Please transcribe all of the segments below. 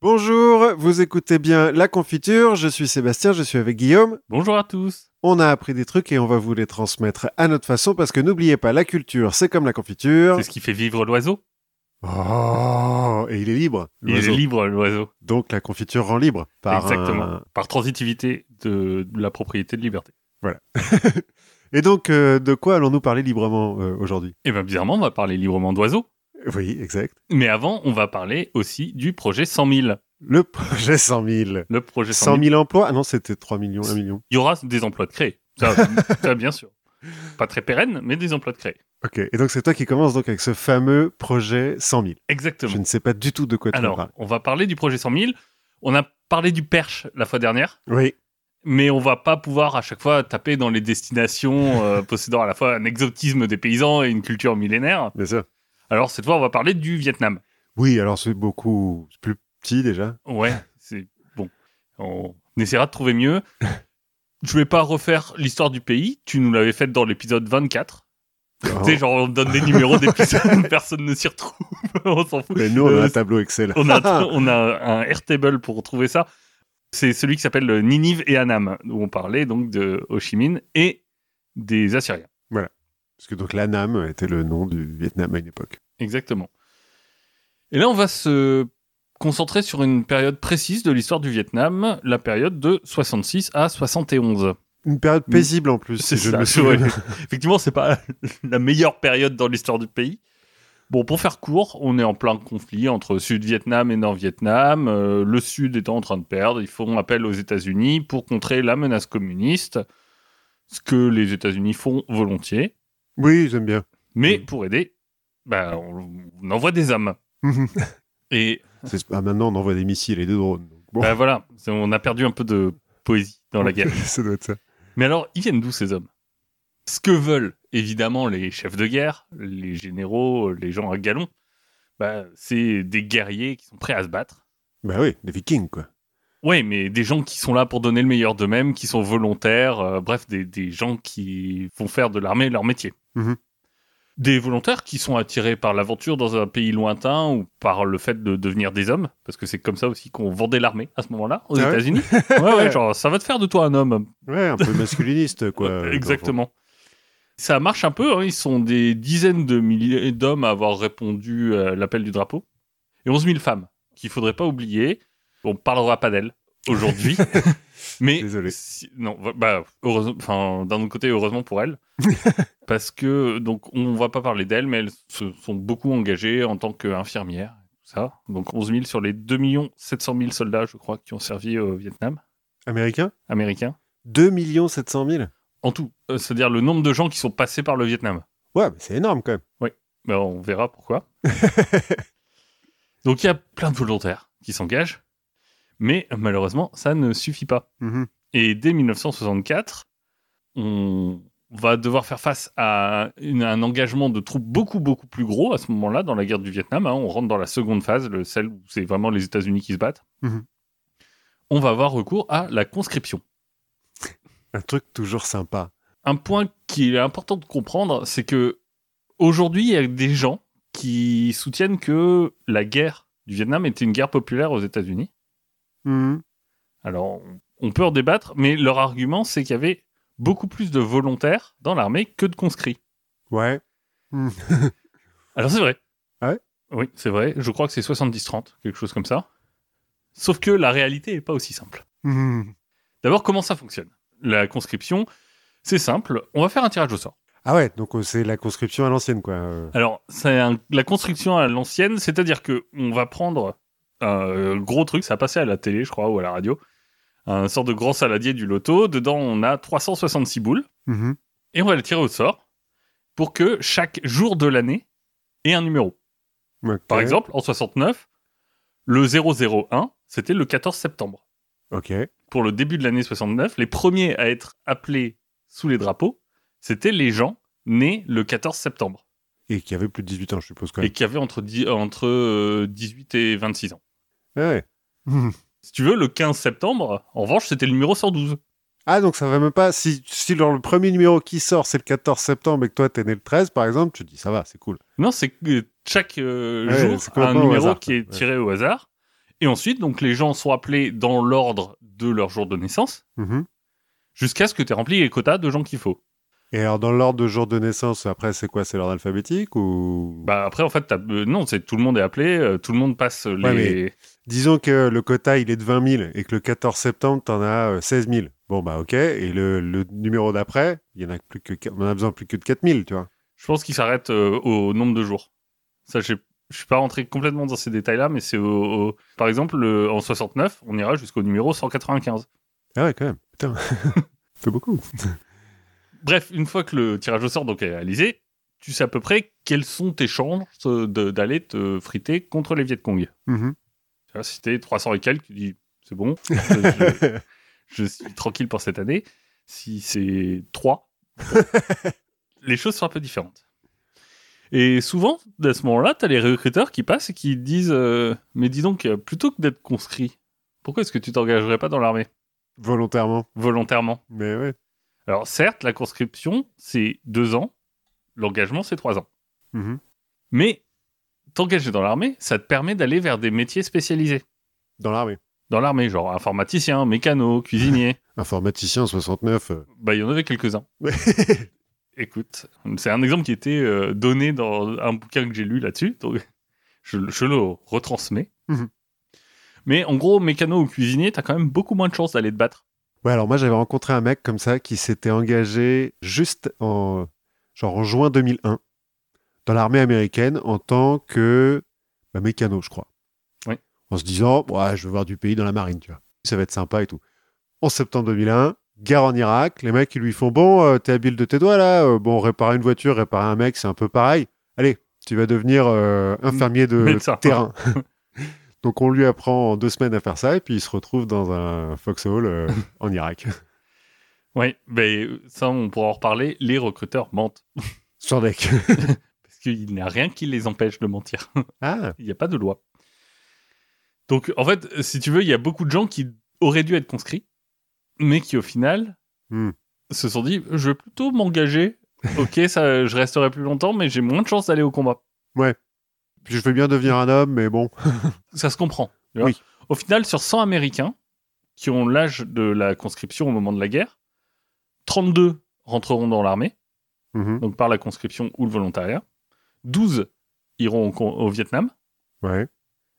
Bonjour, vous écoutez bien La Confiture, je suis Sébastien, je suis avec Guillaume. Bonjour à tous. On a appris des trucs et on va vous les transmettre à notre façon parce que n'oubliez pas, la culture, c'est comme la confiture. C'est ce qui fait vivre l'oiseau. Oh, et il est libre. Il est libre, l'oiseau. Donc la confiture rend libre par Exactement. un- Par transitivité de, la propriété de liberté. Et donc, euh, de quoi allons-nous parler librement euh, aujourd'hui? Et bien, bizarrement, on va parler librement d'oiseaux. Oui, exact. Mais avant, on va parler aussi du projet 100 000. Le projet 100 000. Le projet 100 100 000. 000 emplois? Ah non, c'était 3 millions, 1 million. Il y aura des emplois de créer. Ça, ça, bien sûr. Pas très pérennes, mais des emplois de créer. Ok, et donc c'est toi qui commences donc avec ce fameux projet 100 000. Exactement. Je ne sais pas du tout de quoi tu Alors, on va parler du projet 100 000. On a parlé du perche la fois dernière. Oui, mais on va pas pouvoir à chaque fois taper dans les destinations euh, possédant à la fois un exotisme des paysans et une culture millénaire. bien sûr. Alors cette fois, on va parler du Vietnam. Oui, alors c'est beaucoup plus petit déjà. Ouais, c'est bon. On essaiera de trouver mieux. Je vais pas refaire l'histoire du pays. Tu nous l'avais faite dans l'épisode 24. Tu sais, genre on donne des numéros d'épisodes, personne ne s'y retrouve. on s'en fout. Mais nous, on a Euh, un tableau Excel. on a, on a un Airtable pour trouver ça. C'est celui qui s'appelle le Ninive et Annam, où on parlait donc de Ho Chi Minh et des Assyriens. Parce que donc l'Anam était le nom du Vietnam à une époque. Exactement. Et là, on va se concentrer sur une période précise de l'histoire du Vietnam, la période de 66 à 71. Une période paisible en plus, si je ça, me souviens. Effectivement, c'est pas la meilleure période dans l'histoire du pays. Bon, pour faire court, on est en plein conflit entre Sud-Vietnam et Nord-Vietnam. Euh, le Sud étant en train de perdre, ils font appel aux États-Unis pour contrer la menace communiste, ce que les États-Unis font volontiers. Oui, j'aime bien. Mais Mm. pour aider, bah, on, on envoie des hommes. Et C'est- ah, maintenant, on envoie des missiles et des drones. bon, bah, voilà, on a perdu un peu de poésie dans la guerre. ça doit être ça. Mais alors, ils viennent d'où ces hommes? Ce que veulent évidemment les chefs de guerre, les généraux, les gens à galon, bah, c'est des guerriers qui sont prêts à se battre. Bah oui, des vikings, quoi. Ouais, mais des gens qui sont là pour donner le meilleur d'eux-mêmes, qui sont volontaires, euh, bref, des, des gens qui font faire de l'armée leur métier. Mhm. Des volontaires qui sont attirés par l'aventure dans un pays lointain ou par le fait de devenir des hommes, parce que c'est comme ça aussi qu'on vendait l'armée à ce moment-là, aux Ah États-Unis. ouais, ouais, genre, ça va te faire de toi un homme. Ouais, un peu masculiniste, quoi. Exactement. Ça marche un peu, hein, ils sont des dizaines de milliers d'hommes à avoir répondu à l'appel du drapeau, et 11 000 femmes, qu'il faudrait pas oublier. On parlera pas d'elles aujourd'hui, mais Désolé. si- non, bah heureusement, enfin d'un autre côté heureusement pour elles, parce que donc on va pas parler d'elles, mais elles se sont beaucoup engagées en tant qu'infirmières, ça. Donc 11 000 sur les 2 700 000 soldats, je crois, qui ont servi au Vietnam Américain américain. 2 700 000 En tout, Euh, c'est-à-dire le nombre de gens qui sont passés par le Vietnam. Ouais, mais c'est énorme quand même. Ben, on verra pourquoi. Donc il y a plein de volontaires qui s'engagent, mais malheureusement, ça ne suffit pas. Mhm. Et dès 1964, on va devoir faire face à une- un engagement de troupes beaucoup, beaucoup plus gros à ce moment-là dans la guerre du Vietnam. hein. On rentre dans la seconde phase, le- celle où c'est vraiment les États-Unis qui se battent. Mhm. On va avoir recours à la conscription. Un truc toujours sympa. un point qui est important de comprendre, c'est que aujourd'hui, il y a des gens qui soutiennent que la guerre du Vietnam était une guerre populaire aux États-Unis. Mhm. Alors, on- peut en débattre, mais leur argument, c'est qu'il y avait beaucoup plus de volontaires dans l'armée que de conscrits. Ouais. Mhm. Alors, c'est vrai. Ah ouais? Oui, c'est vrai. Je crois que c'est 70-30, quelque chose comme ça. Sauf que la réalité n'est pas aussi simple. Mhm. D'abord, comment ça fonctionne? La conscription, c'est simple. On va faire un tirage au sort. Ah ouais, donc euh, c'est la conscription à l'ancienne, quoi. euh. Alors, c'est un- la construction à l'ancienne, c'est-à-dire que on va prendre un gros truc, ça a passé à la télé, je crois, ou à la radio, un sort de grand saladier du loto. Dedans, on a 366 boules, Mhm. et on va les tirer au sort pour que chaque jour de l'année ait un numéro. Par exemple, en 69, le 001, c'était le 14 septembre. Ok. Pour le début de l'année 69, les premiers à être appelés sous les drapeaux, c'était les gens nés le 14 septembre. Et qui avait plus de 18 ans, je suppose, quand et même. qui avait entre, entre euh, 18 et 26 ans. Ouais. Si tu veux, le 15 septembre, en revanche, c'était le numéro 112. Ah, donc ça va même pas. Si, si dans le premier numéro qui sort, c'est le 14 septembre et que toi, t'es né le 13, par exemple, tu te dis, ça va, c'est cool. Non, c'est que chaque euh, Ouais, jour c'est a un numéro hasard, qui est tiré au hasard. Et ensuite, donc, les gens sont appelés dans l'ordre de leur jour de naissance, Mhm. jusqu'à ce que tu aies rempli les quotas de gens qu'il faut. Et alors, dans l'ordre de jour de naissance, après, c'est quoi? C'est l'ordre alphabétique ou? Bah après, en fait, euh, non, c'est tout le monde est appelé, euh, tout le monde passe les. Ouais, mais- Disons que le quota, il est de 20 000 et que le 14 septembre, t'en as euh, 16 000. Bon, bah, ok. Et le, le numéro d'après, il y en a plus que, qu- on en a besoin plus que de 4 000, tu vois. Je pense qu'il s'arrête euh, au nombre de jours. Ça, je suis pas rentré complètement dans ces détails-là, mais c'est au, au- par exemple le- en 69, on ira jusqu'au numéro 195. Ah ouais, quand même. Putain. C'est beaucoup. Bref, une fois que le tirage au sort donc est réalisé, tu sais à peu près quelles sont tes chances euh, d'aller te friter contre les Viet Cong. Mhm. Tu vois, si t'es 300 et quelques, tu dis c'est bon, je, je suis tranquille pour cette année. Si c'est 3, les choses sont un peu différentes. Et souvent, à ce moment-là, tu as les recruteurs qui passent et qui disent euh, Mais dis donc, euh, plutôt que d'être conscrit, pourquoi est-ce que tu t'engagerais pas dans l'armée? Volontairement. volontairement Mais ouais. Alors, certes, la conscription, c'est deux ans, l'engagement, c'est trois ans. Mhm. Mais t'engager dans l'armée, ça te permet d'aller vers des métiers spécialisés. Dans l'armée. Dans l'armée, genre informaticien, mécano, cuisinier. Informaticien 69. euh. bah, il y en avait quelques-uns. Écoute, c'est un exemple qui était euh, donné dans un bouquin que j'ai lu là-dessus, donc je, je le retransmets. Mhm. Mais en gros, mécano ou cuisinier, t'as quand même beaucoup moins de chances d'aller te battre. Ouais, alors moi j'avais rencontré un mec comme ça qui s'était engagé juste en genre en juin 2001 dans l'armée américaine en tant que bah, mécano, je crois. Oui. En se disant, ouais, je veux voir du pays dans la marine, tu vois. Ça va être sympa et tout. En septembre 2001, guerre en Irak, les mecs ils lui font bon, euh, t'es habile de tes doigts là, euh, bon réparer une voiture, réparer un mec, c'est un peu pareil. Allez, tu vas devenir euh, infirmier de terrain. Donc on lui apprend en deux semaines à faire ça et puis il se retrouve dans un foxhole euh, en Irak. Oui, mais ça, on pourra en reparler. Les recruteurs mentent. Sur deck. Parce qu'il n'y a rien qui les empêche de mentir. ah, Il n'y a pas de loi. Donc, en fait, si tu veux, il y a beaucoup de gens qui auraient dû être conscrits, mais qui, au final, Hmm. se sont dit je vais plutôt m'engager. Ok, ça, je resterai plus longtemps, mais j'ai moins de chances d'aller au combat. Puis je veux bien devenir un homme, mais bon. Ça se comprend. Oui. Au final, sur 100 Américains qui ont l'âge de la conscription au moment de la guerre, 32 rentreront dans l'armée, Mhm. donc par la conscription ou le volontariat. 12 iront au Vietnam, Ouais.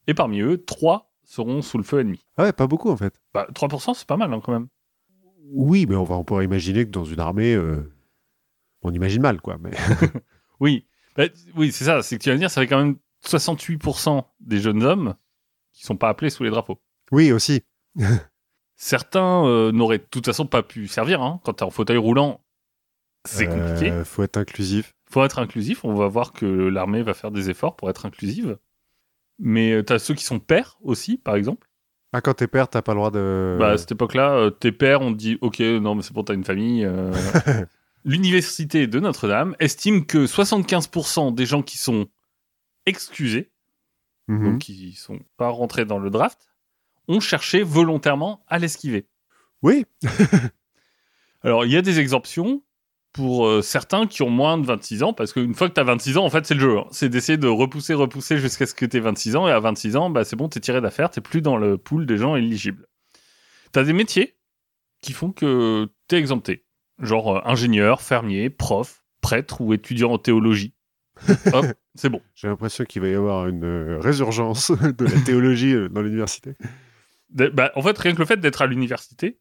et parmi eux, 3 seront sous le feu ennemi. Ah ouais, pas beaucoup en fait. Bah, 3%, c'est pas mal hein, quand même. Oui, mais on, va, on pourrait imaginer que dans une armée, euh, on imagine mal, quoi. Mais... Oui, Bah, oui, c'est ça. C'est que tu vas me dire, ça fait quand même 68% des jeunes hommes qui sont pas appelés sous les drapeaux. oui, aussi. Certains euh, n'auraient de toute façon pas pu servir. Hein. Quand tu es en fauteuil roulant, c'est compliqué. Euh, faut être inclusif. faut être inclusif. On va voir que l'armée va faire des efforts pour être inclusive. Mais tu as ceux qui sont pères aussi, par exemple. Ah, quand t'es père, t'as pas le droit de. Bah, à cette époque-là, euh, tes pères, on te dit Ok, non, mais c'est bon, t'as une famille. euh. L'université de Notre-Dame estime que 75% des gens qui sont excusés, Mhm. donc qui sont pas rentrés dans le draft, ont cherché volontairement à l'esquiver. Oui, Alors, il y a des exemptions pour euh, certains qui ont moins de 26 ans, parce qu'une fois que tu as 26 ans, en fait, c'est le jeu. hein. C'est d'essayer de repousser, repousser jusqu'à ce que tu aies 26 ans, et à 26 ans, bah, c'est bon, tu es tiré d'affaire, tu plus dans le pool des gens éligibles. Tu as des métiers qui font que tu es exempté, genre euh, ingénieur, fermier, prof, prêtre ou étudiant en théologie. Hop, c'est bon. j'ai l'impression qu'il va y avoir une euh, résurgence de la théologie euh, dans l'université. Bah, en fait, rien que le fait d'être à l'université,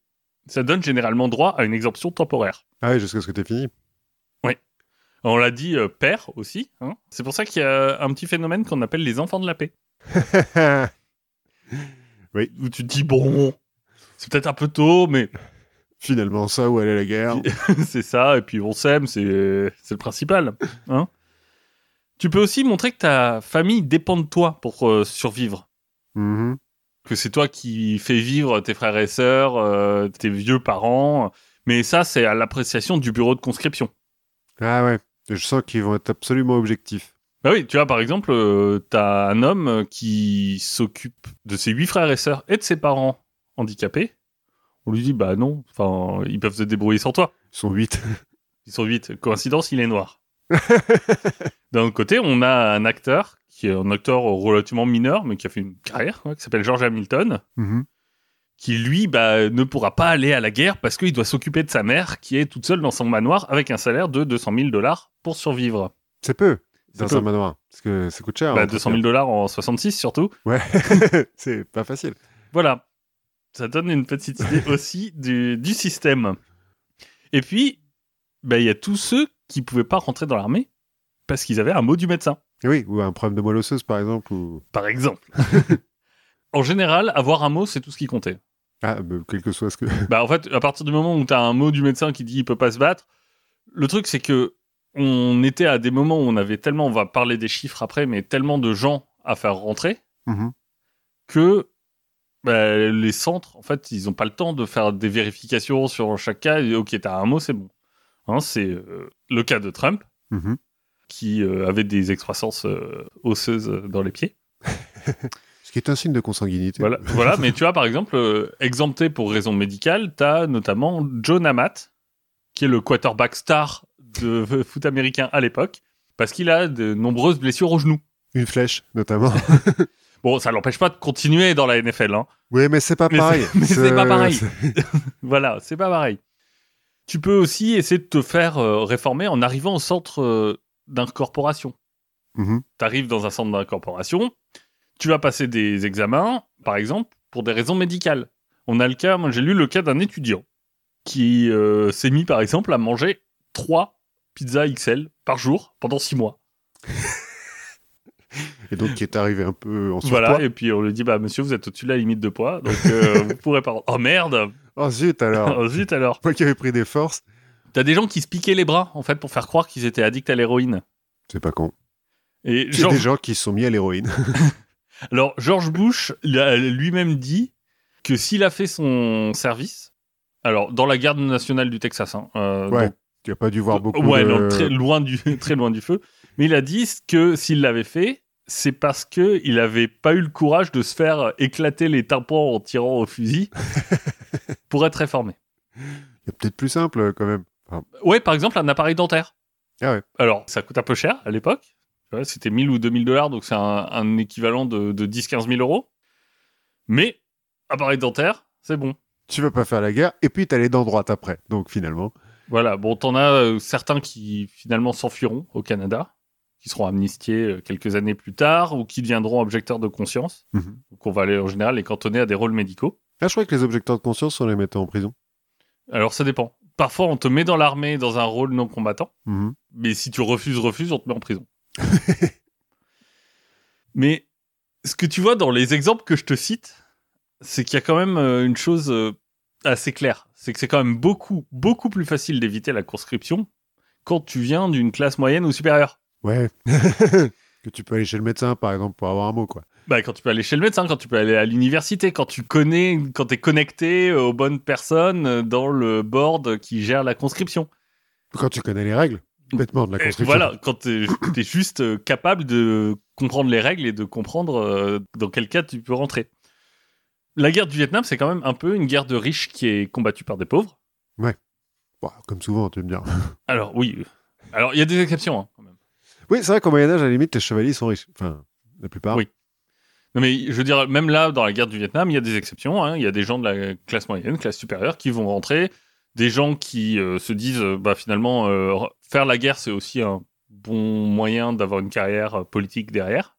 ça donne généralement droit à une exemption temporaire. Ah oui, jusqu'à ce que t'aies fini. On l'a dit euh, père aussi. hein. C'est pour ça qu'il y a un petit phénomène qu'on appelle les enfants de la paix. Où tu te dis, bon, c'est peut-être un peu tôt, mais Finalement, ça, où aller la guerre c'est ça, et puis on s'aime, c'est c'est le principal. Hein tu peux aussi montrer que ta famille dépend de toi pour euh, survivre. Mhm. Que c'est toi qui fais vivre tes frères et sœurs, euh, tes vieux parents. Mais ça, c'est à l'appréciation du bureau de conscription. Ah ouais, je sens qu'ils vont être absolument objectifs. Bah oui, tu vois, par exemple, euh, t'as un homme qui s'occupe de ses huit frères et sœurs et de ses parents handicapés. On lui dit, bah non, enfin, ils peuvent se débrouiller sans toi. Ils sont huit. Ils sont huit. Coïncidence, il est noir. D'un autre côté, on a un acteur qui est un acteur relativement mineur, mais qui a fait une carrière, quoi, qui s'appelle George Hamilton, Mhm. qui lui bah, ne pourra pas aller à la guerre parce qu'il doit s'occuper de sa mère, qui est toute seule dans son manoir avec un salaire de 200 000 dollars pour survivre. C'est peu dans un manoir. Parce que ça coûte cher. Bah, hein, 200 000 dollars en 66 surtout. Ouais, c'est pas facile. Voilà. Ça donne une petite idée aussi du, du système. Et puis, bah, il y a tous ceux qui pouvaient pas rentrer dans l'armée parce qu'ils avaient un mot du médecin, oui, ou un problème de moelle osseuse, par exemple. Ou... par exemple. en général, avoir un mot, c'est tout ce qui comptait. Ah, bah, quel que soit ce que. Bah, en fait, à partir du moment où tu as un mot du médecin qui dit il peut pas se battre, le truc, c'est que on était à des moments où on avait tellement, on va parler des chiffres après, mais tellement de gens à faire rentrer Mhm. que bah, les centres, en fait, ils n'ont pas le temps de faire des vérifications sur chaque cas. Et, ok, t'as un mot, c'est bon. Hein, c'est euh, le cas de Trump, Mhm. qui euh, avait des excroissances euh, osseuses dans les pieds. Ce qui est un signe de consanguinité. Voilà, voilà. mais tu vois, par exemple, exempté pour raison médicale, t'as notamment Joe Namath, qui est le quarterback star de foot américain à l'époque, parce qu'il a de nombreuses blessures au genou. Une flèche, notamment. Bon, ça l'empêche pas de continuer dans la NFL, hein. oui, mais c'est pas Mais pareil. mais c'est pas pareil. Voilà, c'est pas pareil. Tu peux aussi essayer de te faire euh, réformer en arrivant au centre euh, d'incorporation. Mhm. Tu arrives dans un centre d'incorporation, tu vas passer des examens, par exemple, pour des raisons médicales. On a le cas, moi j'ai lu le cas d'un étudiant qui euh, s'est mis, par exemple, à manger trois pizzas XL par jour pendant six mois. Et donc, qui est arrivé un peu en surpoids. Voilà, et puis on lui dit, bah monsieur, vous êtes au-dessus de la limite de poids, donc vous pourrez pas. Oh merde Oh zut alors Oh, Zut alors Moi qui avais pris des forces. T'as des gens qui se piquaient les bras, en fait, pour faire croire qu'ils étaient addicts à l'héroïne. C'est pas con. Et George- des gens qui se sont mis à l'héroïne. Alors, George Bush lui-même dit que s'il a fait son service, alors dans la garde nationale du Texas, hein, euh, Ouais, donc- Tu n'as pas dû voir beaucoup ouais, de... non, très loin du très loin du feu, mais il a dit que s'il l'avait fait, c'est parce que il avait pas eu le courage de se faire éclater les tympans en tirant au fusil pour être réformé. Il y a peut-être plus simple quand même. Ouais, par exemple, un appareil dentaire. Ah ouais. Alors, ça coûte un peu cher à l'époque. C'était 1000 ou 2000 dollars, donc c'est un, un équivalent de, de 10-15 000 euros. Mais, appareil dentaire, c'est bon. Tu vas pas faire la guerre, et puis t'as les dents droites après. Donc finalement, Voilà, bon, t'en as euh, certains qui finalement s'enfuiront au Canada, qui seront amnistiés euh, quelques années plus tard, ou qui deviendront objecteurs de conscience. Mhm. Donc on va aller en général les cantonner à des rôles médicaux. Ah, je crois que les objecteurs de conscience, on les mettait en prison. Alors ça dépend. Parfois on te met dans l'armée dans un rôle non combattant, Mhm. mais si tu refuses, refuses, on te met en prison. mais ce que tu vois dans les exemples que je te cite, c'est qu'il y a quand même euh, une chose euh, assez claire. C'est que c'est quand même beaucoup, beaucoup plus facile d'éviter la conscription quand tu viens d'une classe moyenne ou supérieure. Ouais. que tu peux aller chez le médecin, par exemple, pour avoir un mot, quoi. Bah, quand tu peux aller chez le médecin, quand tu peux aller à l'université, quand tu connais, quand tu es connecté aux bonnes personnes euh, dans le board qui gère la conscription. Quand tu connais les règles, bêtement, de la Et construction. voilà, quand tu es, juste euh, capable de comprendre les règles et de comprendre euh, dans quel cas tu peux rentrer. La guerre du Vietnam, c'est quand même un peu une guerre de riches qui est combattue par des pauvres. Bon, comme souvent, tu veux me dire. Alors oui, alors il y a des exceptions hein, quand même. oui, c'est vrai qu'au Moyen-Âge, à la limite, les chevaliers sont riches. Enfin, la plupart. Oui. Non mais je veux dire, même là, dans la guerre du Vietnam, il y a des exceptions. hein. Il y a des gens de la classe moyenne, classe supérieure, qui vont rentrer. Des gens qui euh, se disent, euh, bah finalement, euh, faire la guerre, c'est aussi un bon moyen d'avoir une carrière politique derrière.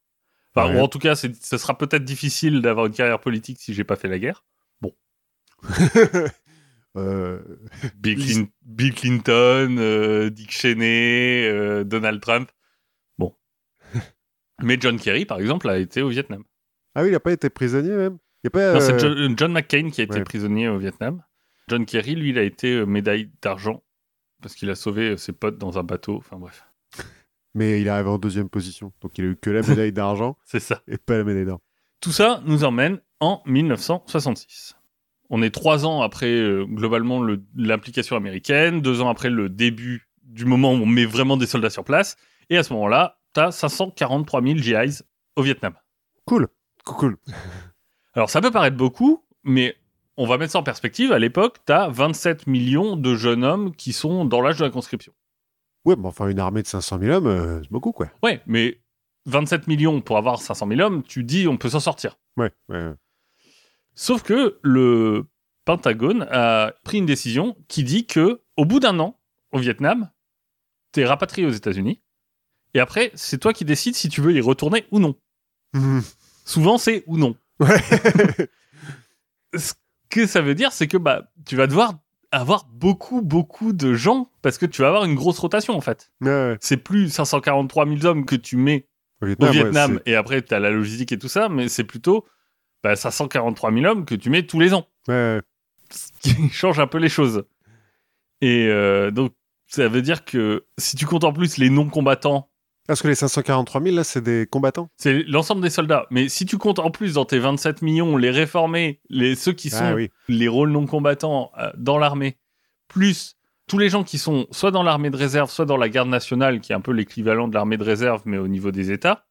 Enfin, Ouais. ou en tout cas, ce sera peut-être difficile d'avoir une carrière politique si j'ai pas fait la guerre. Euh, Bill, Lis- Clin- Bill Clinton, euh, Dick Cheney, euh, Donald Trump. Bon. Mais John Kerry, par exemple, a été au Vietnam. Ah oui, il n'a pas été prisonnier, même Il y a pas... Non, c'est euh, John, John McCain qui a été prisonnier au Vietnam. John Kerry, lui, il a été euh, médaille d'argent parce qu'il a sauvé euh, ses potes dans un bateau. Enfin bref, Mais il est arrivé en deuxième position. Donc il a eu que la médaille d'argent c'est ça. et pas la médaille d'or. Tout ça nous emmène en 1966. On est trois ans après euh, globalement le- l'implication américaine, deux ans après le début du moment où on met vraiment des soldats sur place, et à ce moment-là, t'as 543 000 GIs au Vietnam. Cool. Cool. Alors ça peut paraître beaucoup, mais on va mettre ça en perspective. À l'époque, t'as 27 millions de jeunes hommes qui sont dans l'âge de la conscription. Ouais, mais enfin, une armée de 500 000 hommes, euh, c'est beaucoup, quoi. Ouais, mais 27 millions pour avoir 500 000 hommes, tu dis on peut s'en sortir. Ouais, ouais, ouais. Sauf que le Pentagone a pris une décision qui dit que au bout d'un an au Vietnam, t'es rapatrié aux États-Unis. Et après, c'est toi qui décides si tu veux y retourner ou non. Mhm. Souvent, c'est ou non. Ouais. Ce que ça veut dire, c'est que bah, tu vas devoir avoir beaucoup, beaucoup de gens parce que tu vas avoir une grosse rotation en fait. Ouais, ouais. C'est plus 543 000 hommes que tu mets Au Vietnam, et après tu as la logistique et tout ça, mais c'est plutôt bah, 543 000 hommes que tu mets tous les ans. Ce qui change un peu les choses. Et euh, donc, ça veut dire que si tu comptes en plus les non-combattants, Parce que les 543 000, là, c'est des combattants. c'est l'ensemble des soldats. Mais si tu comptes en plus dans tes 27 millions les réformés, les, ceux qui sont Ah oui. les rôles non combattants euh, dans l'armée, plus tous les gens qui sont soit dans l'armée de réserve, soit dans la garde nationale, qui est un peu l'équivalent de l'armée de réserve, mais au niveau des États,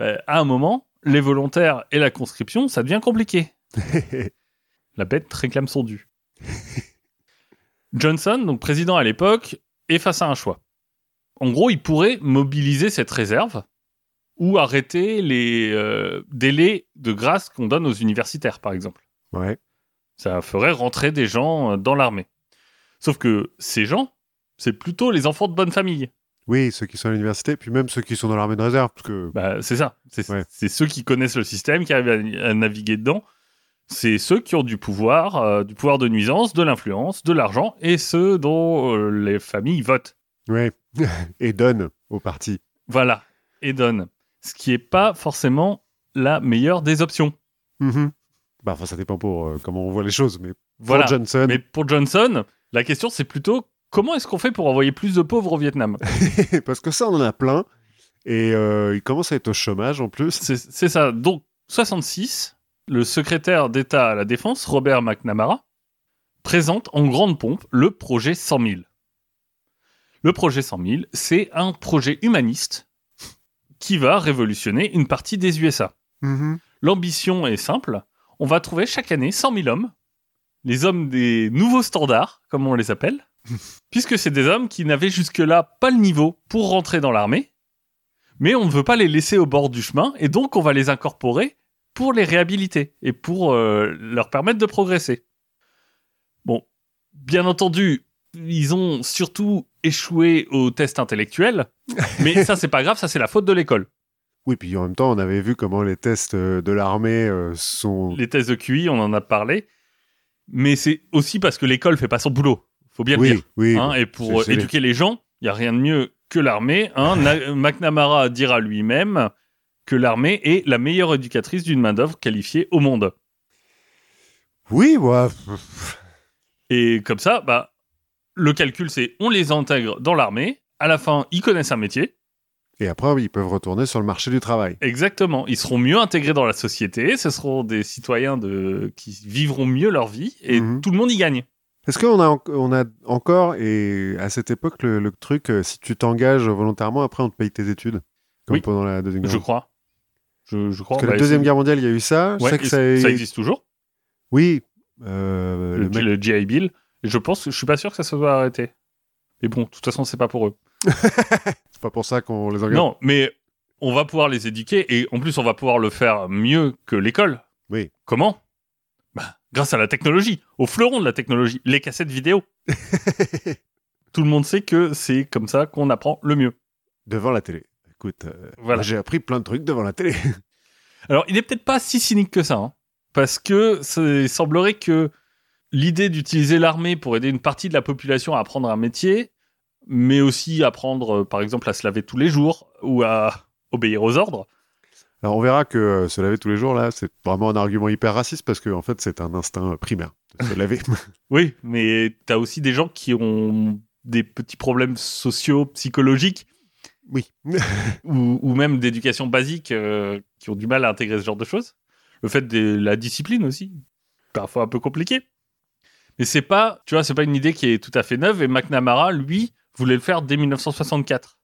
ben, à un moment, les volontaires et la conscription, ça devient compliqué. La bête réclame son dû. Johnson, donc président à l'époque, est face à un choix. En gros, il pourrait mobiliser cette réserve ou arrêter les euh, délais de grâce qu'on donne aux universitaires, par exemple. ouais. Ça ferait rentrer des gens euh, dans l'armée. Sauf que ces gens, c'est plutôt les enfants de bonne famille. Oui, ceux qui sont à l'université, puis même ceux qui sont dans l'armée de réserve, parce que Bah, c'est ça. C'est Ouais. ceux qui connaissent le système, qui arrivent à, à naviguer dedans. C'est ceux qui ont du pouvoir, euh, du pouvoir de nuisance, de l'influence, de l'argent, et ceux dont euh, les familles votent. Ouais, et donnent au parti. Voilà, et donnent. Ce qui n'est pas forcément la meilleure des options. Mhm. Bah, enfin, ça dépend pour euh, comment on voit les choses, mais pour Voilà. Johnson, Mais pour Johnson, la question c'est plutôt comment est-ce qu'on fait pour envoyer plus de pauvres au Vietnam? Parce que ça, on en a plein, et euh, il commence à être au chômage en plus. C'est c'est ça. Donc, 66, le secrétaire d'État à la Défense, Robert McNamara, présente en grande pompe le projet 100 000. Le projet 100 000, c'est un projet humaniste qui va révolutionner une partie des USA. Mhm. L'ambition est simple. On va trouver chaque année 100 000 hommes, les hommes des nouveaux standards, comme on les appelle, puisque c'est des hommes qui n'avaient jusque-là pas le niveau pour rentrer dans l'armée, mais on ne veut pas les laisser au bord du chemin, et donc on va les incorporer pour les réhabiliter et pour euh, leur permettre de progresser. Bon, bien entendu, ils ont surtout échoué au test intellectuel, mais ça c'est pas grave, ça c'est la faute de l'école. Oui, puis en même temps, on avait vu comment les tests euh, de l'armée euh, sont. les tests de QI, on en a parlé. Mais c'est aussi parce que l'école fait pas son boulot. Faut bien le Oui, dire. oui. hein. bon. et pour éduquer les gens, il y a rien de mieux que l'armée. hein. Na- McNamara dira lui-même que l'armée est la meilleure éducatrice d'une main-d'œuvre qualifiée au monde. Oui, ouais. Et comme ça, bah, le calcul, c'est on les intègre dans l'armée. À la fin, ils connaissent un métier. Et après, ils peuvent retourner sur le marché du travail. Exactement. Ils seront mieux intégrés dans la société. Ce seront des citoyens de... qui vivront mieux leur vie. Et Mhm. tout le monde y gagne. Est-ce qu'on a, en- on a encore, et à cette époque, le, le truc, euh, si tu t'engages volontairement, après on te paye tes études Comme Oui. pendant la Deuxième Guerre Je crois. Je, je crois. Parce que Bah, la Deuxième c'est- Guerre mondiale, il y a eu ça. Je Ouais, sais que ça, ça existe toujours. Oui. euh, le, le mec- le GI Bill. Je pense, je suis pas sûr que ça se soit arrêté. Mais bon, de toute façon, c'est pas pour eux. C'est pas pour ça qu'on les engage. Non, mais on va pouvoir les éduquer et en plus, on va pouvoir le faire mieux que l'école. Oui. Comment? Bah, Grâce à la technologie, au fleuron de la technologie, les cassettes vidéo. Tout le monde sait que c'est comme ça qu'on apprend le mieux. Devant la télé. Écoute, euh, Voilà. j'ai appris plein de trucs devant la télé. Alors, il n'est peut-être pas si cynique que ça, hein, parce que il semblerait que l'idée d'utiliser l'armée pour aider une partie de la population à apprendre un métier, mais aussi apprendre, euh, par exemple, à se laver tous les jours ou à obéir aux ordres. Alors on verra que euh, se laver tous les jours, là, c'est vraiment un argument hyper raciste parce que en fait, c'est un instinct primaire de se laver. Oui, mais t'as aussi des gens qui ont des petits problèmes sociaux, psychologiques, oui. ou, ou même d'éducation basique, euh, qui ont du mal à intégrer ce genre de choses. Le fait de la discipline aussi, parfois un peu compliqué. Mais c'est pas, tu vois, c'est pas une idée qui est tout à fait neuve. Et McNamara, lui, voulait le faire dès 1964.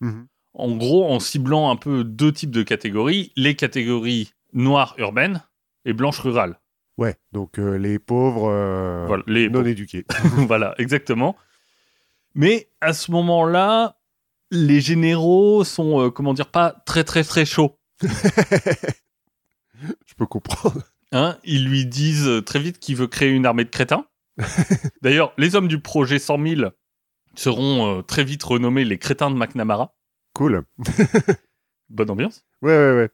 Mhm. En gros, en ciblant un peu deux types de catégories les catégories noires urbaines et blanches rurales. Ouais, donc euh, les pauvres euh, Voilà, les non éduqués. voilà, exactement. Mais à ce moment-là, les généraux sont, euh, comment dire, pas très très très chauds. Je peux comprendre. Hein, ils lui disent très vite qu'il veut créer une armée de crétins. D'ailleurs, les hommes du projet 100 000 seront euh, très vite renommés les crétins de McNamara. Cool. Bonne ambiance. Ouais, ouais, ouais.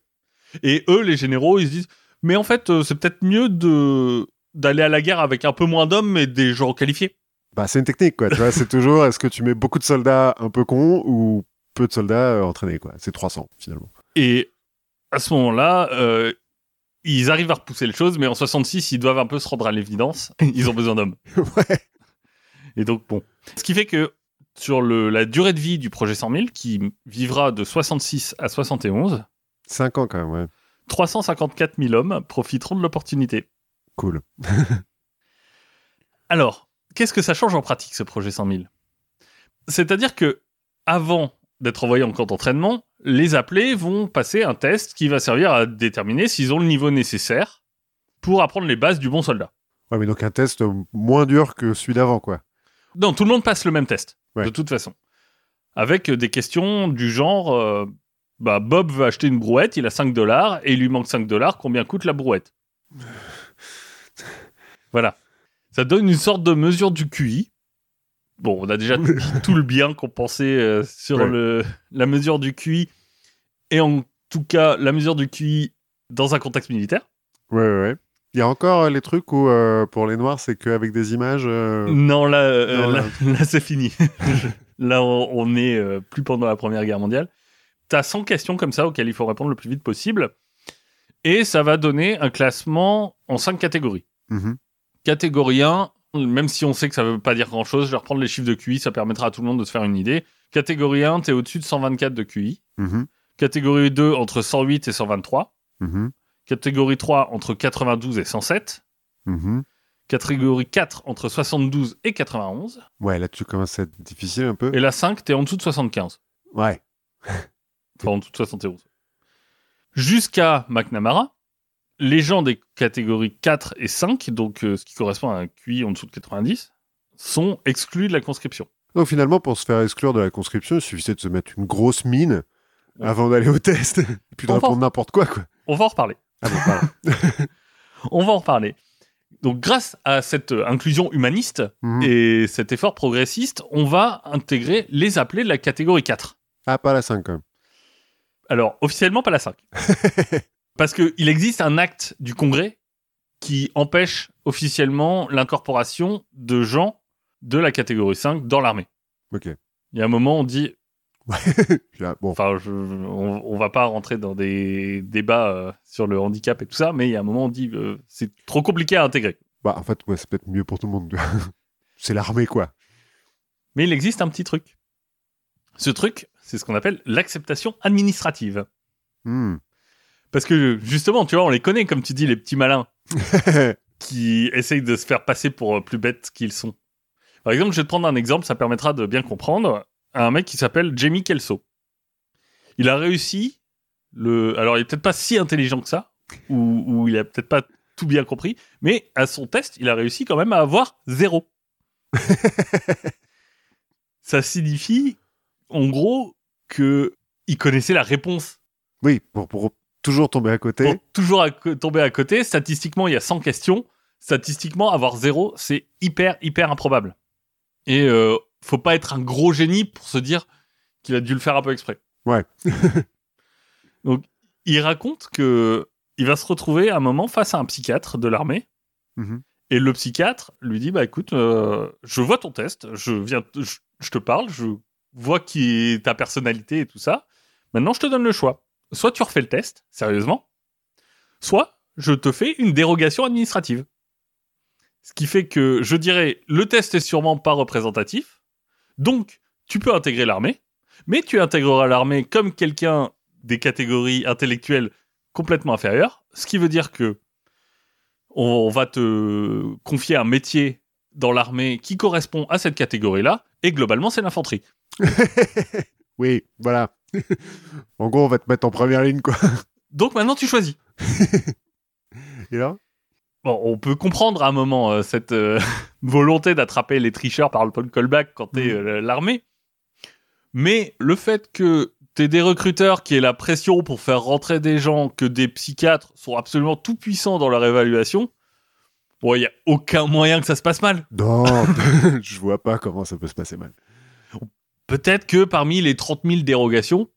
Et eux, les généraux, ils se disent, mais en fait, euh, c'est peut-être mieux de d'aller à la guerre avec un peu moins d'hommes mais des gens qualifiés. Bah, c'est une technique, quoi. Tu vois, c'est toujours est-ce que tu mets beaucoup de soldats un peu cons ou peu de soldats euh, entraînés, quoi. C'est 300, finalement. Et à ce moment-là, ils arrivent à repousser les choses, mais en 66, ils doivent un peu se rendre à l'évidence. Ils ont besoin d'hommes. ouais. Et donc, bon. Ce qui fait que sur le, la durée de vie du projet 100 000, qui vivra de 66 à 71, 5 ans, quand même, ouais. 354 000 hommes profiteront de l'opportunité. Cool. Alors, qu'est-ce que ça change en pratique, ce projet 100 000 C'est-à-dire que, avant d'être envoyés en camp d'entraînement, les appelés vont passer un test qui va servir à déterminer s'ils ont le niveau nécessaire pour apprendre les bases du bon soldat. Ouais, mais donc un test moins dur que celui d'avant, quoi. Non, tout le monde passe le même test, Ouais. de toute façon. Avec euh, des questions du genre, euh, bah, Bob veut acheter une brouette, il a 5 dollars, et il lui manque 5 dollars, combien coûte la brouette? Voilà. Ça donne une sorte de mesure du QI. Bon, on a déjà tout le bien qu'on pensait euh, sur Ouais. le, la mesure du QI, et en tout cas la mesure du QI dans un contexte militaire. Ouais, ouais, ouais. Il y a encore euh, les trucs où, euh, pour les noirs, c'est qu'avec des images. Non, là, Non, là, là. là, c'est fini. là, on, on est plus pendant la Première Guerre mondiale. T'as 100 questions comme ça auxquelles il faut répondre le plus vite possible. Et ça va donner un classement en 5 catégories. mhm. Catégorie 1, même si on sait que ça veut pas dire grand-chose, je vais reprendre les chiffres de QI, ça permettra à tout le monde de se faire une idée. Catégorie 1, t'es au-dessus de 124 de QI. Mhm. Catégorie 2, entre 108 et 123. Mhm. Catégorie 3, entre 92 et 107. Mhm. Catégorie 4, entre 72 et 91. Ouais, là, tu commences à être difficile un peu? Et la 5, t'es en dessous de 75. Ouais. Enfin, en dessous de 71. Jusqu'à McNamara, les gens des catégories 4 et 5, donc euh, ce qui correspond à un QI en dessous de 90, sont exclus de la conscription. Donc finalement, pour se faire exclure de la conscription, il suffisait de se mettre une grosse mine Ouais. avant d'aller au test. Et puis de répondre n'importe quoi, quoi. On va en reparler. Ah bon, voilà. On va en reparler. Donc, grâce à cette euh, inclusion humaniste Mhm. et cet effort progressiste, on va intégrer les appelés de la catégorie 4. Ah, pas la 5 quand même. Alors, officiellement, pas la 5. Parce qu'il existe un acte du Congrès qui empêche officiellement l'incorporation de gens de la catégorie 5 dans l'armée. Ok. Il y a un moment, on dit, bon, enfin, je- on, on va pas rentrer dans des débats euh, sur le handicap et tout ça, mais il y a un moment, on dit, euh, c'est trop compliqué à intégrer. bah, en fait, ouais, c'est peut-être mieux pour tout le monde. c'est l'armée, quoi. Mais il existe un petit truc. Ce truc, c'est ce qu'on appelle l'acceptation administrative. Hmm. Parce que justement, tu vois, on les connaît, comme tu dis, les petits malins qui essayent de se faire passer pour euh, plus bêtes qu'ils sont. Par exemple, je vais te prendre un exemple, ça permettra de bien comprendre. Un mec qui s'appelle Jamie Kelso. Il a réussi le. Alors, il est peut-être pas si intelligent que ça, ou, ou il a peut-être pas tout bien compris, mais à son test, il a réussi quand même à avoir zéro. ça signifie, en gros, que il connaissait la réponse oui, pour, pour toujours tomber à côté. pour toujours à tomber à côté. Statistiquement, il y a 100 questions. Statistiquement, avoir zéro, c'est hyper, hyper improbable. Et euh, faut pas être un gros génie pour se dire qu'il a dû le faire un peu exprès. Ouais. Donc, il raconte que il va se retrouver à un moment face à un psychiatre de l'armée. Mhm. Et le psychiatre lui dit, bah écoute, euh, je vois ton test, je viens, je, je te parle, je vois qui est ta personnalité et tout ça. Maintenant, je te donne le choix. Soit tu refais le test, sérieusement, soit je te fais une dérogation administrative. Ce qui fait que je dirais, le test est sûrement pas représentatif, donc tu peux intégrer l'armée, mais tu intégreras l'armée comme quelqu'un des catégories intellectuelles complètement inférieures, ce qui veut dire que on va te confier un métier dans l'armée qui correspond à cette catégorie-là, et globalement, c'est l'infanterie. oui, voilà. En gros, on va te mettre en première ligne, quoi. Donc maintenant, tu choisis. Et là? Bon, on peut comprendre à un moment euh, cette euh, volonté d'attraper les tricheurs par le callback quand t'es Mhm. euh, l'armée, Mais le fait que t'aies des recruteurs qui aient la pression pour faire rentrer des gens, que des psychiatres sont absolument tout puissants dans leur évaluation, bon, il y a aucun moyen que ça se passe mal. Non, je vois pas comment ça peut se passer mal. Peut-être que parmi les 30 000 dérogations,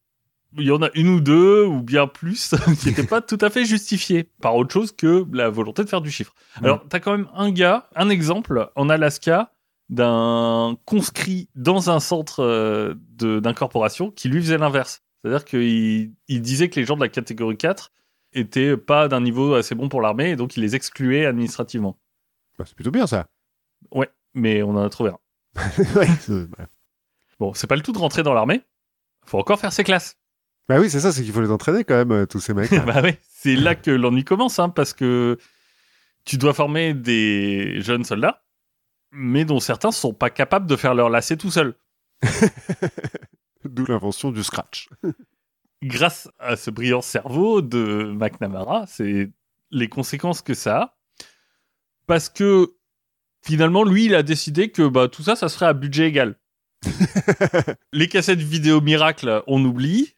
il y en a une ou deux, ou bien plus, qui n'étaient pas tout à fait justifiées par autre chose que la volonté de faire du chiffre. Mm. Alors, t'as quand même un gars, un exemple en Alaska d'un conscrit dans un centre euh, d'incorporation qui lui faisait l'inverse. C'est-à-dire qu'il il disait que les gens de la catégorie 4 étaient pas d'un niveau assez bon pour l'armée, et donc il les excluait administrativement. Bah, c'est plutôt bien ça. Ouais, mais on en a trouvé un. Ouais. Bon, c'est pas le tout de rentrer dans l'armée. Faut encore faire ses classes. Bah oui, c'est ça, c'est qu'il faut les entraîner quand même, euh, tous ces mecs. bah ouais, c'est là que l'ennui commence, hein, parce que tu dois former des jeunes soldats, mais dont certains sont pas capables de faire leur lacet tout seuls. D'où l'invention du scratch. Grâce à ce brillant cerveau de McNamara, c'est les conséquences que ça a, parce que finalement, lui, il a décidé que bah, tout ça, ça serait à budget égal. les cassettes vidéo miracle, on oublie.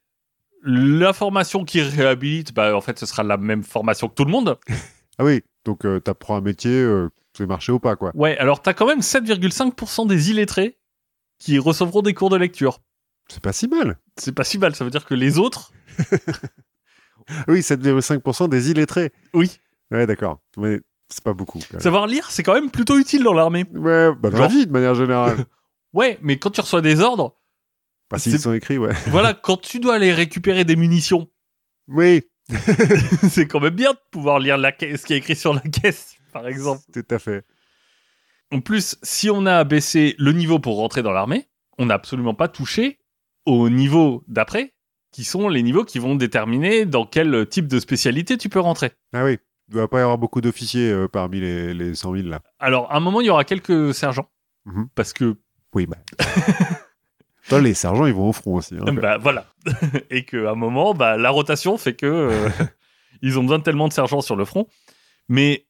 La formation qui réhabilite, bah, en fait, ce sera la même formation que tout le monde. Ah oui, donc euh, t'apprends un métier, euh, c'est marché ou pas, quoi. Ouais, alors t'as quand même 7,5% des illettrés qui recevront des cours de lecture. C'est pas si mal. C'est pas si mal, ça veut dire que les autres, Oui, 7,5% des illettrés. oui. Ouais, d'accord. Mais c'est pas beaucoup. Savoir lire, c'est quand même plutôt utile dans l'armée. Ouais, bah, dans la vie, de manière générale. Ouais, mais quand tu reçois des ordres, Pas s'ils sont écrits, ouais. voilà, quand tu dois aller récupérer des munitions, Oui, c'est quand même bien de pouvoir lire la caisse, ce qui est écrit sur la caisse, par exemple. tout à fait. En plus, si on a baissé le niveau pour rentrer dans l'armée, on n'a absolument pas touché au niveau d'après, qui sont les niveaux qui vont déterminer dans quel type de spécialité tu peux rentrer. Ah oui, il doit pas y avoir beaucoup d'officiers euh, parmi les, les 100 000, là. Alors, à un moment, il y aura quelques sergents. Mhm. Parce que, Oui, bah... Toi, les sergents, ils vont au front aussi. hein. bah voilà. Et qu'à un moment, bah, la rotation fait que euh, ils ont besoin de tellement de sergents sur le front. Mais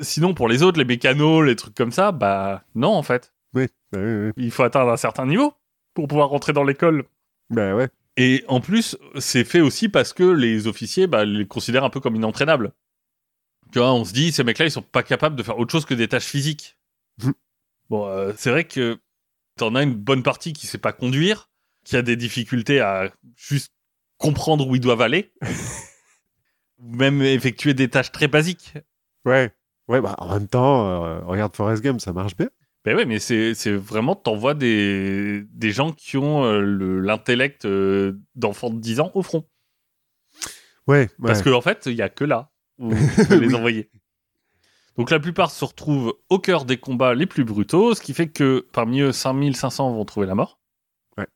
sinon, pour les autres, les mécanos, les trucs comme ça, bah non, en fait. Oui, bah, oui, oui. Il faut atteindre un certain niveau pour pouvoir rentrer dans l'école. Bah ouais. Et en plus, c'est fait aussi parce que les officiers bah, les considèrent un peu comme inentraînables. Tu vois, on se dit, ces mecs-là, ils sont pas capables de faire autre chose que des tâches physiques. Mhm. bon, euh, c'est vrai que t'en as une bonne partie qui sait pas conduire, qui a des difficultés à juste comprendre où ils doivent aller, même effectuer des tâches très basiques. Ouais. Ouais, bah en même temps, euh, regarde Forrest Gump, ça marche bien. Ben ouais, mais c'est c'est vraiment, t'envoies des, des gens qui ont euh, le- l'intellect euh, d'enfants de 10 ans au front. Ouais, ouais. Parce qu'en en fait, il y a que là où tu peux les Oui. envoyer. Donc la plupart se retrouvent au cœur des combats les plus brutaux, ce qui fait que parmi eux, 5500 vont trouver la mort. Ouais.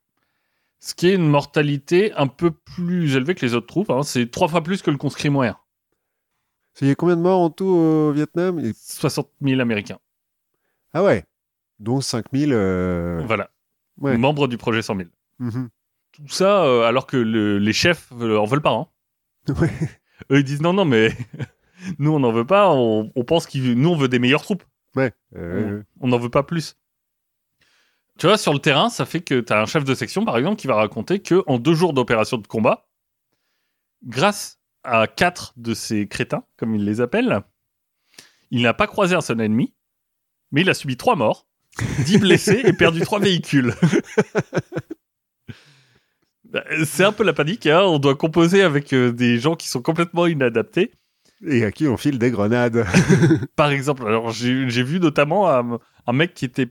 Ce qui est une mortalité un peu plus élevée que les autres troupes. hein. C'est trois fois plus que le conscrit moyen. Il y a combien de morts en tout au Vietnam? Et- 60 000 Américains. Ah ouais. Dont 5000. Euh... Voilà. Ouais. Membres du projet 100 000. mhm. Tout ça euh, alors que le- les chefs euh, en veulent pas. hein. Ouais. Eux, ils disent non, non, mais nous, on n'en veut pas. On, on pense que nous, on veut des meilleures troupes. Ouais. euh, On n'en veut pas plus. Tu vois, sur le terrain, ça fait que tu as un chef de section, par exemple, qui va raconter que en deux jours d'opération de combat, grâce à quatre de ces crétins, comme il les appelle, il n'a pas croisé un seul ennemi, mais il a subi trois morts, dix blessés et perdu trois véhicules. Bah, C'est un peu la panique, hein. on doit composer avec euh, des gens qui sont complètement inadaptés. Et à qui on file des grenades. Par exemple, alors j'ai vu notamment un, un mec qui était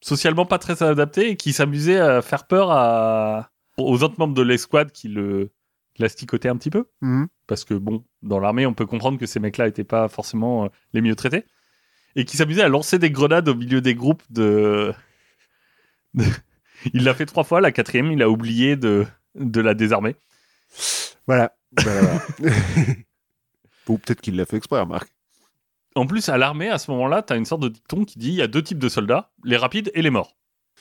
socialement pas très adapté et qui s'amusait à faire peur à, aux autres membres de l'escouade qui le l'asticotaient un petit peu. Mhm. Parce que bon, dans l'armée, on peut comprendre que ces mecs-là étaient pas forcément euh, les mieux traités. Et qui s'amusait à lancer des grenades au milieu des groupes de... de- Il l'a fait trois fois, la quatrième, il a oublié de, de la désarmer. Voilà, voilà. Ou peut-être qu'il l'a fait exprès, remarque. En plus, à l'armée, à ce moment-là, t'as une sorte de dicton qui dit il y a deux types de soldats, les rapides et les morts.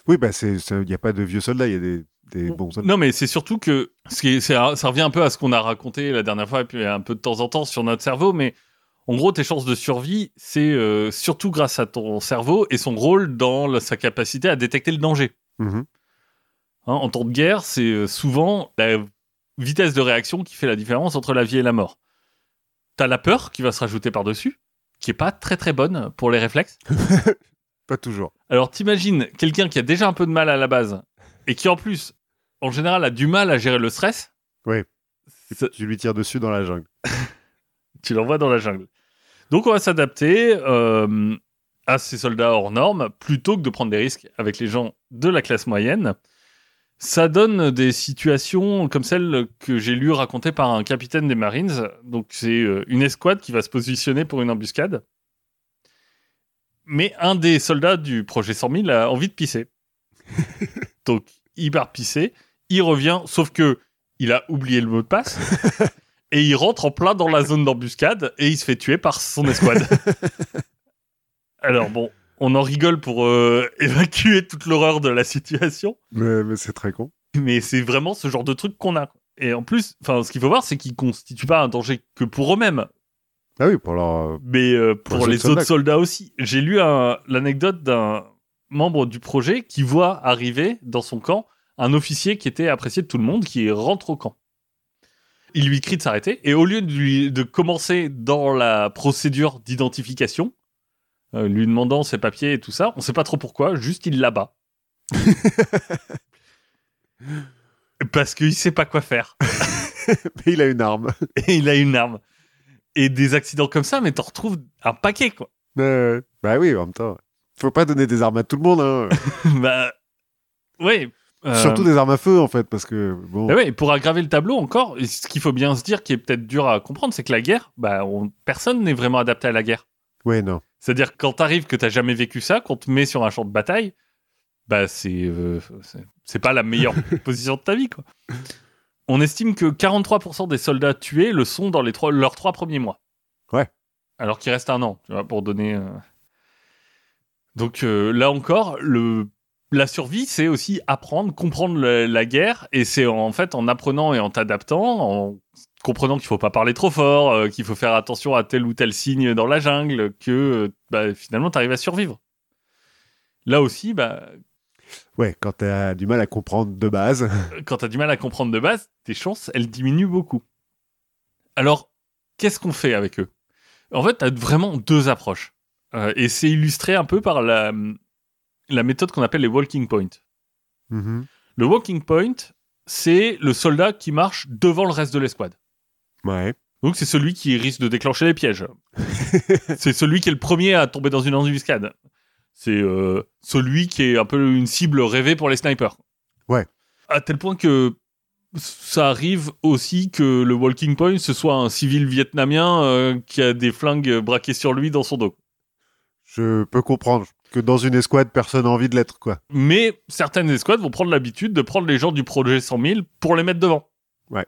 Oui, bah, c'est, il n'y a pas de vieux soldats, il y a des, des bons soldats. Non, mais c'est surtout que ce qui est- un- ça revient un peu à ce qu'on a raconté la dernière fois, et puis un peu de temps en temps sur notre cerveau, mais en gros, tes chances de survie, c'est euh, surtout grâce à ton cerveau et son rôle dans la- sa capacité à détecter le danger. Mhm. Hein, en temps de guerre, c'est euh, souvent la vitesse de réaction qui fait la différence entre la vie et la mort. T'as la peur qui va se rajouter par-dessus, qui est pas très très bonne pour les réflexes? Pas toujours. Alors t'imagines quelqu'un qui a déjà un peu de mal à la base et qui en plus, en général, a du mal à gérer le stress? Oui. Ça- Tu lui tires dessus dans la jungle. tu l'envoies dans la jungle. Donc on va s'adapter euh, à ces soldats hors normes plutôt que de prendre des risques avec les gens de la classe moyenne. Ça donne des situations comme celle que j'ai lu racontée par un capitaine des Marines. Donc c'est euh, une escouade qui va se positionner pour une embuscade. Mais un des soldats du projet 100 000 a envie de pisser. Donc il part pisser, il revient, sauf que il a oublié le mot de passe et il rentre en plein dans la zone d'embuscade et il se fait tuer par son escouade. Alors bon, on en rigole pour euh, évacuer toute l'horreur de la situation, Mais, mais c'est très con. mais c'est vraiment ce genre de truc qu'on a. Et en plus, enfin, ce qu'il faut voir, c'est qu'ils constituent pas un danger que pour eux-mêmes, Ah oui, pour leur. mais euh, pour, Pour les les autres soldats aussi. J'ai lu l'anecdote d'un membre du projet qui voit arriver dans son camp un officier qui était apprécié de tout le monde, qui rentre au camp. Il lui crie de s'arrêter, et au lieu de, lui, de commencer dans la procédure d'identification, lui demandant ses papiers et tout ça, on sait pas trop pourquoi, juste il l'abat. Parce qu'il sait pas quoi faire. Mais il a une arme. Et il a une arme. Et des accidents comme ça, mais t'en retrouves un paquet, quoi. Euh, bah oui, en même temps. Faut pas donner des armes à tout le monde. Hein. bah, ouais. euh, Surtout des armes à feu, en fait, parce que bon. bah ouais, pour aggraver le tableau encore, ce qu'il faut bien se dire, qui est peut-être dur à comprendre, c'est que la guerre, bah, on- personne n'est vraiment adapté à la guerre. Ouais, non. C'est-à-dire quand t'arrives que t'as jamais vécu ça, qu'on te met sur un champ de bataille, bah c'est euh, c'est- c'est pas la meilleure position de ta vie, quoi. On estime que 43% des soldats tués le sont dans les trois, leurs trois premiers mois. Ouais. Alors qu'il reste un an, tu vois, pour donner. euh. Donc euh, là encore, le la survie, c'est aussi apprendre, comprendre le- la guerre, et c'est en fait en apprenant et en t'adaptant, en comprenant qu'il faut pas parler trop fort, euh, qu'il faut faire attention à tel ou tel signe dans la jungle, que euh, bah, finalement t'arrives à survivre. Là aussi, bah, Ouais, quand t'as du mal à comprendre de base. quand t'as du mal à comprendre de base, tes chances, elles diminuent beaucoup. Alors, qu'est-ce qu'on fait avec eux? En fait, t'as vraiment deux approches. Euh, et c'est illustré un peu par la, la méthode qu'on appelle les walking points. Mhm. Le walking point, c'est le soldat qui marche devant le reste de l'escouade. Ouais. Donc c'est celui qui risque de déclencher les pièges. c'est celui qui est le premier à tomber dans une embuscade. C'est euh, celui qui est un peu une cible rêvée pour les snipers. Ouais. À tel point que ça arrive aussi que le walking point ce soit un civil vietnamien euh, qui a des flingues braquées sur lui dans son dos. Je peux comprendre que dans une escouade, personne n'a envie de l'être, quoi. Mais certaines escouades vont prendre l'habitude de prendre les gens du projet 100 000 pour les mettre devant. Ouais.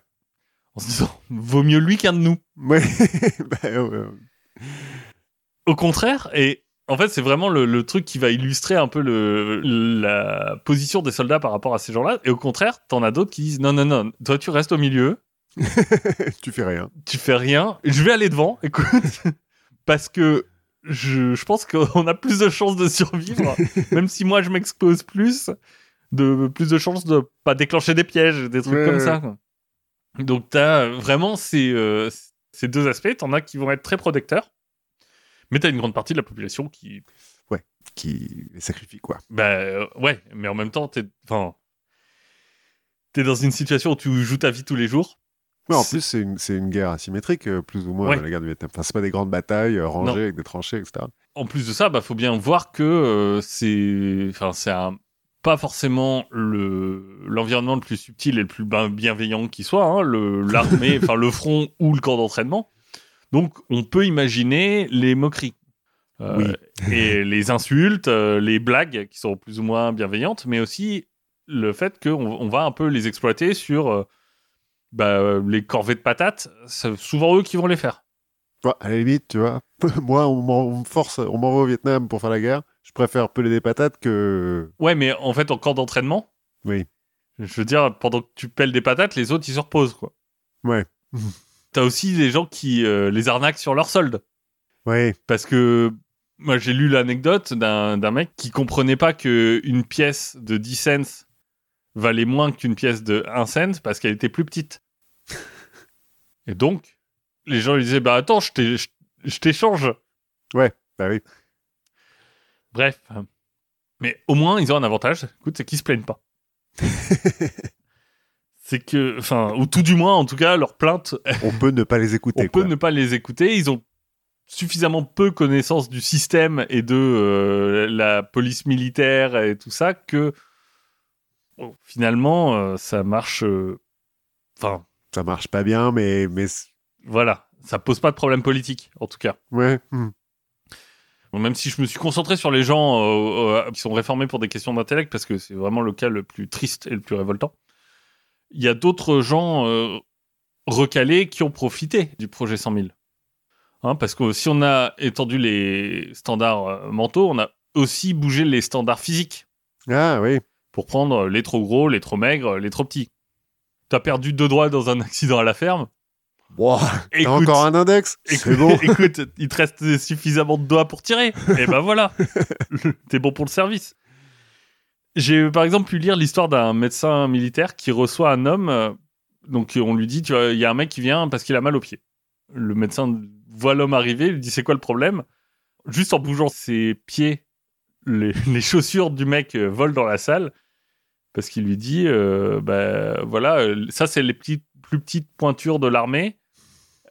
En se disant, vaut mieux lui qu'un de nous. Ouais. bah, ouais. Au contraire, et en fait, c'est vraiment le, le truc qui va illustrer un peu le, la position des soldats par rapport à ces gens-là. Et au contraire, t'en as d'autres qui disent non, non, non, toi tu restes au milieu, tu fais rien. tu fais rien, je vais aller devant, écoute, parce que je, je pense qu'on a plus de chances de survivre, même si moi je m'expose plus, de plus de chances de pas déclencher des pièges, des trucs Ouais, comme ouais. ça. Donc t'as vraiment ces, euh, ces deux aspects, t'en as qui vont être très protecteurs, mais t'as une grande partie de la population qui Qui les sacrifie, quoi. Bah euh, ouais, mais en même temps, t'es, enfin, t'es dans une situation où tu joues ta vie tous les jours. Ouais, en plus, c'est une, une guerre asymétrique, euh, plus ou moins, Ouais. la guerre du Vietnam. Enfin, c'est pas des grandes batailles euh, rangées Non. avec des tranchées, etc. En plus de ça, bah faut bien voir que euh, c'est, enfin, c'est un- pas forcément le l'environnement le plus subtil et le plus ben- bienveillant qui soit, hein, le l'armée, enfin le front ou le camp d'entraînement. Donc, on peut imaginer les moqueries. Euh, Oui. et les insultes, euh, les blagues qui sont plus ou moins bienveillantes, mais aussi le fait qu'on on va un peu les exploiter sur euh, bah, les corvées de patates. C'est souvent eux qui vont les faire. Ouais, à la limite, tu vois, moi, on m'en- on me force, on m'envoie au Vietnam pour faire la guerre. Je préfère peler des patates que. Ouais, mais en fait, en camp d'entraînement, Oui. je veux dire, pendant que tu pelles des patates, les autres, ils se reposent, quoi. Ouais. T'as aussi des gens qui euh, les arnaquent sur leur solde. Ouais. Parce que moi, j'ai lu l'anecdote d'un mec qui comprenait pas que une pièce de 10 cents valait moins qu'une pièce de 1 cent parce qu'elle était plus petite. Et donc, les gens lui disaient Bah attends, je t'échange. Bah oui. Bref. Mais au moins, ils ont un avantage. Écoute, c'est qu'ils se plaignent pas. c'est que, enfin, ou tout du moins, en tout cas, leurs plaintes, On peut ne pas les écouter. on peut ne pas les écouter. Ils ont suffisamment peu connaissance du système et de euh, la police militaire et tout ça que bon, finalement, euh, ça marche. euh, Enfin, Ça marche pas bien, mais. mais... voilà, ça pose pas de problème politique, en tout cas. Ouais. hmm. Même si je me suis concentré sur les gens euh, euh, qui sont réformés pour des questions d'intellect, parce que c'est vraiment le cas le plus triste et le plus révoltant, il y a d'autres gens euh, recalés qui ont profité du projet 100 000. Hein, parce que si on a étendu les standards mentaux, on a aussi bougé les standards physiques Ah oui. pour prendre les trop gros, les trop maigres, les trop petits. T'as perdu deux doigts dans un accident à la ferme. Wow. Écoute, encore un index C'est Écoute, bon. écoute, il te reste suffisamment de doigts pour tirer. Et ben voilà, t'es bon pour le service. J'ai par exemple pu lire l'histoire d'un médecin militaire qui reçoit un homme. euh, donc on lui dit, tu vois, il y a un mec qui vient parce qu'il a mal au pied. Le médecin voit l'homme arriver, il lui dit c'est quoi le problème? Juste en bougeant ses pieds, les, les chaussures du mec euh, volent dans la salle parce qu'il lui dit, euh, bah voilà, ça c'est les petites, plus petites pointures de l'armée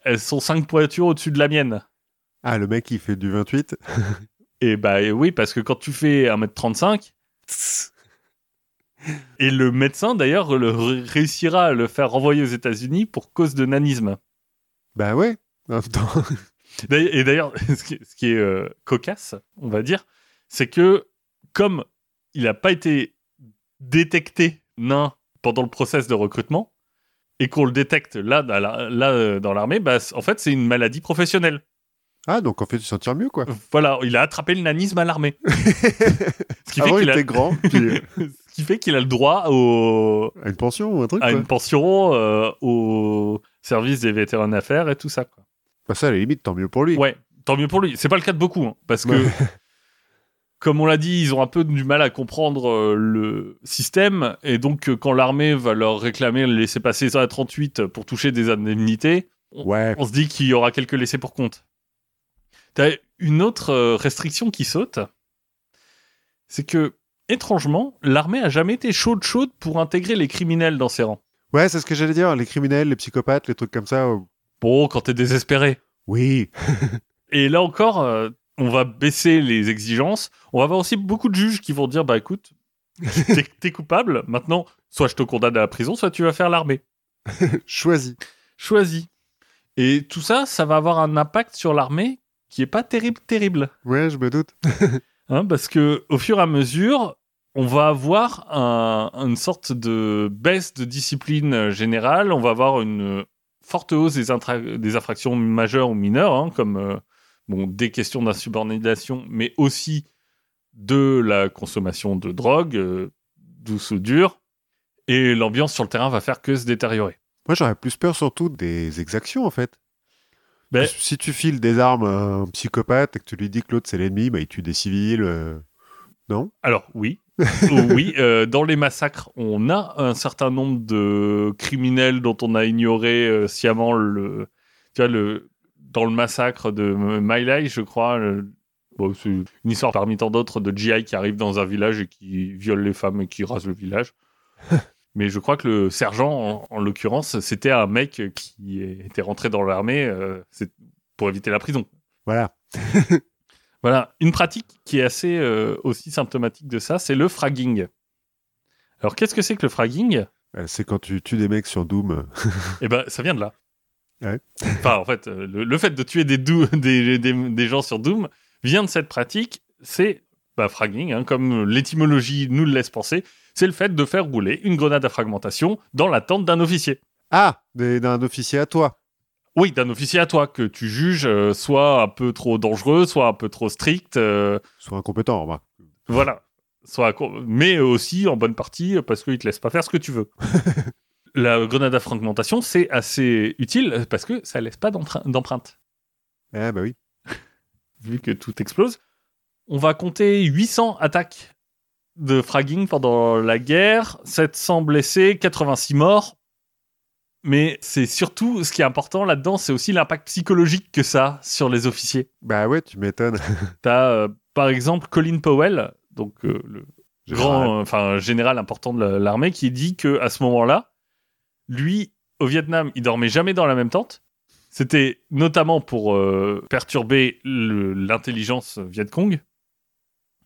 elles sont cinq pointures au-dessus de la mienne. Ah, le mec, il fait du 28. Et bah oui, parce que quand tu fais 1m35, et le médecin d'ailleurs le ré- réussira à le faire renvoyer aux États-Unis pour cause de nanisme. Bah ouais. En même temps. D'ailleurs- Et d'ailleurs, ce qui, ce qui est euh, cocasse, on va dire, c'est que comme il n'a pas été détecté nain pendant le process de recrutement, et qu'on le détecte là, là euh, dans l'armée, bah, en fait, c'est une maladie professionnelle. Ah, donc en fait, tu s'en tires mieux, quoi. Voilà, il a attrapé le nanisme à l'armée. Ce qui fait il qu'il a- était grand, puis euh, Ce qui fait qu'il a le droit au... à une pension ou un truc, à quoi. une pension, euh, au service des vétérans affaires et tout ça. Quoi. Bah, ça, à la limite, tant mieux pour lui. Ouais, tant mieux pour lui. C'est pas le cas de beaucoup, hein, parce que, Ouais. comme on l'a dit, ils ont un peu du mal à comprendre euh, le système, et donc euh, quand l'armée va leur réclamer le laisser passer ça à 38 pour toucher des indemnités, Ouais. on se dit qu'il y aura quelques laissés pour compte. T'as une autre euh, restriction qui saute, c'est que, étrangement, l'armée a jamais été chaude chaude pour intégrer les criminels dans ses rangs. Ouais, c'est ce que j'allais dire. Les criminels, les psychopathes, les trucs comme ça. Bon, quand t'es désespéré. Oui. Et là encore, on va baisser les exigences. On va avoir aussi beaucoup de juges qui vont dire, bah écoute, t'es coupable, maintenant, soit je te condamne à la prison, soit tu vas faire l'armée. Choisi. Choisis. Et tout ça, ça va avoir un impact sur l'armée qui est pas terrible, terrible. Ouais, je me doute. Hein, parce que au fur et à mesure, on va avoir un- une sorte de baisse de discipline générale. On va avoir une forte hausse des infractions majeures ou mineures, hein, comme euh, bon, des questions d'insubordination, mais aussi de la consommation de drogue, euh, douce ou dure. Et l'ambiance sur le terrain va faire que se détériorer. Moi, j'aurais plus peur surtout des exactions, en fait. Ben- Si tu files des armes à un psychopathe et que tu lui dis que l'autre c'est l'ennemi, bah, il tue des civils. euh, Non? Alors oui, oui, euh, dans les massacres, on a un certain nombre de criminels dont on a ignoré sciemment le, tu vois le, dans le massacre de My Lai, je crois. bon, c'est une histoire parmi tant d'autres de GI qui arrive dans un village et qui viole les femmes et qui rase le village. Mais je crois que le sergent, en, en l'occurrence, c'était un mec qui était rentré dans l'armée euh, pour éviter la prison. Voilà. Voilà, une pratique qui est assez euh, aussi symptomatique de ça, c'est le fragging. Alors, qu'est-ce que c'est que le fragging? Euh, C'est quand tu tues des mecs sur Doom. Eh ben, ça vient de là. Ouais. Enfin, en fait, euh, le, le fait de tuer des, dou- des, des, des gens sur Doom vient de cette pratique. C'est bah, fragging, hein, comme l'étymologie nous le laisse penser. C'est le fait de faire rouler une grenade à fragmentation dans la tente d'un officier. Ah D'un officier à toi. Oui, d'un officier à toi que tu juges euh, soit un peu trop dangereux, soit un peu trop strict. euh, Soit incompétent, remarque. Voilà. Soit, mais aussi en bonne partie parce qu'il te laisse pas faire ce que tu veux. La grenade à fragmentation, c'est assez utile parce que ça laisse pas d'empr- d'empreinte. Ah bah oui. Vu que tout explose, on va compter 800 attaques de fragging pendant la guerre, 700 blessés, 86 morts. Mais c'est surtout, ce qui est important là-dedans, c'est aussi l'impact psychologique que ça a sur les officiers. Bah ouais, tu m'étonnes. T'as, euh, par exemple, Colin Powell, donc euh, le Général. grand, euh, général important de la- l'armée, qui dit que à ce moment-là, lui, au Vietnam, il dormait jamais dans la même tente. C'était notamment pour euh, perturber l'intelligence Vietcong,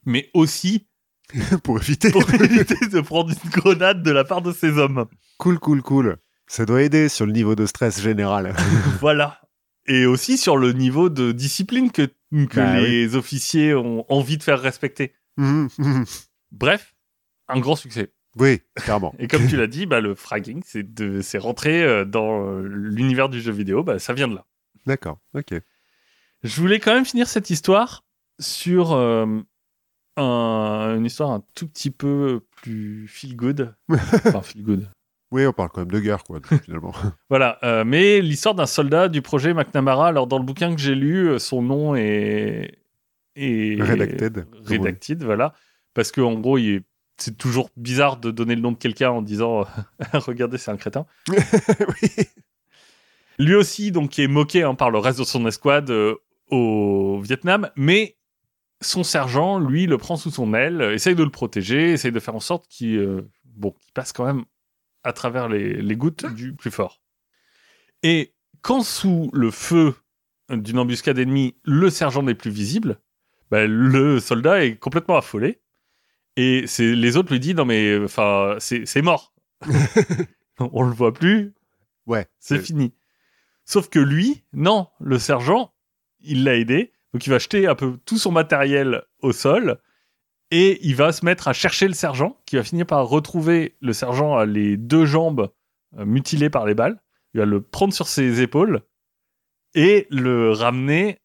mais aussi Pour éviter. pour éviter de prendre une grenade de la part de ses hommes. cool, cool, cool. Ça doit aider sur le niveau de stress général. voilà. Et aussi sur le niveau de discipline que, que Bah les officiers ont envie de faire respecter. Mhm, mhm. Bref, un grand succès. Oui, clairement. Et comme tu l'as dit, bah, le fragging, c'est rentré euh, dans euh, l'univers du jeu vidéo, bah, ça vient de là. D'accord, ok. Je voulais quand même finir cette histoire sur euh, un- une histoire un tout petit peu plus feel good. enfin, feel good. Oui, on parle quand même de guerre, quoi, finalement. Voilà, euh, mais l'histoire d'un soldat du projet McNamara. Alors, dans le bouquin que j'ai lu, son nom est. est Redacted. Redacted, voilà. Parce que, en gros, il est- c'est toujours bizarre de donner le nom de quelqu'un en disant Regardez, c'est un crétin. oui. Lui aussi, donc, qui est moqué hein, par le reste de son escouade euh, au Vietnam, mais son sergent, lui, le prend sous son aile, euh, essaye de le protéger, essaye de faire en sorte qu'il euh, bon, passe quand même à travers les, les gouttes du plus fort. Et quand sous le feu d'une embuscade ennemie, le sergent n'est plus visible, bah, le soldat est complètement affolé. Et c'est les autres lui disent non mais enfin c'est c'est mort. On le voit plus, Ouais. c'est fini. Sauf que lui, non, le sergent, il l'a aidé. Donc il va jeter un peu tout son matériel au sol et il va se mettre à chercher le sergent, qui va finir par retrouver le sergent à les deux jambes euh, mutilées par les balles. Il va le prendre sur ses épaules et le ramener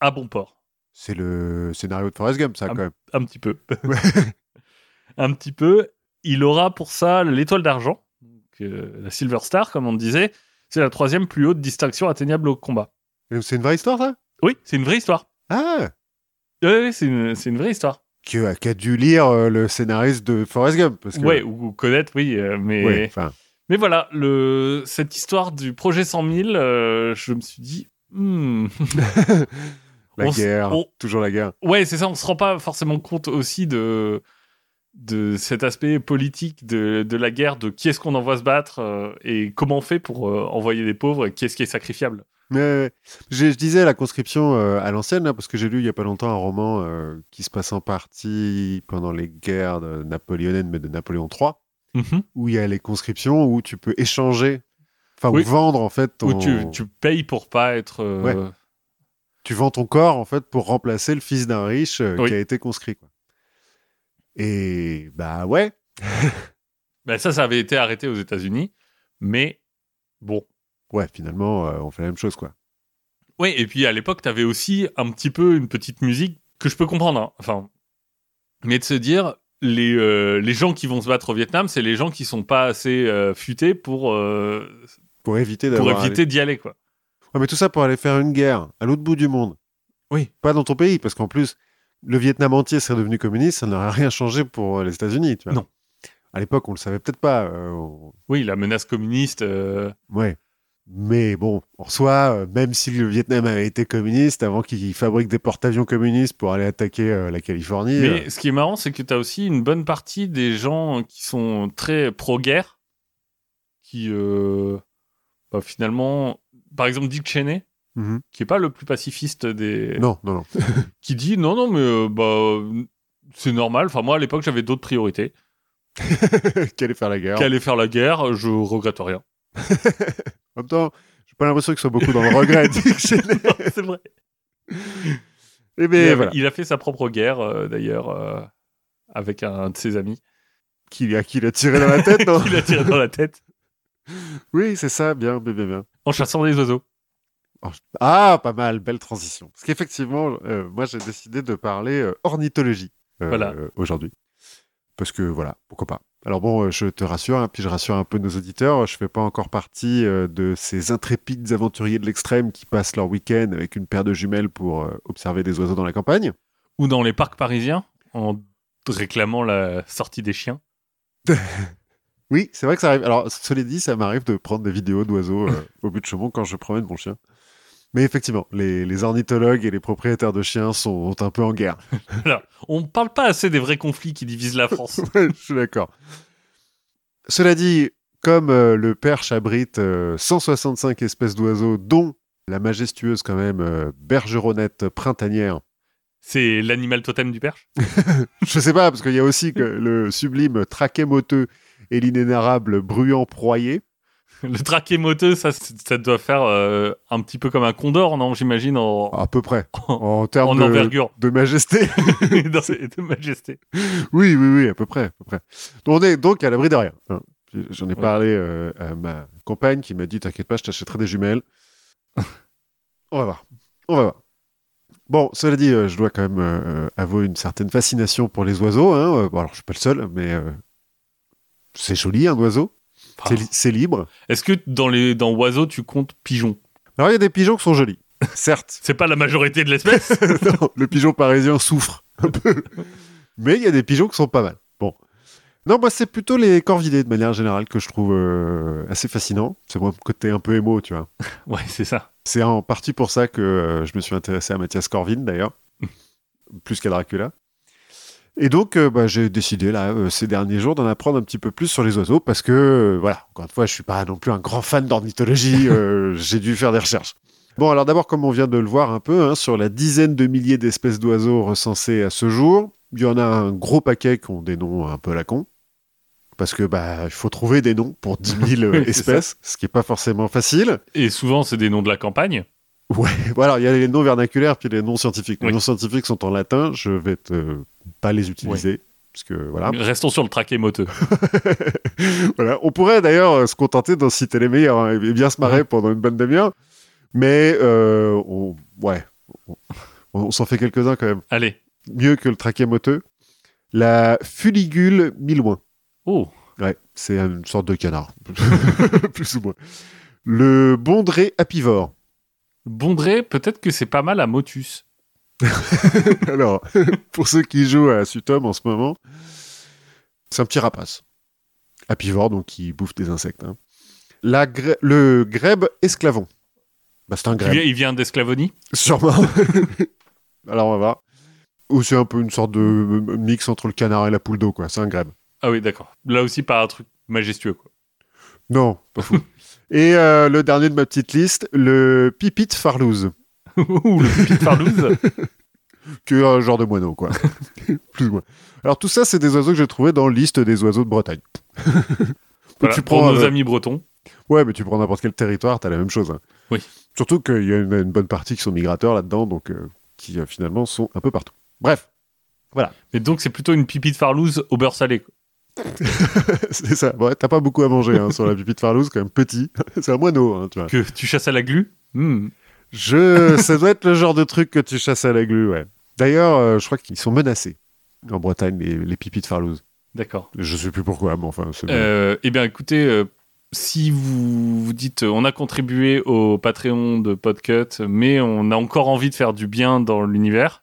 à bon port. C'est le scénario de Forrest Gump, ça, quand même. Un petit peu. un petit peu. Il aura pour ça l'étoile d'argent, euh, la Silver Star, comme on disait. C'est la troisième plus haute distinction atteignable au combat. C'est une vraie histoire, ça? Oui, c'est une vraie histoire. Ah Oui, c'est une, vraie histoire. Qui a, qui a dû lire euh, le scénariste de Forrest Gump. Parce que... Ouais, ou, ou connaître, oui, euh, mais, Ouais, mais voilà, le, cette histoire du projet 100 000, euh, je me suis dit, hmm, la On guerre, on- toujours la guerre. ouais, c'est ça, on se rend pas forcément compte aussi de, de cet aspect politique de, de la guerre, de qui est-ce qu'on envoie se battre euh, et comment on fait pour euh, envoyer des pauvres et qui est-ce qui est sacrifiable. Mais je, je disais la conscription euh, à l'ancienne, là, parce que j'ai lu il y a pas longtemps un roman qui se passe en partie pendant les guerres napoléoniennes, mais de Napoléon III, où il y a les conscriptions où tu peux échanger, enfin, Oui. ou vendre, en fait, ton... Ou tu, tu payes pour pas être. Ouais. Tu vends ton corps, en fait, pour remplacer le fils d'un riche euh, Oui. qui a été conscrit, quoi. Et, bah ouais, Ben ça, ça avait été arrêté aux États-Unis, mais bon. ouais, finalement, euh, on fait la même chose, quoi. Oui, et puis à l'époque, t'avais aussi un petit peu une petite musique que je peux comprendre. hein. Enfin, mais de se dire, les, euh, les gens qui vont se battre au Vietnam, c'est les gens qui sont pas assez futés pour, Pour éviter pour d'avoir... éviter d'y aller, quoi. Ouais, mais tout ça pour aller faire une guerre à l'autre bout du monde. Oui. Pas dans ton pays, parce qu'en plus, le Vietnam entier serait devenu communiste, ça n'aurait rien changé pour euh, les États-Unis. Non. À l'époque, on le savait peut-être pas. euh, on- Oui, la menace communiste. euh, Ouais. Mais bon, en soi, euh, même si le Vietnam avait été communiste, avant qu'ils fabriquent des porte-avions communistes pour aller attaquer euh, la Californie. Mais ce qui est marrant, c'est que tu as aussi une bonne partie des gens qui sont très pro-guerre, qui, bah, finalement, par exemple, Dick Cheney, mhm. qui est pas le plus pacifiste des. Non, non, non. Qui dit non, non, mais euh, bah, c'est normal. Enfin, moi, à l'époque, j'avais d'autres priorités. Qu'aller faire la guerre. Qu'aller faire la guerre, je regrette rien. En même temps, j'ai pas l'impression qu'ils soient beaucoup dans le regret. Dick Cheney. c'est vrai. Eh il, bien, a, voilà. il a fait sa propre guerre, euh, d'ailleurs, euh, avec un de ses amis. Qui, à qui il a tiré dans la tête, non Il a tiré dans la tête Oui, c'est ça, bien, bien, bien. En chassant des oiseaux. Ah, pas mal, belle transition. Parce qu'effectivement, euh, moi j'ai décidé de parler euh, ornithologie euh, Voilà. aujourd'hui. Parce que voilà, pourquoi pas. Alors bon, je te rassure, hein, puis je rassure un peu nos auditeurs, je fais pas encore partie de ces intrépides aventuriers de l'extrême qui passent leur week-end avec une paire de jumelles pour observer des oiseaux dans la campagne. Ou dans les parcs parisiens, en réclamant la sortie des chiens. Oui, c'est vrai que ça arrive. Alors, cela dit, ça m'arrive de prendre des vidéos d'oiseaux euh, au but de Chaumont quand je promène mon chien. Mais effectivement, les, les ornithologues et les propriétaires de chiens sont un peu en guerre. Alors, on ne parle pas assez des vrais conflits qui divisent la France. Ouais, je suis d'accord. Cela dit, comme euh, le Perche abrite euh, 165 espèces d'oiseaux, dont la majestueuse quand même euh, bergeronnette printanière, C'est l'animal totem du perche? Je sais pas, parce qu'il y a aussi que le sublime traquet moteux et l'inénarrable bruyant proyer. Le traquet moteux, ça, ça doit faire euh, un petit peu comme un condor, non J'imagine, en, À peu près. en, En termes en de, envergure de majesté. De majesté. oui, oui, oui, à peu près. À peu près. Donc, on est donc à l'abri de rien. hein. J'en ai Ouais. parlé euh, à ma compagne qui m'a dit T'inquiète pas, je t'achèterai des jumelles. on va voir. On va voir. Bon, cela dit, euh, je dois quand même avouer une certaine fascination pour les oiseaux. Hein. Bon, alors, je suis pas le seul, mais c'est joli, un oiseau. Ah. C'est li- C'est libre. Est-ce que dans les dans oiseaux, tu comptes pigeons? Alors, il y a des pigeons qui sont jolis. Certes. C'est pas la majorité de l'espèce Non, le pigeon parisien souffre un peu. Mais il y a des pigeons qui sont pas mal. Bon. Non, moi, c'est plutôt les corvidés de manière générale que je trouve euh, assez fascinant. C'est mon côté un peu émo, tu vois. Ouais, c'est ça. C'est en partie pour ça que euh, je me suis intéressé à Mathias Corvin, d'ailleurs. plus qu'à Dracula. Et donc, euh, bah, j'ai décidé, là, euh, ces derniers jours, d'en apprendre un petit peu plus sur les oiseaux parce que, euh, voilà, encore une fois, je suis pas non plus un grand fan d'ornithologie. euh, j'ai dû faire des recherches. Bon, alors d'abord, comme on vient de le voir un peu, hein, sur la dizaine de milliers d'espèces d'oiseaux recensées à ce jour, il y en a un gros paquet qui ont des noms un peu à la con. Parce que bah il faut trouver des noms pour 10 000 Oui, c'est espèces, ce qui est pas forcément facile. Et souvent, c'est des noms de la campagne. Ouais, voilà, il y a les noms vernaculaires puis les noms scientifiques. Les Oui. noms scientifiques sont en latin, je vais te- pas les utiliser. Parce que voilà. Restons sur le traquet moteux. voilà. On pourrait d'ailleurs euh, se contenter d'en citer les meilleurs hein, et bien se marrer pendant une bonne demi-heure. Mais euh, on, ouais, on, on s'en fait quelques-uns quand même. Allez. Mieux que le traquet moteux. La fuligule milouin. Oh, Ouais, c'est une sorte de canard. Plus ou moins. Le bondré apivore. Bondré, peut-être que c'est pas mal à Motus. Alors, pour ceux qui jouent à Sutom en ce moment, c'est un petit rapace. Apivore, donc qui bouffe des insectes. hein. La le grèbe esclavon. Bah, c'est un Il grèbe. vient, il vient d'Esclavonie? Sûrement. Alors, on va voir. Ou c'est un peu une sorte de mix entre le canard et la poule d'eau, quoi. C'est un grèbe. Ah oui, d'accord. Là aussi, pas un truc majestueux, quoi. Non, pas fou. Et euh, le dernier de ma petite liste, le pipite farlouse. Ouh, le pipi de Farlouse. qui est un genre de moineau, quoi. Plus ou moins. Alors tout ça, c'est des oiseaux que j'ai trouvés dans liste des oiseaux de Bretagne. Voilà, tu pour prends, nos euh, amis bretons. Ouais, mais tu prends n'importe quel territoire, t'as la même chose. hein. Oui. Surtout qu'il y a une, une bonne partie qui sont migrateurs là-dedans, donc euh, qui finalement sont un peu partout. Bref, Mais donc, c'est plutôt une pipi de Farlouse au beurre salé. quoi. c'est ça. Ouais, t'as pas beaucoup à manger hein, sur la pipite farlouse, quand même petit. c'est un moineau, hein, tu vois. Que tu chasses à la glu? Hmm. Je... ça doit être le genre de truc que tu chasses à la glu, ouais. D'ailleurs, euh, je crois qu'ils sont menacés en Bretagne, les, les pipites farlouses. D'accord. Je sais plus pourquoi, mais enfin, c'est... Euh, eh bien, écoutez, euh, si vous vous dites euh, on a contribué au Patreon de Podcut, mais on a encore envie de faire du bien dans l'univers,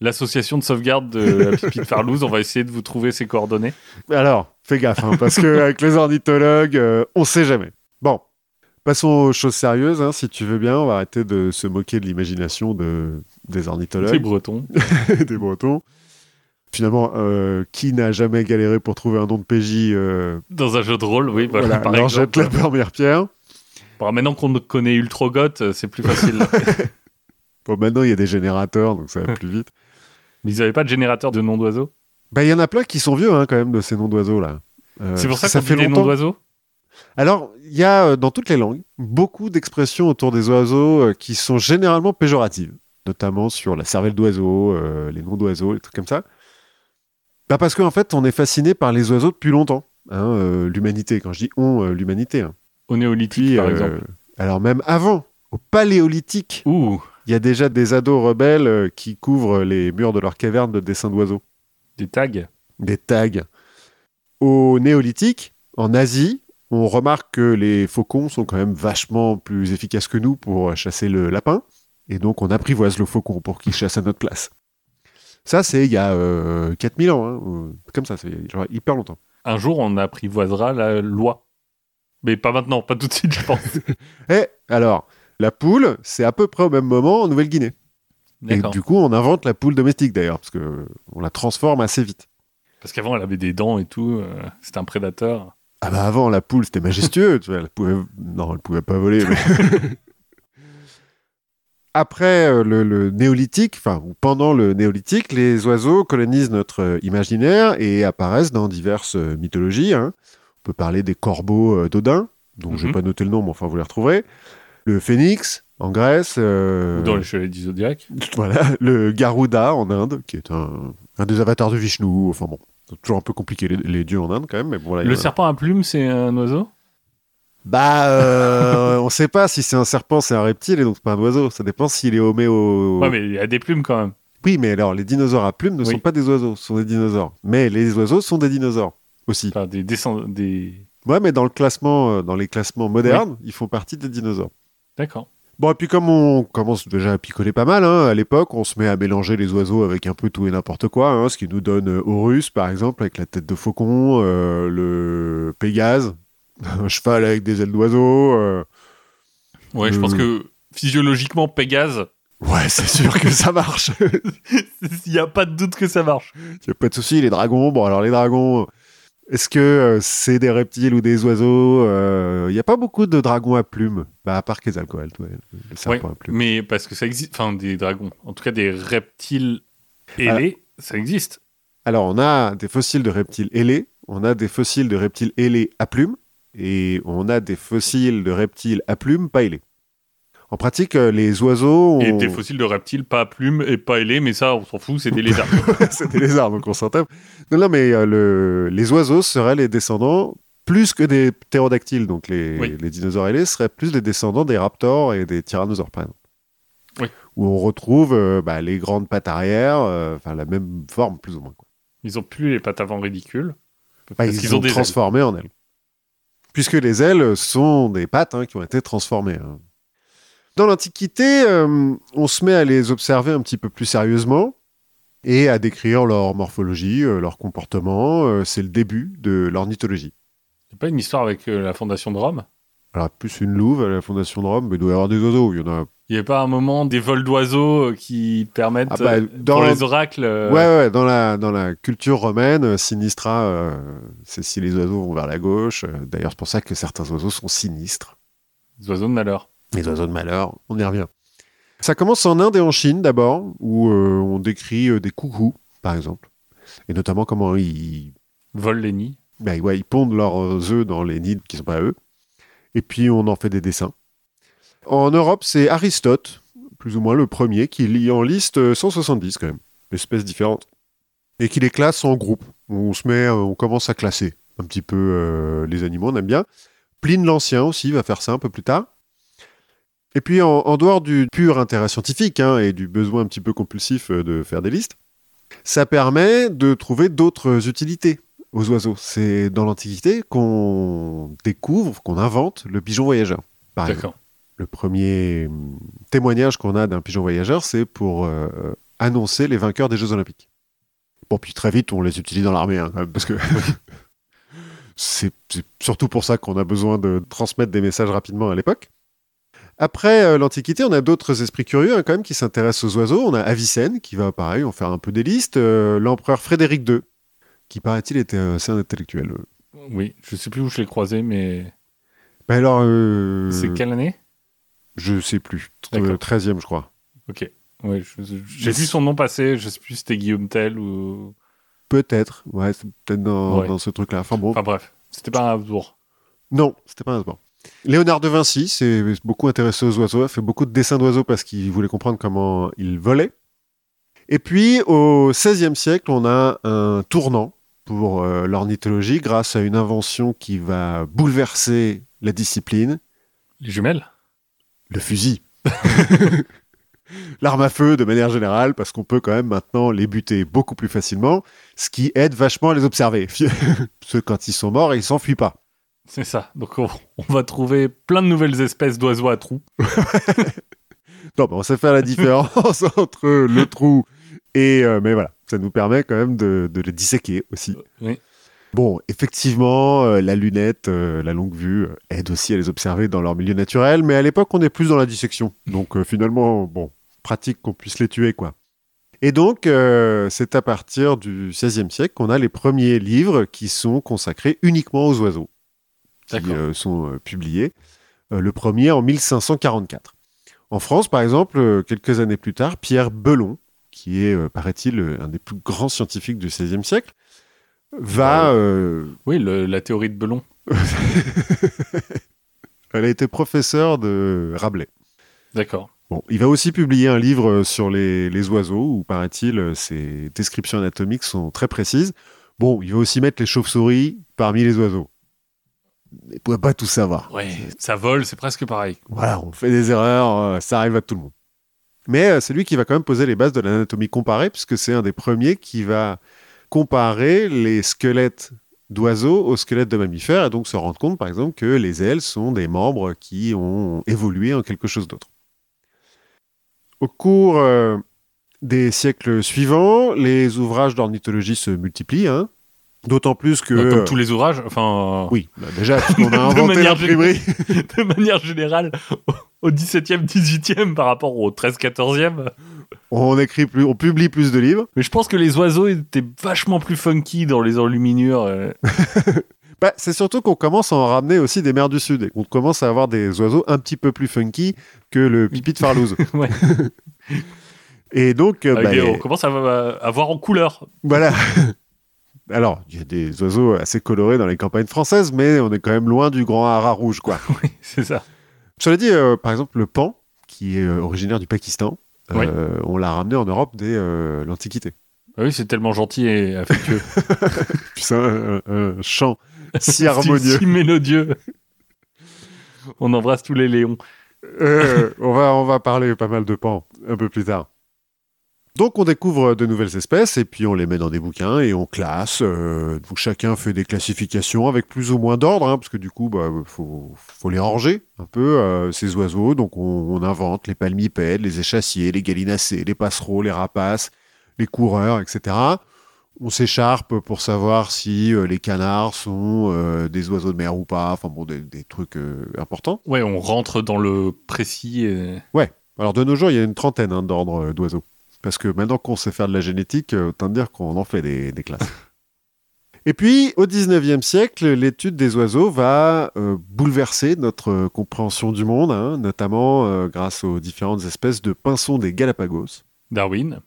l'association de sauvegarde de la pipi de Farlouse, on va essayer de vous trouver ses coordonnées. Alors, fais gaffe, hein, parce que avec les ornithologues, euh, on sait jamais. Bon, passons aux choses sérieuses, hein, si tu veux bien. On va arrêter de se moquer de l'imagination de, des ornithologues, breton. des Bretons. Finalement, euh, qui n'a jamais galéré pour trouver un nom de PJ euh, Dans un jeu de rôle, oui, Voilà, par exemple. jette la première pierre. Bon, maintenant qu'on connaît Ultrogot, euh, c'est plus facile. Bon, maintenant, il y a des générateurs, donc ça va plus vite. Mais ils n'avaient pas de générateur de nom d'oiseaux? Bah, il y en a plein qui sont vieux, hein, quand même, de ces noms d'oiseaux, là. Euh, C'est pour ça, ça qu'on fait des noms d'oiseaux? Alors, il y a euh, dans toutes les langues beaucoup d'expressions autour des oiseaux euh, qui sont généralement péjoratives, notamment sur la cervelle d'oiseau, euh, les noms d'oiseaux, les trucs comme ça. Bah parce qu'en fait, on est fasciné par les oiseaux depuis longtemps. hein, l'humanité, quand je dis on, l'humanité. hein. Au néolithique, Puis, par exemple. alors même avant, au paléolithique, Ouh, il y a déjà des ados rebelles euh, qui couvrent les murs de leurs cavernes de dessins d'oiseaux, des tags. des tags. Au néolithique, en Asie, on remarque que les faucons sont quand même vachement plus efficaces que nous pour chasser le lapin, et donc on apprivoise le faucon pour qu'il chasse à notre place. Ça, c'est il y a euh, 4000 ans, hein, ou- comme ça, c'est genre hyper longtemps. Un jour, on apprivoisera la loi. Mais pas maintenant, pas tout de suite, je pense. Et alors, la poule, c'est à peu près au même moment en Nouvelle-Guinée. Et du coup, on invente la poule domestique d'ailleurs, parce que on la transforme assez vite. Parce qu'avant, elle avait des dents et tout. euh, C'était un prédateur. Ah bah avant, la poule, c'était majestueux. tu vois, elle pouvait... Non, elle pouvait pas voler. mais- Après euh, le, le néolithique, enfin, ou pendant le néolithique, les oiseaux colonisent notre euh, imaginaire et apparaissent dans diverses euh, mythologies. hein. On peut parler des corbeaux d'Odin, dont je Mhm. n'ai pas noté le nom, mais enfin, vous les retrouverez. Le phénix, en Grèce. euh, dans les chevaliers du Zodiac. Voilà, le Garuda en Inde, qui est un, un des avatars de Vishnu. Enfin bon, c'est toujours un peu compliqué les, les dieux en Inde quand même, mais bon, Le serpent à plumes, c'est un oiseau? Bah, euh, on sait pas si c'est un serpent, c'est un reptile et donc pas un oiseau. Ça dépend s'il est homéo. Ouais, mais il y a des plumes quand même. Oui, mais alors les dinosaures à plumes ne Oui. sont pas des oiseaux, ce sont des dinosaures. Mais les oiseaux sont des dinosaures aussi. Enfin, des descendants. Des... Ouais, mais dans le classement, euh, dans les classements modernes, ils font partie des dinosaures. D'accord. Bon, et puis comme on commence déjà à picoler pas mal, hein, à l'époque, on se met à mélanger les oiseaux avec un peu tout et n'importe quoi, hein, ce qui nous donne euh, Horus, par exemple, avec la tête de faucon, euh, le Pégase, un cheval avec des ailes d'oiseau. euh. Ouais, je pense que physiologiquement, Pégase, Ouais, c'est sûr que ça marche. il n'y a pas de doute que ça marche. Y a pas de souci, les dragons. Bon, alors les dragons, est-ce que euh, c'est des reptiles ou des oiseaux Il n'y a pas beaucoup de dragons à plumes, bah, à part Quetzalcoatl, ouais, le serpent Ouais, à plumes. mais parce que ça existe. Enfin, des dragons. En tout cas, des reptiles ailés, ça existe. Alors, on a des fossiles de reptiles ailés, on a des fossiles de reptiles ailés à plumes, et on a des fossiles de reptiles à plumes pas ailés. En pratique, euh, les oiseaux. Et ont- des fossiles de reptiles pas à plumes et pas ailés, mais ça, on s'en fout, c'est des lézards. c'est des lézards, donc on s'en tape. Non, non, mais euh, le... les oiseaux seraient les descendants plus que des ptérodactyles, donc les, Oui. les dinosaures ailés seraient plus les descendants des raptors et des tyrannosaures, par exemple. Oui. Où on retrouve euh, bah, les grandes pattes arrière, euh, enfin la même forme plus ou moins. quoi. Ils ont plus les pattes avant ridicules. Bah, Parce ils ont ont transformé en ailes. Puisque les ailes sont des pattes hein, qui ont été transformées. hein. Dans l'Antiquité, euh, on se met à les observer un petit peu plus sérieusement et à décrire leur morphologie, euh, leur comportement. Euh, c'est le début de l'ornithologie. C'est pas une histoire avec la fondation de Rome? Alors, plus une louve à la fondation de Rome, mais il doit y avoir des oiseaux. Il y en a. Il n'y avait pas un moment des vols d'oiseaux qui permettent, Ah bah, dans- pour les oracles, euh, Ouais, ouais, dans la, dans la culture romaine, sinistra, euh, c'est si les oiseaux vont vers la gauche. D'ailleurs, c'est pour ça que certains oiseaux sont sinistres. des oiseaux de malheur. Les oiseaux de malheur, on y revient. Ça commence en Inde et en Chine d'abord, où euh, on décrit euh, des coucous, par exemple. Et notamment comment ils, Volent les nids. bah, ouais, ils pondent leurs œufs dans les nids qui sont pas à eux. Et puis on en fait des dessins. En Europe, c'est Aristote, plus ou moins le premier, qui lit en liste euh, 170 quand même, espèces différentes. Et qui les classe en groupes. On se met, euh, on commence à classer un petit peu euh, les animaux, on aime bien. Pline l'Ancien aussi va faire ça un peu plus tard. Et puis en, en dehors du pur intérêt scientifique hein, et du besoin un petit peu compulsif euh, de faire des listes, ça permet de trouver d'autres utilités aux oiseaux. C'est dans l'Antiquité qu'on découvre, qu'on invente le pigeon voyageur. Par exemple. D'accord. Le premier hum, témoignage qu'on a d'un pigeon voyageur, c'est pour euh, annoncer les vainqueurs des Jeux Olympiques. Bon, puis très vite, on les utilise dans l'armée, hein, parce que c'est surtout pour ça qu'on a besoin de transmettre des messages rapidement à l'époque. Après euh, l'Antiquité, on a d'autres esprits curieux hein, quand même qui s'intéressent aux oiseaux. On a Avicenne qui va, pareil, en faire un peu des listes. Euh, L'empereur Frédéric II, qui paraît-il était assez intellectuel. Oui, je sais plus où je l'ai croisé, mais Ben alors, euh, c'est quelle année? je sais plus. D'accord. 13e, je crois. Ok. Ouais, j'ai vu son nom passer, je sais plus si c'était Guillaume Tell ou. Peut-être, ouais, c'est peut-être dans, Ouais. dans ce truc-là. Enfin bon, Enfin bref, c'était pas un Habsbourg. non, c'était pas un sport. Léonard de Vinci s'est beaucoup intéressé aux oiseaux, a fait beaucoup de dessins d'oiseaux parce qu'il voulait comprendre comment ils volaient. Et puis, au XVIe siècle, on a un tournant pour euh, l'ornithologie grâce à une invention qui va bouleverser la discipline, Les jumelles le fusil. L'arme à feu de manière générale, parce qu'on peut quand même maintenant les buter beaucoup plus facilement, ce qui aide vachement à les observer. Parce que quand ils sont morts, ils s'enfuient pas. C'est ça. Donc on, on va trouver plein de nouvelles espèces d'oiseaux à trous. Non, mais on sait faire la différence entre le trou Et, euh, mais voilà, ça nous permet quand même de, de les disséquer aussi. Oui. Bon, effectivement, euh, la lunette, euh, la longue vue, euh, aide aussi à les observer dans leur milieu naturel, mais à l'époque, on est plus dans la dissection. Donc euh, finalement, bon, pratique qu'on puisse les tuer, quoi. Et donc, euh, c'est à partir du XVIe siècle qu'on a les premiers livres qui sont consacrés uniquement aux oiseaux, qui euh, sont euh, publiés. Euh, le premier en 1544. En France, par exemple, quelques années plus tard, Pierre Belon, qui est, paraît-il, un des plus grands scientifiques du XVIe siècle, va... euh, Oui, le- la théorie de Belon. Elle a été professeure de Rabelais. D'accord. Bon, il va aussi publier un livre sur les, les oiseaux, où, paraît-il, ses descriptions anatomiques sont très précises. Bon, il va aussi mettre les chauves-souris parmi les oiseaux. Il ne pouvait pas tout savoir. Ouais, ça vole, c'est presque pareil. Voilà, on fait des erreurs, euh, ça arrive à tout le monde. Mais euh, c'est lui qui va quand même poser les bases de l'anatomie comparée, puisque c'est un des premiers qui va comparer les squelettes d'oiseaux aux squelettes de mammifères, et donc se rendre compte, par exemple, que les ailes sont des membres qui ont évolué en quelque chose d'autre. Au cours euh, des siècles suivants, les ouvrages d'ornithologie se multiplient, hein, d'autant plus que... Bah, Comme tous les ouvrages, enfin, Oui, bah déjà, on a inventé l'imprimerie. de manière générale, au 17e, 18e par rapport au 13, 14e. on écrit plus, on publie plus de livres. Mais je pense que les oiseaux étaient vachement plus funky dans les enluminures. euh. Bah, c'est surtout qu'on commence à en ramener aussi des mers du Sud et qu'on commence à avoir des oiseaux un petit peu plus funky que le pipi de Farlouse. Ouais. et donc, euh, Avec bah, des- on commence à, à voir en couleur. voilà. Alors, il y a des oiseaux assez colorés dans les campagnes françaises, mais on est quand même loin du grand haras rouge, quoi. Oui, c'est ça. Cela dit, euh, par exemple, le pan, qui est euh, originaire du Pakistan, euh, Oui. on l'a ramené en Europe dès l'Antiquité. Ah Oui, c'est tellement gentil et affectueux. Puis c'est un, un- un chant si harmonieux. si, mélodieux. On embrasse tous les léons. On, va, on va parler pas mal de pans un peu plus tard. Donc on découvre de nouvelles espèces et puis on les met dans des bouquins et on classe. euh, donc chacun fait des classifications avec plus ou moins d'ordre, hein, parce que du coup, bah, faut, faut les ranger un peu euh, ces oiseaux. Donc on, on invente les palmipèdes, les échassiers, les gallinacés, les passereaux, les rapaces, les coureurs, etc. On s'écharpe pour savoir si euh, les canards sont euh, des oiseaux de mer ou pas. Enfin bon, des, des trucs euh, importants. Ouais, on rentre dans le précis. et- Alors de nos jours, il y a une trentaine hein, d'ordres euh, d'oiseaux. Parce que maintenant qu'on sait faire de la génétique, euh, autant dire qu'on en fait des, des classes. Et puis, au 19e siècle, l'étude des oiseaux va euh, bouleverser notre euh, compréhension du monde, hein, notamment euh, grâce aux différentes espèces de pinsons des Galapagos. Darwin.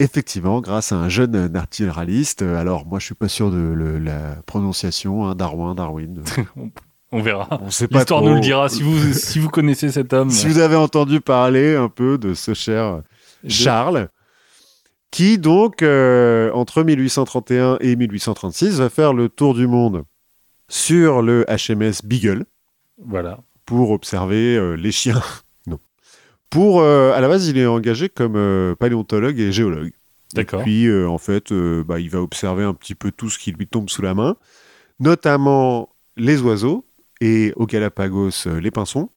Effectivement, grâce à un jeune naturaliste. Alors, moi, je suis pas sûr de le- la prononciation, hein, Darwin, Darwin. On verra. On sait pas L'histoire trop. nous le dira. Si vous, si vous connaissez cet homme, Si vous avez entendu parler un peu de ce cher Charles, qui donc, euh, entre 1831 et 1836, va faire le tour du monde sur le HMS Beagle Voilà. pour observer euh, les chiens. non. Pour, euh, à la base, il est engagé comme paléontologue et géologue. D'accord. Et puis, en fait, bah, il va observer un petit peu tout ce qui lui tombe sous la main, notamment les oiseaux et au Galapagos, les pinsons.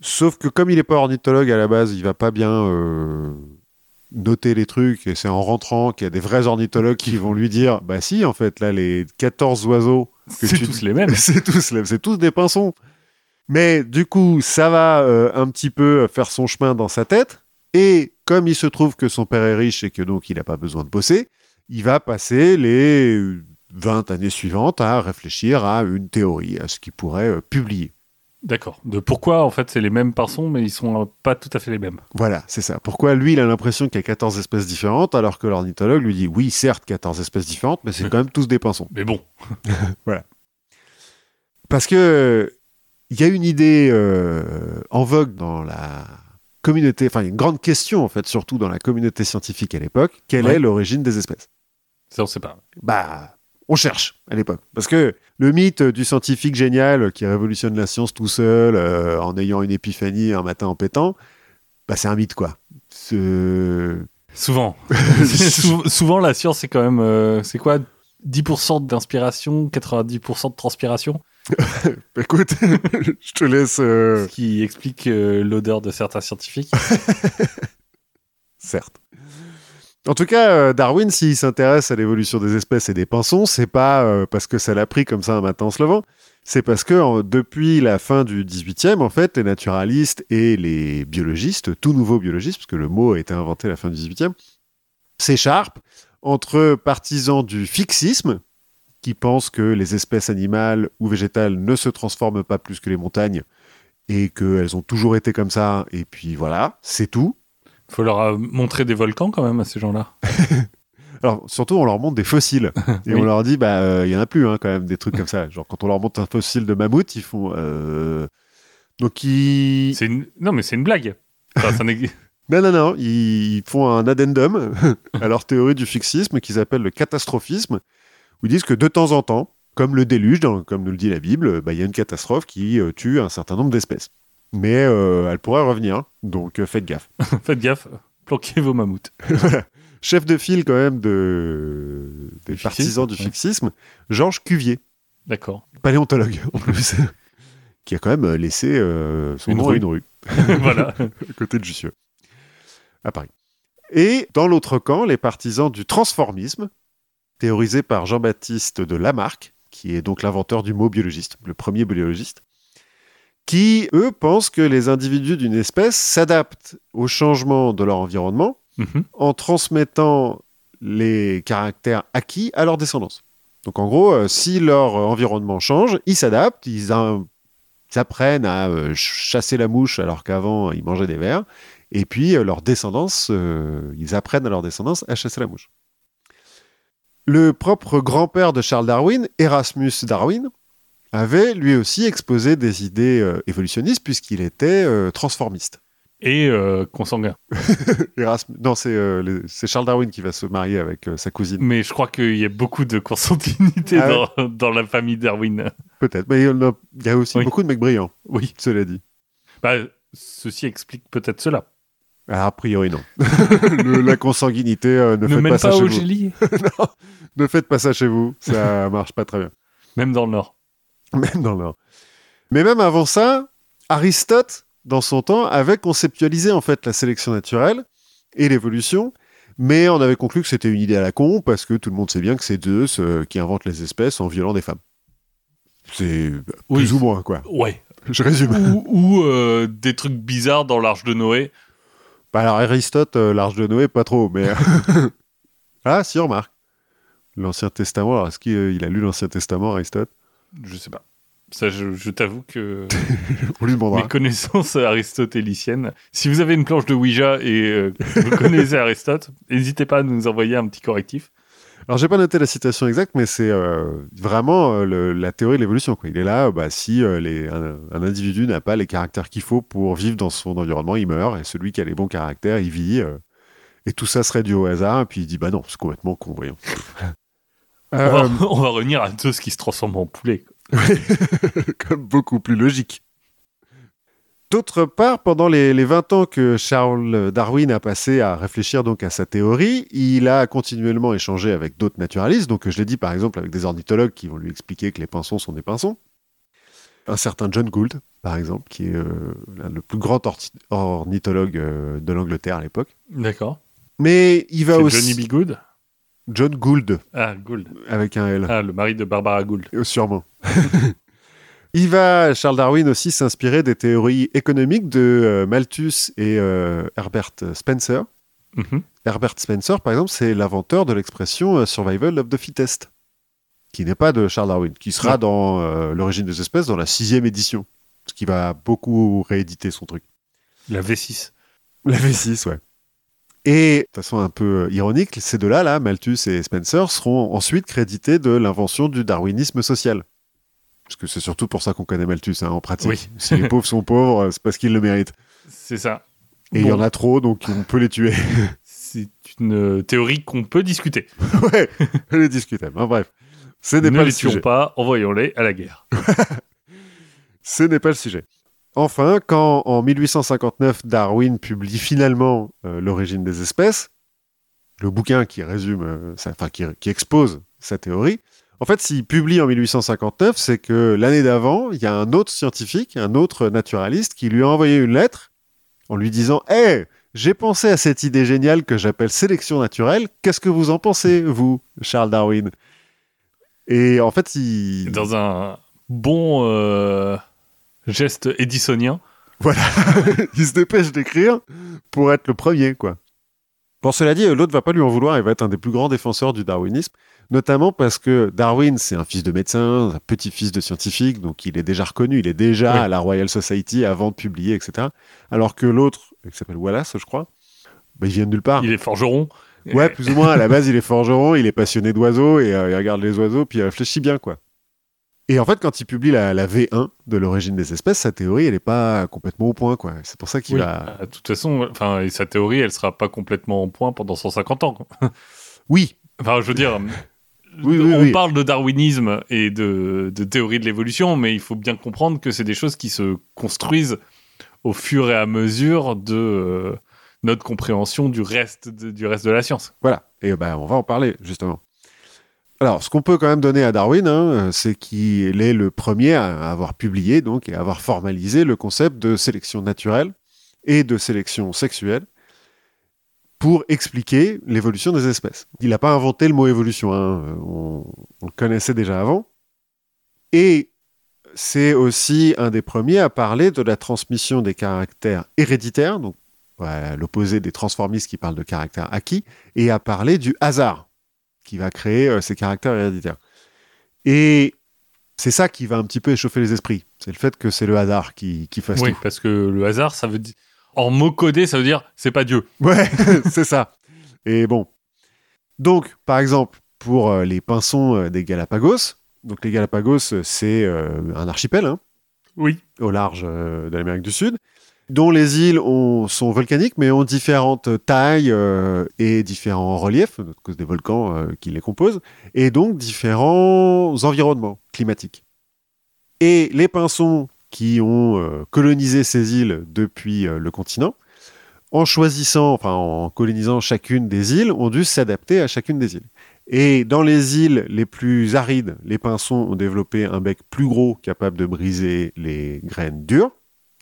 Sauf que comme il n'est pas ornithologue à la base, il va pas bien euh, noter les trucs. Et c'est en rentrant qu'il y a des vrais ornithologues qui vont lui dire Bah si, en fait, là, les 14 oiseaux, que C'est tu- tous les mêmes. c'est tous, c'est tous des pinsons. Mais du coup, ça va euh, un petit peu faire son chemin dans sa tête. Et comme il se trouve que son père est riche et que donc il n'a pas besoin de bosser, il va passer les 20 années suivantes à réfléchir à une théorie, à ce qu'il pourrait euh, publier. D'accord. De pourquoi, en fait, c'est les mêmes pinsons, mais ils sont pas tout à fait les mêmes. Voilà, c'est ça. Pourquoi lui, il a l'impression qu'il y a 14 espèces différentes, alors que l'ornithologue lui dit oui, certes, 14 espèces différentes, mais c'est quand même tous des pinsons. Mais bon. Parce que il y a une idée euh, en vogue dans la communauté, enfin, il y a une grande question en fait, surtout dans la communauté scientifique à l'époque, quelle Ouais. est l'origine des espèces? Ça, on sait pas. Bah, on cherche à l'époque. Parce que le mythe du scientifique génial qui révolutionne la science tout seul euh, en ayant une épiphanie un matin en pétant, bah, c'est un mythe quoi. Souvent. Sou- souvent, la science, c'est quand même. euh, c'est quoi? 10% d'inspiration, 90% de transpiration? Écoute, je te laisse. euh, Ce qui explique l'odeur de certains scientifiques. certes. En tout cas, euh, Darwin, s'il s'intéresse à l'évolution des espèces et des pinsons, c'est pas euh, parce que ça l'a pris comme ça un matin en se levant. C'est parce que depuis la fin du 18e, en fait, les naturalistes et les biologistes, tout nouveaux biologistes, parce que le mot a été inventé à la fin du 18e, s'écharpent entre partisans du fixisme, qui pensent que les espèces animales ou végétales ne se transforment pas plus que les montagnes et qu'elles ont toujours été comme ça, et puis voilà, c'est tout. Faut leur euh, montrer des volcans quand même à ces gens-là. Alors, surtout, on leur montre des fossiles. Et Oui. on leur dit, bah, euh, il y en a plus, hein, quand même, des trucs comme ça. Genre, quand on leur montre un fossile de mammouth, ils font. euh, Donc, ils. C'est une... Non, mais c'est une blague. Enfin, ça Non, non, non. Ils font un addendum à leur théorie du fixisme qu'ils appellent le catastrophisme, où ils disent que de temps en temps, comme le déluge, dans- comme nous le dit la Bible, bah, il y a une catastrophe qui euh, tue un certain nombre d'espèces. Mais euh, elle pourrait revenir, donc euh, faites gaffe. Faites gaffe, planquez vos mammouths. Chef de file, quand même, de... des partisans du fixisme, ouais. Georges Cuvier. D'accord. paléontologue en plus, qui a quand même laissé euh, son Une nom à une rue, voilà. à côté de Jussieu, à Paris. Et dans l'autre camp, les partisans du transformisme, théorisé par Jean-Baptiste de Lamarck, qui est donc l'inventeur du mot biologiste, le premier biologiste, qui, eux, pensent que les individus d'une espèce s'adaptent au changement de leur environnement Mhm. en transmettant les caractères acquis à leur descendance. Donc en gros, euh, si leur environnement change, ils s'adaptent, ils, apprennent à euh, ch- chasser la mouche alors qu'avant ils mangeaient des vers, et puis euh, leur descendance, ils apprennent à leur descendance à chasser la mouche. Le propre grand-père de Charles Darwin, Erasmus Darwin, avait lui aussi exposé des idées euh, évolutionnistes puisqu'il était euh, transformiste. Et euh, consanguin. Erasmus, non, c'est le- c'est Charles Darwin qui va se marier avec sa cousine. Mais je crois qu'il y a beaucoup de consanguinité Ah ouais dans, dans la famille Darwin. Peut-être, mais il y, a, il y a aussi Oui. beaucoup de mecs brillants, Oui. cela dit. Bah, ceci explique peut-être cela. Ah, a priori, non. Le- la consanguinité, euh, ne, Ne faites mène pas ça pas chez au vous. Ne faites pas ça chez vous, ça marche pas très bien. Même dans le Nord. Même dans. Mais même avant ça, Aristote, dans son temps, avait conceptualisé en fait la sélection naturelle et l'évolution, mais on avait conclu que c'était une idée à la con parce que tout le monde sait bien que c'est Zeus euh, qui invente les espèces en violant des femmes. C'est Oui. plus ou moins quoi. Ouais. Je résume. ou ou, euh, des trucs bizarres dans l'Arche de Noé. Bah alors Aristote, euh, l'Arche de Noé, pas trop, mais... ah si, remarque. L'Ancien Testament, alors est-ce qu'il il a lu l'Ancien Testament, Aristote? Je sais pas. Ça, je, je t'avoue que On lui demandera. mes connaissances aristotéliciennes. Si vous avez une planche de Ouija et euh, vous connaissez Aristote, n'hésitez pas à nous envoyer un petit correctif. Alors j'ai pas noté la citation exacte, mais c'est euh, vraiment euh, le- la théorie de l'évolution. Il est là, euh, bah, si euh, les- un, un individu n'a pas les caractères qu'il faut pour vivre dans son environnement, il meurt, et celui qui a les bons caractères, il vit. euh, et tout ça serait dû au hasard, et puis il dit, bah non, c'est complètement con, voyons. On, Euh, va, on va revenir à Zeus qui se transforme en poulet. comme beaucoup plus logique. D'autre part, pendant les, les 20 ans que Charles Darwin a passé à réfléchir donc à sa théorie, il a continuellement échangé avec d'autres naturalistes. Donc, je l'ai dit par exemple avec des ornithologues qui vont lui expliquer que les pinsons sont des pinsons. Un certain John Gould, par exemple, qui est euh, le plus grand ornithologue euh, de l'Angleterre à l'époque. D'accord. Mais il va aussi Johnny B. Good John Gould Ah, Gould. avec un L. Ah, le mari de Barbara Gould. Euh, Sûrement. Il va, Charles Darwin aussi, s'inspirer des théories économiques de euh, Malthus et euh, Herbert Spencer. Mhm. Herbert Spencer, par exemple, c'est l'inventeur de l'expression euh, survival of the fittest, qui n'est pas de Charles Darwin, qui sera dans l'origine des espèces dans la sixième édition, ce qui va beaucoup rééditer son truc. La V6. La V6, ouais. Et de façon un peu euh, ironique, ces deux-là, là, Malthus et Spencer, seront ensuite crédités de l'invention du darwinisme social. Parce que c'est surtout pour ça qu'on connaît Malthus, hein, en pratique. Oui. Si les pauvres sont pauvres, c'est parce qu'ils le méritent. C'est ça. Et il y en a trop, donc on peut les tuer. C'est une théorie qu'on peut discuter. ouais, elle est discutable. hein, bref, ce n'est ne pas le les tuons sujet. pas, envoyons-les à la guerre. Ce n'est pas le sujet. Enfin, quand en 1859 Darwin publie finalement euh, l'origine des espèces, le bouquin qui résume, euh, enfin qui, expose sa théorie, en fait, s'il publie en 1859, c'est que l'année d'avant, il y a un autre scientifique, un autre naturaliste, qui lui a envoyé une lettre en lui disant Hé, j'ai pensé à cette idée géniale que j'appelle sélection naturelle. Qu'est-ce que vous en pensez, vous, Charles Darwin? Et en fait, il... Dans un bon euh, geste édisonien. Voilà, il se dépêche d'écrire pour être le premier, quoi. Bon, cela dit, l'autre va pas lui en vouloir, il va être un des plus grands défenseurs du darwinisme, notamment parce que Darwin, c'est un fils de médecin, un petit-fils de scientifique, donc il est déjà reconnu, il est déjà Oui. à la Royal Society avant de publier, etc. Alors que l'autre, qui s'appelle Wallace, je crois, bah, il vient de nulle part. Il est forgeron. Ouais, plus ou moins. À la base, il est forgeron, il est passionné d'oiseaux et euh, il regarde les oiseaux, puis il réfléchit bien, quoi. Et en fait, quand il publie la, la V1 de l'origine des espèces, sa théorie, elle n'est pas complètement au point, quoi. C'est pour ça qu'il Oui. va. Euh, De toute façon, enfin, et sa théorie, elle sera pas complètement en point pendant 150 ans. quoi. Oui, Enfin, je veux dire, Oui, oui, on oui. parle de darwinisme et de, de théorie de l'évolution, mais il faut bien comprendre que c'est des choses qui se construisent au fur et à mesure de euh, notre compréhension du reste de, du reste de la science. Voilà, et ben on va en parler justement. Alors, ce qu'on peut quand même donner à Darwin, hein, c'est qu'il est le premier à avoir publié donc et à avoir formalisé le concept de sélection naturelle et de sélection sexuelle pour expliquer l'évolution des espèces. Il n'a pas inventé le mot évolution, hein, on, le connaissait déjà avant. Et c'est aussi un des premiers à parler de la transmission des caractères héréditaires, donc ouais, l'opposé des transformistes qui parlent de caractères acquis, et à parler du hasard qui va créer euh, ces caractères héréditaires. Et c'est ça qui va un petit peu échauffer les esprits. C'est le fait que c'est le hasard qui, qui fasse Oui, tout. parce que le hasard, ça veut dire. En mots codés, ça veut dire c'est pas Dieu. Ouais, c'est ça. Et bon. Donc, par exemple, pour euh, les pinsons euh, des Galapagos, donc les Galapagos, c'est un archipel hein, Oui. au large de l'Amérique du Sud, dont les îles ont- sont volcaniques, mais ont différentes tailles euh, et différents reliefs, à cause des volcans euh, qui les composent, et donc différents environnements climatiques. Et les pinsons qui ont euh, colonisé ces îles depuis le continent, en choisissant, enfin en colonisant chacune des îles, ont dû s'adapter à chacune des îles. Et dans les îles les plus arides, les pinsons ont développé un bec plus gros capable de briser les graines dures,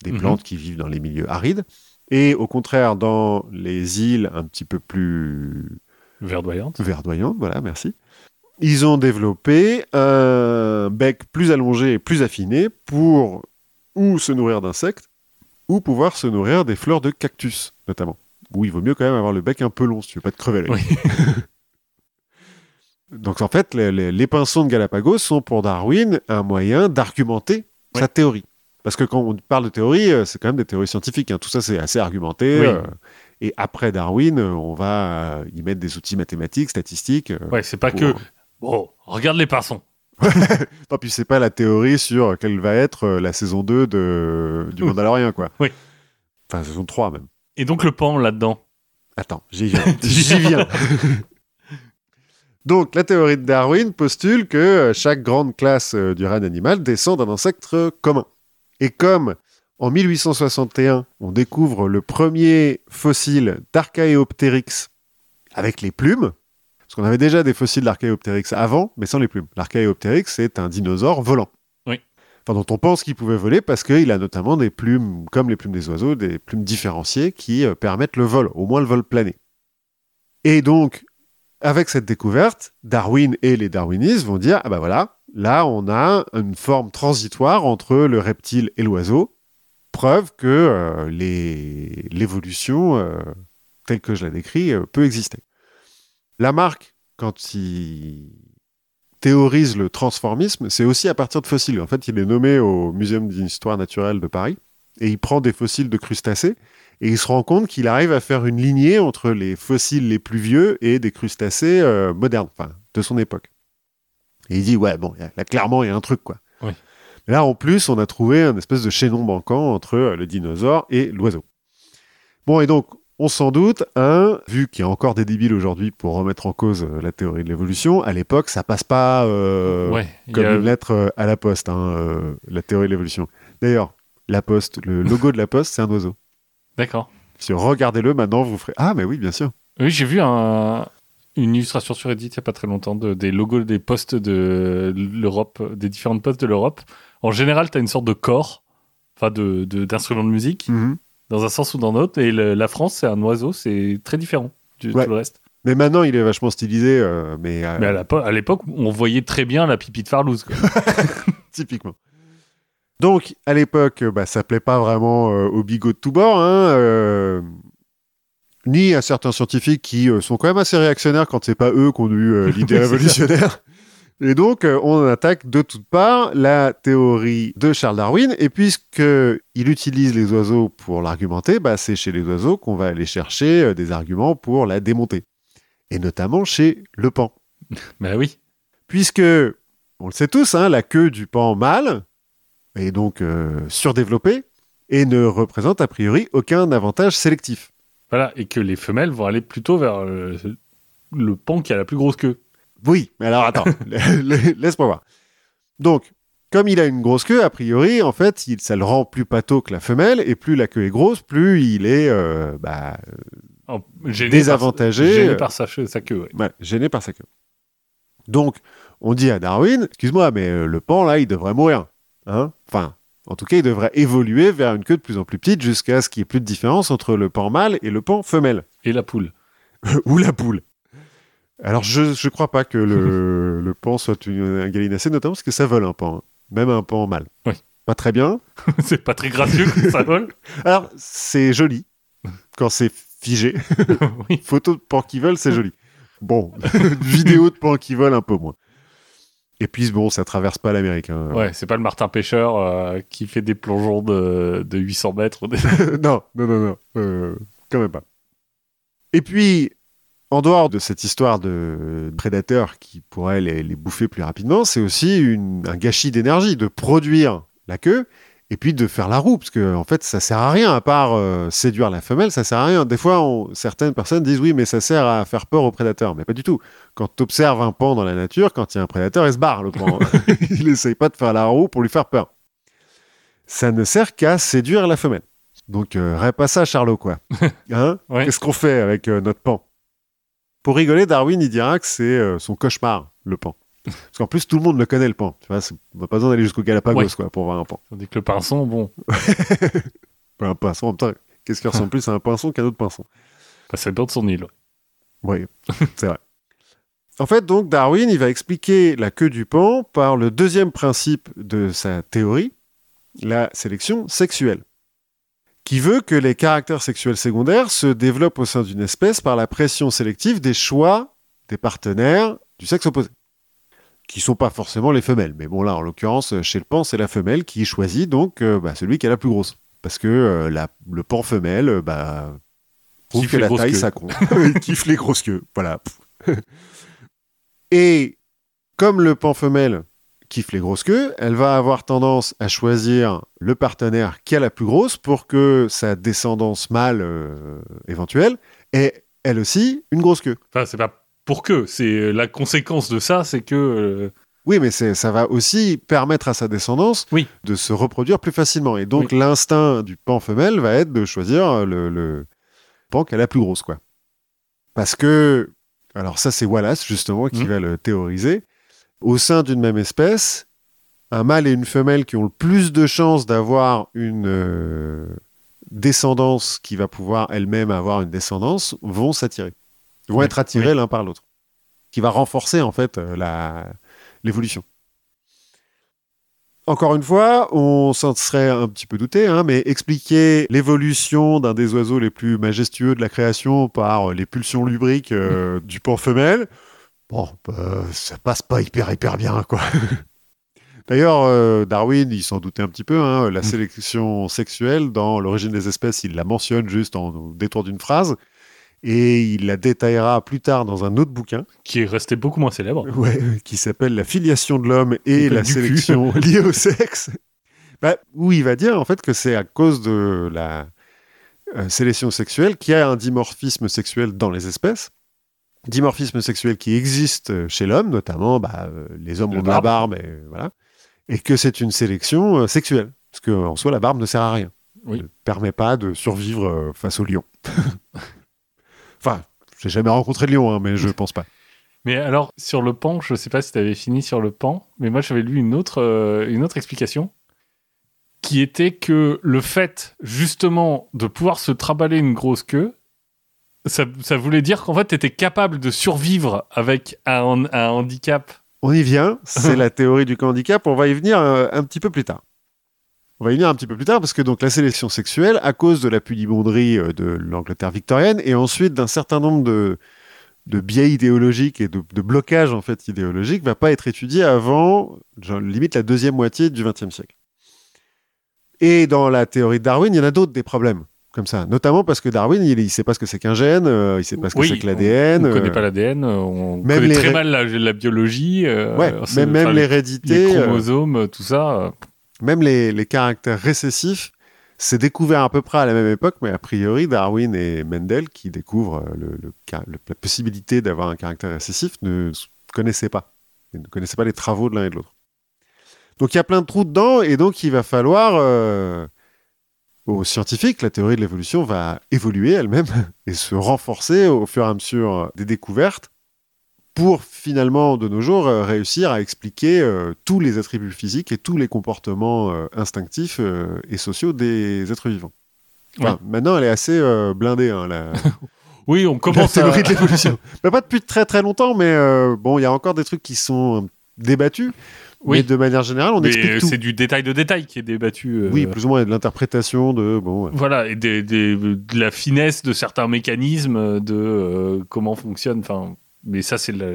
des Mhm. plantes qui vivent dans les milieux arides. Et au contraire, dans les îles un petit peu plus Verdoyante. verdoyantes, voilà, merci, ils ont développé un bec plus allongé et plus affiné pour ou se nourrir d'insectes ou pouvoir se nourrir des fleurs de cactus, notamment. Où il vaut mieux quand même avoir le bec un peu long si tu veux pas te crever l'œil. Oui. Donc en fait, les, les- les pinsons de Galapagos sont pour Darwin un moyen d'argumenter Oui. sa théorie. Parce que quand on parle de théorie, euh, c'est quand même des théories scientifiques. hein. Tout ça, c'est assez argumenté. Oui. euh, et après Darwin, euh, on va y mettre des outils mathématiques, statistiques. Ouais, c'est pas pour- que. Bon, regarde les pinsons. Non, puis c'est pas la théorie sur quelle va être la saison 2 de... du Mandalorian, quoi. Oui. Enfin, saison 3 même. Et donc le pan là-dedans? Attends, j'y viens. j'y viens. Donc, la théorie de Darwin postule que chaque grande classe du règne animal descend d'un ancêtre commun. Et comme en 1861, on découvre le premier fossile d'Archaeopteryx avec les plumes, parce qu'on avait déjà des fossiles d'Archaeopteryx avant, mais sans les plumes. L'Archaeopteryx, c'est un dinosaure volant. Oui. Enfin, dont on pense qu'il pouvait voler parce qu'il a notamment des plumes, comme les plumes des oiseaux, des plumes différenciées qui euh, permettent le vol, au moins le vol plané. Et donc, avec cette découverte, Darwin et les darwinistes vont dire, ah ben voilà, là on a une forme transitoire entre le reptile et l'oiseau, preuve que euh, l'évolution, euh, telle que je la décris, euh, peut exister. Lamarck, quand il théorise le transformisme, c'est aussi à partir de fossiles. En fait, il est nommé au Muséum d'histoire naturelle de Paris, et il prend des fossiles de crustacés, et il se rend compte qu'il arrive à faire une lignée entre les fossiles les plus vieux et des crustacés modernes, enfin, de son époque. Et il dit, ouais, bon, là, clairement, il y a un truc, quoi. Oui. Mais Là, en plus, on a trouvé un espèce de chaînon banquant entre euh, le dinosaure et l'oiseau. Bon, et donc, on s'en doute, un, vu qu'il y a encore des débiles aujourd'hui pour remettre en cause euh, la théorie de l'évolution, à l'époque, ça passe pas euh, ouais. comme a- une lettre à la poste, hein, euh, la théorie de l'évolution. D'ailleurs, la poste, le logo de la poste, c'est un oiseau. D'accord. Si regardez-le maintenant, vous ferez Ah, mais oui, bien sûr. Oui, j'ai vu un- une illustration sur Reddit il n'y a pas très longtemps de, des logos des postes de l'Europe, des différentes postes de l'Europe. En général, tu as une sorte de corps, enfin de, de- d'instrument de musique, Mhm. dans un sens ou dans l'autre. Et le- la France, c'est un oiseau, c'est très différent du Ouais. tout le reste. Mais maintenant, il est vachement stylisé, euh, mais, euh, Mais à l'époque, on voyait très bien la pipi de Farlouz. typiquement. Donc, à l'époque, bah, ça plaît pas vraiment euh, aux bigots de tous bords, hein, euh, ni à certains scientifiques qui euh, sont quand même assez réactionnaires quand c'est pas eux qui ont eu euh, l'idée révolutionnaire. Et donc, euh, on attaque de toutes parts la théorie de Charles Darwin. Et puisque il utilise les oiseaux pour l'argumenter, bah, c'est chez les oiseaux qu'on va aller chercher des arguments pour la démonter. Et notamment chez le pan. bah oui. Puisque, on le sait tous, hein, la queue du pan mâle est donc euh, surdéveloppée et ne représente a priori aucun avantage sélectif. Voilà. Et que les femelles vont aller plutôt vers euh, le pan qui a la plus grosse queue. Oui, mais alors attends, laisse-moi voir. Donc, comme il a une grosse queue, a priori, en fait, il, ça le rend plus pâteau que la femelle, et plus la queue est grosse, plus il est euh, bah, gêné Désavantagé, Par, gêné par sa, queue, ouais. gêné par sa queue. Donc, on dit à Darwin, excuse-moi, mais euh, le pan, là, il devrait mourir. Hein enfin, en tout cas, il devrait évoluer vers une queue de plus en plus petite jusqu'à ce qu'il n'y ait plus de différence entre le pan mâle et le pan femelle. Et la poule. ou la poule. Alors, je ne crois pas que le, le pan soit une, un gallinacé, notamment parce que ça vole un pan, hein. même un pan mâle. Oui. Pas très bien. c'est pas très gracieux ça vole. Alors, c'est joli quand c'est figé. oui. Photo de pan qui vole, c'est joli. Bon, vidéo de pan qui vole, un peu moins. Et puis, bon, ça traverse pas l'Amérique. hein. Ouais, c'est pas le Martin Pêcheur euh, qui fait des plongeons de, de 800 mètres. non, non, non, non. euh, quand même pas. Et puis, en dehors de cette histoire de prédateurs qui pourraient les, les bouffer plus rapidement, c'est aussi une- un gâchis d'énergie de produire la queue et puis de faire la roue, parce que en fait, ça sert à rien, à part euh, séduire la femelle, ça sert à rien. Des fois, on- certaines personnes disent oui, mais ça sert à faire peur aux prédateurs, mais pas du tout. Quand tu observes un pan dans la nature, quand il y a un prédateur, il se barre, le pan. il essaye pas de faire la roue pour lui faire peur. Ça ne sert qu'à séduire la femelle. Donc, euh, rêve pas ça, Charlot, quoi. Hein? Ouais. Qu'est-ce qu'on fait avec euh, notre pan? Pour rigoler, Darwin, il dira que c'est euh, son cauchemar, le pan. Parce qu'en plus, tout le monde le connaît, le pan. Tu vois, c'est- on n'a pas besoin d'aller jusqu'au Galapagos, Ouais. quoi, pour voir un pan. Tandis que le pinson, bon, un pinson, en même temps, qu'est-ce qui ressemble plus à un pinson qu'à un autre pinson? Bah, ça dépend de son île. Oui, c'est vrai. En fait, donc, Darwin, il va expliquer la queue du pan par le deuxième principe de sa théorie, la sélection sexuelle, qui veut que les caractères sexuels secondaires se développent au sein d'une espèce par la pression sélective des choix des partenaires du sexe opposé, qui sont pas forcément les femelles. Mais bon, là, en l'occurrence, chez le pan, c'est la femelle qui choisit donc euh, bah, celui qui est la plus grosse. Parce que euh, la- le pan femelle, euh, bah, Kiffe que la taille, queues. ça compte. Il kiffe les grosses queues. Voilà. Et comme le pan femelle kiffe les grosses queues, elle va avoir tendance à choisir le partenaire qui a la plus grosse pour que sa descendance mâle euh, éventuelle ait elle aussi une grosse queue. Enfin, c'est pas pour que. C'est la conséquence de ça, c'est que. euh, Oui, mais c'est- ça va aussi permettre à sa descendance Oui. de se reproduire plus facilement. Et donc, l'instinct du pan femelle va être de choisir le, le pan qui a la plus grosse, quoi. Parce que, alors ça, c'est Wallace, justement, qui Mhm. va le théoriser. Au sein d'une même espèce, un mâle et une femelle qui ont le plus de chances d'avoir une euh, descendance qui va pouvoir elle-même avoir une descendance vont s'attirer. Vont Oui, être attirés l'un par l'autre. Qui va renforcer, en fait, euh, la, l'évolution. Encore une fois, on s'en serait un petit peu douté, hein, mais expliquer l'évolution d'un des oiseaux les plus majestueux de la création par euh, les pulsions lubriques euh, du pan femelle, bon, bah, ça passe pas hyper hyper bien, quoi. D'ailleurs, euh, Darwin, il s'en doutait un petit peu, hein, la sélection sexuelle dans l'origine des espèces, il la mentionne juste en au détour d'une phrase, et il la détaillera plus tard dans un autre bouquin. qui est resté beaucoup moins célèbre. Ouais, qui s'appelle La filiation de l'homme et la sélection liée au sexe. Bah, où il va dire en fait que c'est à cause de la euh, sélection sexuelle qu'il y a un dimorphisme sexuel dans les espèces. Dimorphisme sexuel qui existe chez l'homme, notamment bah, euh, les hommes Le ont de la barbe. et, voilà. et que c'est une sélection euh, sexuelle. Parce qu'en soi, la barbe ne sert à rien. Oui. Elle ne permet pas de survivre euh, face au lion. enfin, j'ai jamais rencontré de lion, hein, mais je pense pas. Mais alors, sur le pan, je sais pas si tu avais fini sur le pan, mais moi j'avais lu une autre, euh, une autre explication qui était que le fait justement de pouvoir se traballer une grosse queue, ça, ça voulait dire qu'en fait, tu étais capable de survivre avec un, un handicap. On y vient, c'est la théorie du handicap, on va y venir euh, un petit peu plus tard. On va y venir un petit peu plus tard parce que donc la sélection sexuelle, à cause de la pudibonderie euh, de l'Angleterre victorienne et ensuite d'un certain nombre de, de biais idéologiques et de, de blocages en fait idéologiques, va pas être étudiée avant genre, limite la deuxième moitié du XXe siècle. Et dans la théorie de Darwin, il y en a d'autres des problèmes comme ça, notamment parce que Darwin, il, il sait pas ce que c'est qu'un gène, euh, il sait pas ce que Oui, c'est que l'ADN. On ne connaît euh, pas l'ADN, on même connaît très mal la, la biologie. euh, ouais, même, enfin, l'hérédité, les euh, chromosomes, tout ça. Euh, même les, caractères récessifs, c'est découvert à peu près à la même époque, mais a priori, Darwin et Mendel, qui découvrent euh, la possibilité d'avoir un caractère récessif, ne connaissaient pas. Ils ne connaissaient pas les travaux de l'un et de l'autre. Donc il y a plein de trous dedans, et donc il va falloir, euh, aux scientifiques, la théorie de l'évolution va évoluer elle-même et se renforcer au fur et à mesure des découvertes pour finalement, de nos jours, euh, réussir à expliquer euh, tous les attributs physiques et tous les comportements euh, instinctifs et sociaux des êtres vivants. Enfin, Maintenant, elle est assez blindée, hein, la, Oui, on la commence à... théorie de l'évolution. Bah, pas depuis très très longtemps, mais bon, il y a encore des trucs qui sont débattus. Oui. Mais de manière générale, on Mais explique tout. c'est du détail de détail qui est débattu. euh, Oui, plus ou moins, de l'interprétation de... Bon, ouais. Voilà, et des, des- de la finesse de certains mécanismes, de euh, comment fonctionne. Enfin, mais ça, c'est la,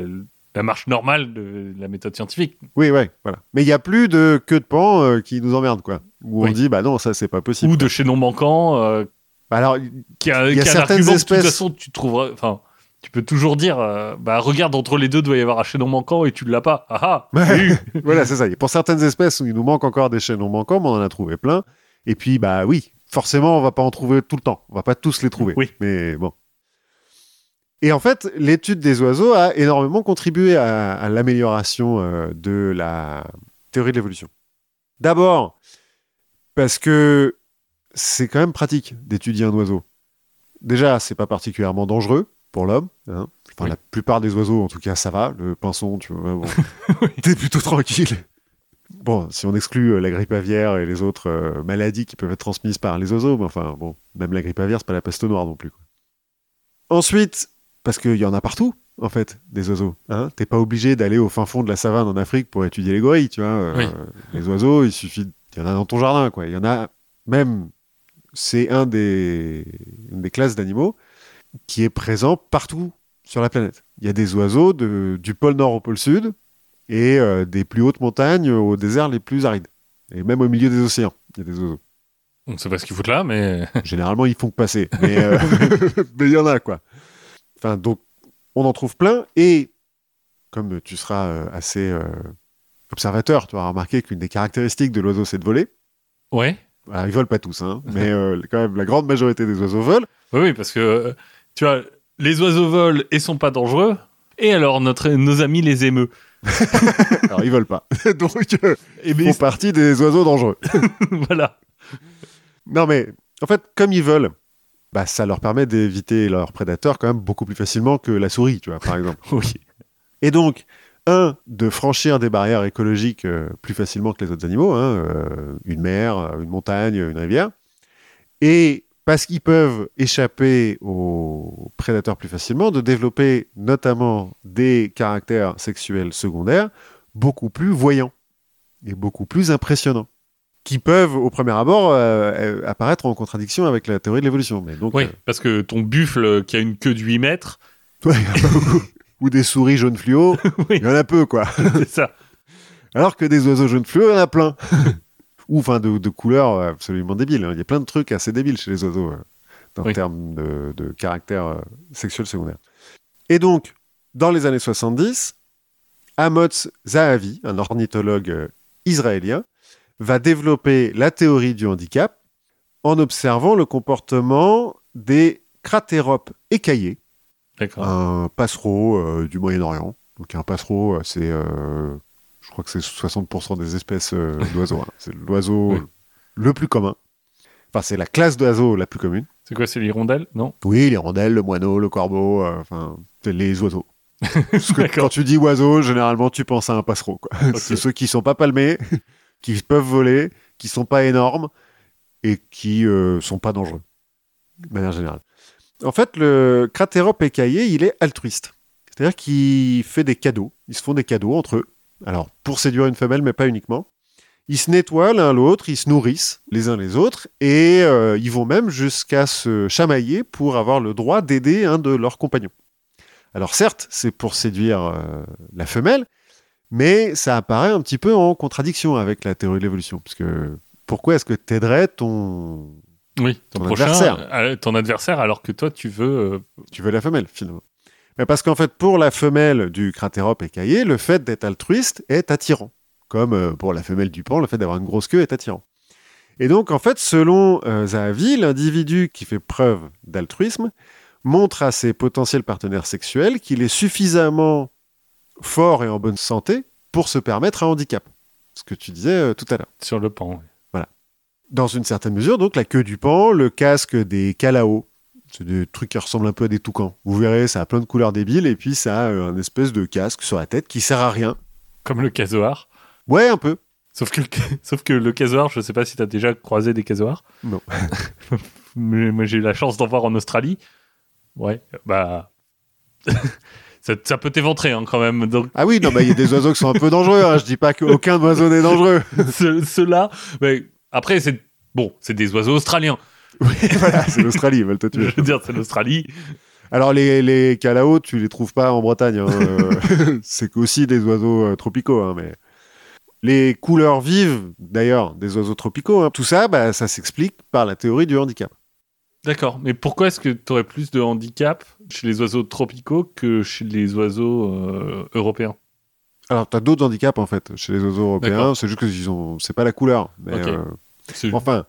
la marche normale de la méthode scientifique. Oui, ouais, voilà. Mais il n'y a plus de queue de pan euh, qui nous emmerde, quoi. Où Oui. on dit, bah non, ça, c'est pas possible. Ou de chaînon manquant, euh, Bah alors, qui a, Il y a certaines argument que, de espèces- toute façon, tu trouveras. Enfin, tu peux toujours dire, euh, bah regarde entre les deux, doit y avoir un chaînon manquant et tu l'as pas. Ah ah. Voilà, c'est ça. Et pour certaines espèces il nous manque encore des chaînons manquants, mais on en a trouvé plein. Et puis, bah oui, forcément, on va pas en trouver tout le temps. On va pas tous les trouver. Oui. Mais bon. Et en fait, l'étude des oiseaux a énormément contribué à, à l'amélioration euh, de la théorie de l'évolution. D'abord, parce que c'est quand même pratique d'étudier un oiseau. Déjà, c'est pas particulièrement dangereux pour l'homme. hein. Enfin, Oui. la plupart des oiseaux, en tout cas, ça va. Le pinson, tu vois, bon, t'es plutôt tranquille. Bon, si on exclut euh, la grippe aviaire et les autres euh, maladies qui peuvent être transmises par les oiseaux, mais enfin, bon, même la grippe aviaire, c'est pas la peste noire non plus. quoi. Ensuite, parce qu'il y en a partout, en fait, des oiseaux. Hein T'es pas obligé d'aller au fin fond de la savane en Afrique pour étudier les gorilles, tu vois. euh, Oui. Les oiseaux, il suffit. Il y en a dans ton jardin, quoi. Il y en a même. C'est un des, une des classes d'animaux qui est présent partout sur la planète. Il y a des oiseaux de- du pôle nord au pôle sud et euh, des plus hautes montagnes aux déserts les plus arides. Et même au milieu des océans, il y a des oiseaux. On ne sait pas ce qu'ils foutent là, mais. Généralement, ils font que passer. Mais euh, mais il y en a, quoi. Enfin, donc, on en trouve plein. Et comme tu seras euh, assez euh, observateur, tu vas remarquer qu'une des caractéristiques de l'oiseau, c'est de voler. Ouais. Alors, ils volent pas tous, hein, mais euh, quand même, la grande majorité des oiseaux volent. Oui, oui, parce que, tu vois, les oiseaux volent et sont pas dangereux. Et alors, notre, nos amis les émeut. Alors, ils volent pas. donc, euh, Et ils font partie des oiseaux dangereux. voilà. Non, mais en fait, comme ils veulent, bah, ça leur permet d'éviter leurs prédateurs quand même beaucoup plus facilement que la souris, tu vois, par exemple. Oui. Et donc, un, de franchir des barrières écologiques euh, plus facilement que les autres animaux, hein, euh, une mer, euh, une montagne, une rivière, et parce qu'ils peuvent échapper aux prédateurs plus facilement, de développer notamment des caractères sexuels secondaires beaucoup plus voyants et beaucoup plus impressionnants, qui peuvent au premier abord euh, euh, apparaître en contradiction avec la théorie de l'évolution. Mais donc, Oui, euh, parce que ton buffle qui a une queue de 8 mètres, ouais, ou des souris jaunes fluo, Oui. il y en a peu quoi. c'est ça. Alors que des oiseaux jaunes fluo, il y en a plein. Ou enfin de, de couleurs absolument débiles. hein. Il y a plein de trucs assez débiles chez les oiseaux en Oui. termes de, de caractère sexuel secondaire. Et donc, dans les années 70, Amotz Zahavi, un ornithologue israélien, va développer la théorie du handicap en observant le comportement des cratéropes écaillés, un passereau euh, du Moyen-Orient. Donc un passereau, euh, c'est, euh, je crois que c'est 60% des espèces euh, d'oiseaux. hein. C'est l'oiseau Oui. le plus commun. Enfin, c'est la classe d'oiseaux la plus commune. C'est quoi, c'est l'hirondelle Non? Oui, les rondelles, le moineau, le corbeau, enfin, c'est les oiseaux. Parce que quand tu dis oiseau, généralement, tu penses à un passereau. quoi. C'est ceux qui sont pas palmés, qui peuvent voler, qui sont pas énormes et qui euh, sont pas dangereux, de manière générale. En fait, le Craterop écaillé, il est altruiste. C'est-à-dire qu'il fait des cadeaux. Ils se font des cadeaux entre eux. Alors, pour séduire une femelle, mais pas uniquement. Ils se nettoient l'un l'autre, ils se nourrissent les uns les autres, et euh, ils vont même jusqu'à se chamailler pour avoir le droit d'aider un de leurs compagnons. Alors certes, c'est pour séduire euh, la femelle, mais ça apparaît un petit peu en contradiction avec la théorie de l'évolution. Parce que pourquoi est-ce que t'aiderais ton, Oui, ton, Ton prochain, adversaire. euh, ton adversaire, alors que toi, tu veux. euh, tu veux la femelle finalement Mais parce qu'en fait, pour la femelle du Craterop écaillé, le fait d'être altruiste est attirant. Comme euh, pour la femelle du pan, le fait d'avoir une grosse queue est attirant. Et donc, en fait, selon euh, Zahavi, l'individu qui fait preuve d'altruisme montre à ses potentiels partenaires sexuels qu'il est suffisamment fort et en bonne santé pour se permettre un handicap. Ce que tu disais euh, tout à l'heure. sur le pan. oui. Dans une certaine mesure, donc la queue du pan, le casque des Kalao. C'est des trucs qui ressemblent un peu à des toucans. Vous verrez, ça a plein de couleurs débiles et puis ça a euh, un espèce de casque sur la tête qui sert à rien. Comme le casoar. Ouais, un peu. Sauf que, le, sauf que le casoar, je sais pas si tu as déjà croisé des casoars. Non. Mais moi, j'ai eu la chance d'en voir en Australie. Ouais, bah. ça, ça peut t'éventrer hein, quand même. Donc, Ah oui, non, bah il y a des oiseaux qui sont un peu dangereux. Hein. Je dis pas qu'aucun oiseau n'est dangereux. ce- ceux-là. mais après, c'est. Bon, c'est des oiseaux australiens. Oui, voilà, c'est l'Australie, ils veulent te Je tuer. veux dire, c'est l'Australie. Alors les, les Kalao, tu les trouves pas en Bretagne. hein. Euh, c'est aussi des oiseaux euh, tropicaux, hein, mais les couleurs vives, d'ailleurs, des oiseaux tropicaux, hein, tout ça, bah, ça s'explique par la théorie du handicap. D'accord, mais pourquoi est-ce que tu aurais plus de handicap chez les oiseaux tropicaux que chez les oiseaux euh, européens Alors, tu as d'autres handicaps, en fait, chez les oiseaux européens. C'est juste que ils ont... c'est pas la couleur. Mais, euh, enfin,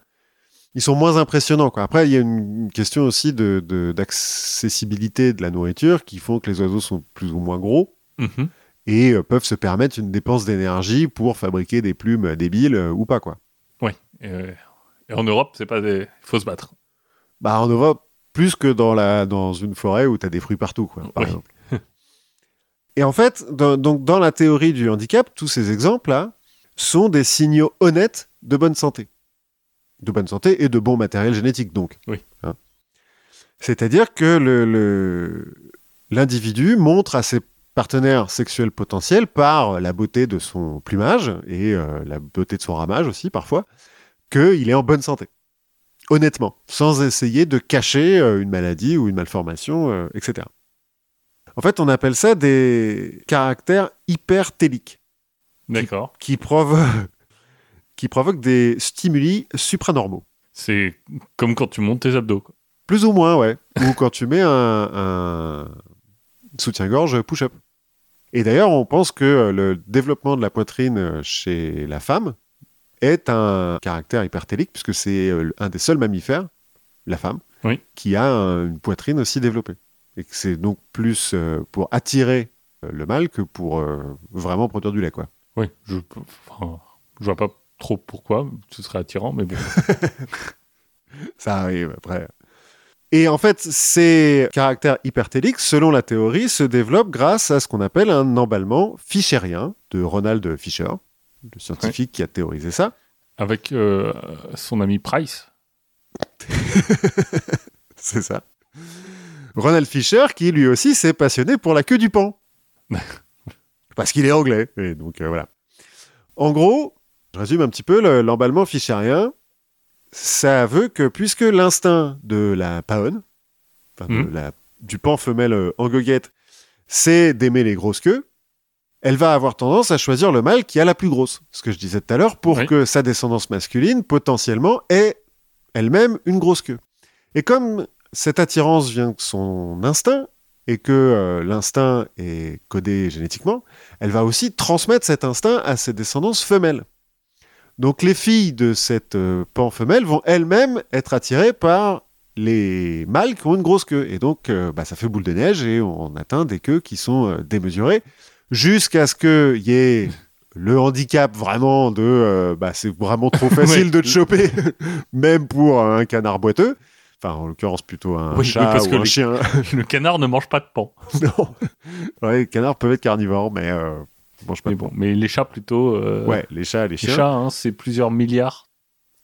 ils sont moins impressionnants. Quoi. Après, il y a une question aussi de, de- d'accessibilité de la nourriture qui font que les oiseaux sont plus ou moins gros Mhm. et euh, peuvent se permettre une dépense d'énergie pour fabriquer des plumes débiles euh, ou pas. quoi. Euh, et en Europe, c'est pas des. Il faut se battre. Bah, en Europe, plus que dans, la, dans une forêt où tu as des fruits partout, quoi, par Oui. exemple. Et en fait, dans, donc, dans la théorie du handicap, tous ces exemples-là sont des signaux honnêtes de bonne santé. De bonne santé et de bon matériel génétique, donc. Oui. Hein. C'est-à-dire que le- le- l'individu montre à ses partenaires sexuels potentiels par la beauté de son plumage et euh, la beauté de son ramage aussi, parfois, qu'il est en bonne santé honnêtement, sans essayer de cacher euh, une maladie ou une malformation, euh, etc. En fait, on appelle ça des caractères hypertéliques, D'accord. qui, provo- qui provoquent des stimuli supranormaux. C'est comme quand tu montes tes abdos. quoi. Plus ou moins, ouais. ou quand tu mets un, un soutien-gorge push-up. Et d'ailleurs, on pense que euh, le développement de la poitrine chez la femme est un caractère hypertélique, puisque c'est euh, un des seuls mammifères, la femme, Oui. qui a un- une poitrine aussi développée. Et que c'est donc plus euh, pour attirer euh, le mâle que pour vraiment produire du lait, quoi. Oui, je, enfin, je vois pas trop pourquoi ce serait attirant, mais bon. Ça arrive après. Et en fait, ces caractères hypertéliques, selon la théorie, se développent grâce à ce qu'on appelle un emballement fischérien de Ronald Fischer, le scientifique qui a théorisé ça. Avec euh, son ami Price. C'est ça. Ronald Fischer, qui lui aussi s'est passionné pour la queue du pan. Parce qu'il est anglais. Et donc euh, voilà. En gros, je résume un petit peu le- l'emballement fischérien. Ça veut que puisque l'instinct de la paonne, enfin de la- du pan femelle euh, en goguette, c'est d'aimer les grosses queues, elle va avoir tendance à choisir le mâle qui a la plus grosse. Ce que je disais tout à l'heure, pour Oui. que sa descendance masculine, potentiellement, ait elle-même une grosse queue. Et comme cette attirance vient de son instinct, et que euh, l'instinct est codé génétiquement, elle va aussi transmettre cet instinct à ses descendances femelles. Donc les filles de cette euh, pan femelle vont elles-mêmes être attirées par les mâles qui ont une grosse queue. Et donc euh, bah, ça fait boule de neige et on atteint des queues qui sont euh, démesurées jusqu'à ce qu'il y ait le handicap vraiment de euh, bah, c'est vraiment trop facile Ouais. de te choper, même pour un canard boiteux. Enfin, en l'occurrence, plutôt un Oui, oui, chat parce ou que un les- chien. Le canard ne mange pas de pan. non. Ouais, les canards peuvent être carnivores, mais euh, mangent pas Mais de bon, mais les chats plutôt. euh, Ouais, les chats, les Les chiens. chats, hein, c'est plusieurs milliards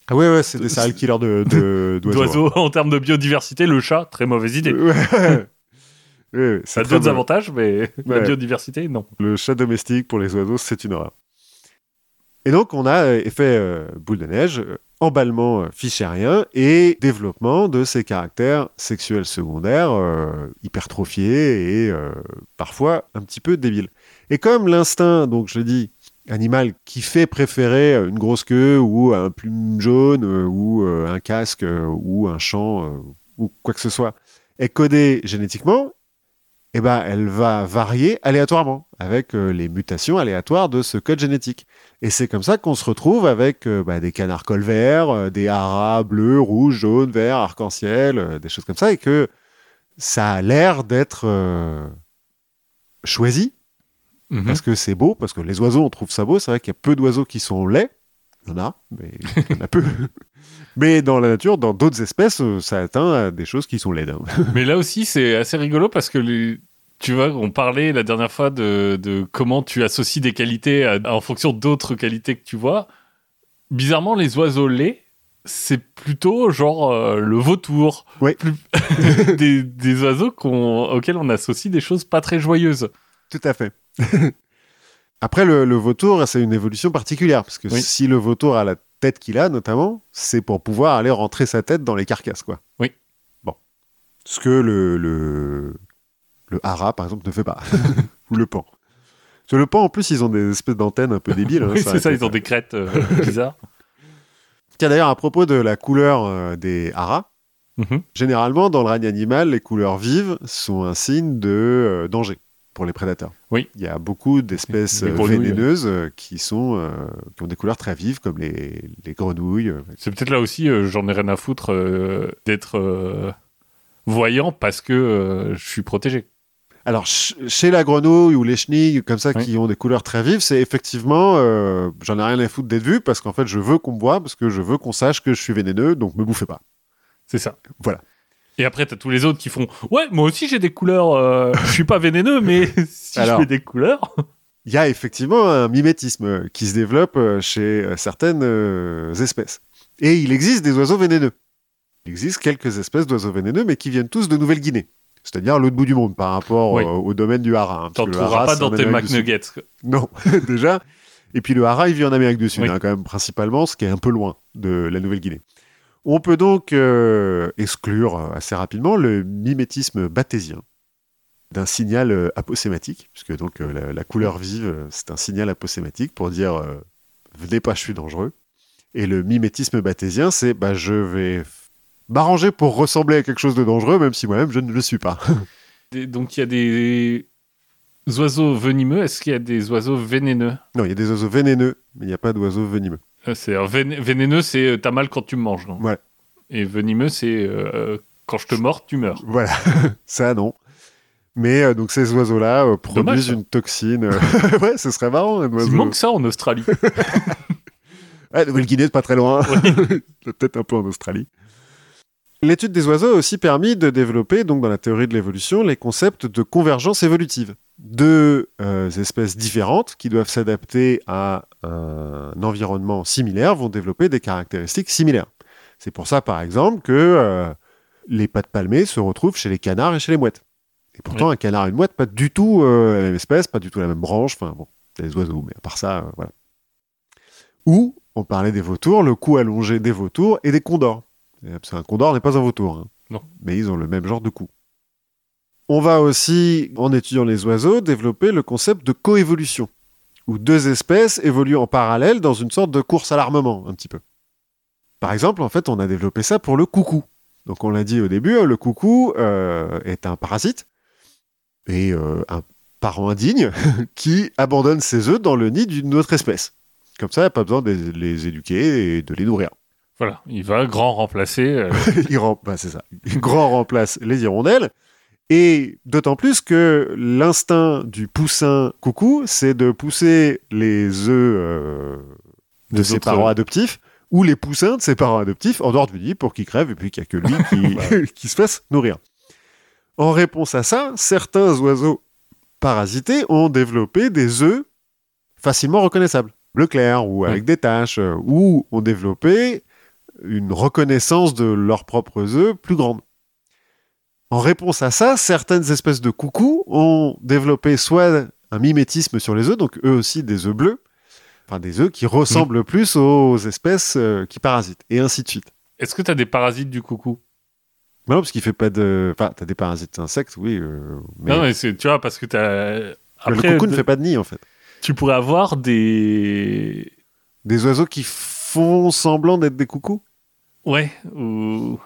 Ah ouais, ouais, c'est des serial killers de, de- d'oiseaux. D'oiseaux, en termes de biodiversité, le chat, très mauvaise idée. Ouais. C'est Ça a d'autres avantages, mais la biodiversité, non. Le chat domestique pour les oiseaux, c'est une horreur. Et donc, on a euh, effet euh, boule de neige, euh, emballement fichérien et développement de ces caractères sexuels secondaires euh, hypertrophiés et euh, parfois un petit peu débiles. Et comme l'instinct, donc je l'ai dit, animal qui fait préférer une grosse queue ou un plume jaune ou un casque ou un champ ou quoi que ce soit est codé génétiquement, eh ben, elle va varier aléatoirement avec euh, les mutations aléatoires de ce code génétique. Et c'est comme ça qu'on se retrouve avec euh, bah, des canards colverts, euh, des haras bleus, rouges, jaunes, verts, arc-en-ciel, des choses comme ça, et que ça a l'air d'être euh, choisi Mhm. parce que c'est beau, parce que les oiseaux, on trouve ça beau. C'est vrai qu'il y a peu d'oiseaux qui sont laids. Il y en a, mais il y en a peu. Mais dans la nature, dans d'autres espèces, euh, ça atteint à des choses qui sont laides. hein. Mais là aussi, c'est assez rigolo parce que les- tu vois, on parlait la dernière fois de, de comment tu associes des qualités à- en fonction d'autres qualités que tu vois. Bizarrement, les oiseaux laids, c'est plutôt genre euh, le vautour. Oui. Plus- des, des oiseaux qu'on- auxquels on associe des choses pas très joyeuses. Tout à fait. Après, le, le vautour, c'est une évolution particulière, parce que Oui. si le vautour a la tête qu'il a, notamment, c'est pour pouvoir aller rentrer sa tête dans les carcasses, quoi. Oui. Bon. Ce que le, le, le hara, par exemple, ne fait pas. Ou le pan. Que le pan, en plus, ils ont des espèces d'antennes un peu débiles. hein, Oui, c'est ça, ils ont des crêtes euh, bizarres. Tiens, d'ailleurs, à propos de la couleur euh, des haras, Mhm. généralement, dans le règne animal, les couleurs vives sont un signe de euh, danger pour les prédateurs. Oui. Il y a beaucoup d'espèces euh, vénéneuses euh, qui, sont, euh, qui ont des couleurs très vives, comme les, les grenouilles. C'est peut-être là aussi, euh, j'en ai rien à foutre euh, d'être voyant parce que je suis protégé. Alors, ch- chez la grenouille ou les chenilles, comme ça, Oui. qui ont des couleurs très vives, c'est effectivement, j'en ai rien à foutre d'être vu, parce qu'en fait, je veux qu'on me voit, parce que je veux qu'on sache que je suis vénéneux, donc me bouffez pas. C'est ça. Voilà. Et après, t'as tous les autres qui font Ouais, moi aussi j'ai des couleurs. euh, je suis pas vénéneux, mais si Alors. je fais des couleurs. il y a effectivement un mimétisme qui se développe euh, chez euh, certaines euh, espèces. Et il existe des oiseaux vénéneux. Il existe quelques espèces d'oiseaux vénéneux, mais qui viennent tous de Nouvelle-Guinée. C'est-à-dire l'autre bout du monde par rapport Oui. au domaine du hara. hein, T'en trouveras pas dans tes. McNuggets. Non, déjà. Et puis le hara, il vit en Amérique du Sud, Oui. hein, quand même, principalement, ce qui est un peu loin de la Nouvelle-Guinée. On peut donc euh, exclure euh, assez rapidement le mimétisme bathésien d'un signal euh, aposématique, puisque donc euh, la, la couleur vive, c'est un signal aposématique pour dire euh, venez pas, je suis dangereux. Et le mimétisme bathésien, c'est bah, je vais m'arranger pour ressembler à quelque chose de dangereux, même si moi-même je ne le suis pas. Donc il y a des oiseaux venimeux. Est-ce qu'il y a des oiseaux vénéneux? Non, il y a des oiseaux vénéneux, mais il n'y a pas d'oiseaux venimeux. Euh, c'est vén- vénéneux, c'est euh, t'as mal quand tu me manges. non? Ouais. Et venimeux, c'est euh, quand je te mords, tu meurs. Voilà, ça non. Mais euh, donc ces oiseaux-là euh, produisent Dommage, une toxine. ouais, ce serait marrant un Il oiseau. manque ça en Australie. Ah, Nouvelle-Guinée, pas très loin. Peut-être un peu en Australie. L'étude des oiseaux a aussi permis de développer, donc dans la théorie de l'évolution, les concepts de convergence évolutive. Deux euh, espèces différentes qui doivent s'adapter à un environnement similaire vont développer des caractéristiques similaires. C'est pour ça, par exemple, que euh, les pattes palmées se retrouvent chez les canards et chez les mouettes. Et pourtant, un canard et une mouette, pas du tout euh, la même espèce, pas du tout la même branche. Enfin bon, c'est des oiseaux, mais à part ça, euh, voilà. Ou, on parlait des vautours, le cou allongé des vautours et des condors. Qu'un condor n'est pas un vautour. hein. Non. Mais ils ont le même genre de cou. On va aussi, en étudiant les oiseaux, développer le concept de coévolution, où deux espèces évoluent en parallèle dans une sorte de course à l'armement, un petit peu. Par exemple, en fait, on a développé ça pour le coucou. Donc, on l'a dit au début, le coucou euh, est un parasite et euh, un parent indigne qui abandonne ses œufs dans le nid d'une autre espèce. Comme ça, il n'y a pas besoin de les éduquer et de les nourrir. Voilà, il va grand remplacer. euh, il rem- bah, c'est ça. Il grand remplace les hirondelles. Et d'autant plus que l'instinct du poussin coucou, c'est de pousser les œufs euh, de ses autres parents œufs. adoptifs ou les poussins de ses parents adoptifs en dehors du nid pour qu'ils crèvent et puis qu'il n'y a que lui qui, qui se fasse nourrir. En réponse à ça, certains oiseaux parasités ont développé des œufs facilement reconnaissables, bleu clair ou avec des taches, euh, ou ont développé une reconnaissance de leurs propres œufs plus grande. En réponse à ça, certaines espèces de coucous ont développé soit un mimétisme sur les œufs, donc eux aussi des œufs bleus, enfin des œufs qui ressemblent plus aux espèces euh, qui parasitent, et ainsi de suite. Est-ce que tu as des parasites du coucou? Non, parce qu'il fait pas de. Enfin, t'as des parasites insectes, oui. euh, mais Non, mais c'est, tu vois, parce que t'as. le Après, coucou ne fait pas de nid, en fait. tu pourrais avoir des. Des oiseaux qui font semblant d'être des coucous? Ouais, ou.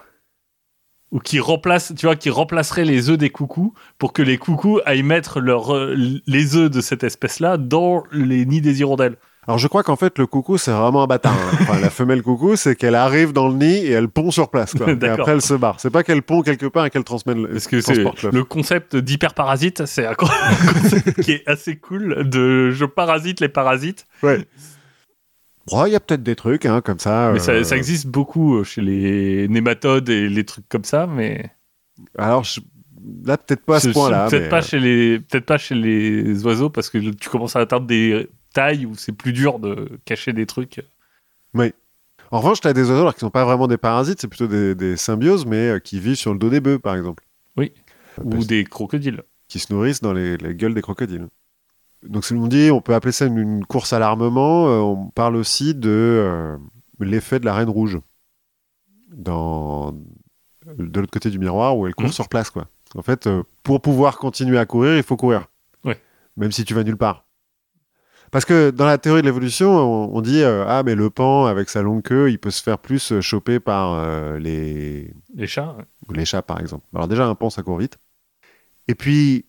Ou qui remplacent, tu vois, qui remplaceraient les œufs des coucous pour que les coucous aillent mettre leur, euh, les œufs de cette espèce-là dans les nids des hirondelles. Alors je crois qu'en fait le coucou c'est vraiment un bâtard. hein. Enfin, la femelle coucou c'est qu'elle arrive dans le nid et elle pond sur place. Quoi. et après elle se barre. C'est pas qu'elle pond quelque part et qu'elle transmet le Parce que transporte l'œuf. le concept d'hyperparasite, c'est un concept qui est assez cool. De je parasite les parasites. Ouais. Oh, Il y a peut-être des trucs hein, comme ça. Mais ça, euh, ça existe beaucoup euh, chez les nématodes et les trucs comme ça, mais Alors je- là peut-être pas à ce point-là. Peut-être mais, pas chez les, peut-être pas chez les oiseaux parce que tu commences à atteindre des tailles où c'est plus dur de cacher des trucs. En revanche, tu as des oiseaux alors, qui sont pas vraiment des parasites, c'est plutôt des, des symbioses, mais euh, qui vivent sur le dos des bœufs, par exemple. Oui. Ou des crocodiles. Qui se nourrissent dans les, les gueules des crocodiles. Donc, si on dit, on peut appeler ça une, une course à l'armement, euh, on parle aussi de euh, l'effet de la reine rouge. Dans, de l'autre côté du miroir, où elle court Mhm. sur place, quoi. En fait, euh, pour pouvoir continuer à courir, il faut courir. Ouais. Même si tu vas nulle part. Parce que dans la théorie de l'évolution, on, on dit euh, ah mais le pan avec sa longue queue, il peut se faire plus choper par euh, les Les chats. ouais. ou les chats par exemple. Alors déjà un pan ça court vite. Et puis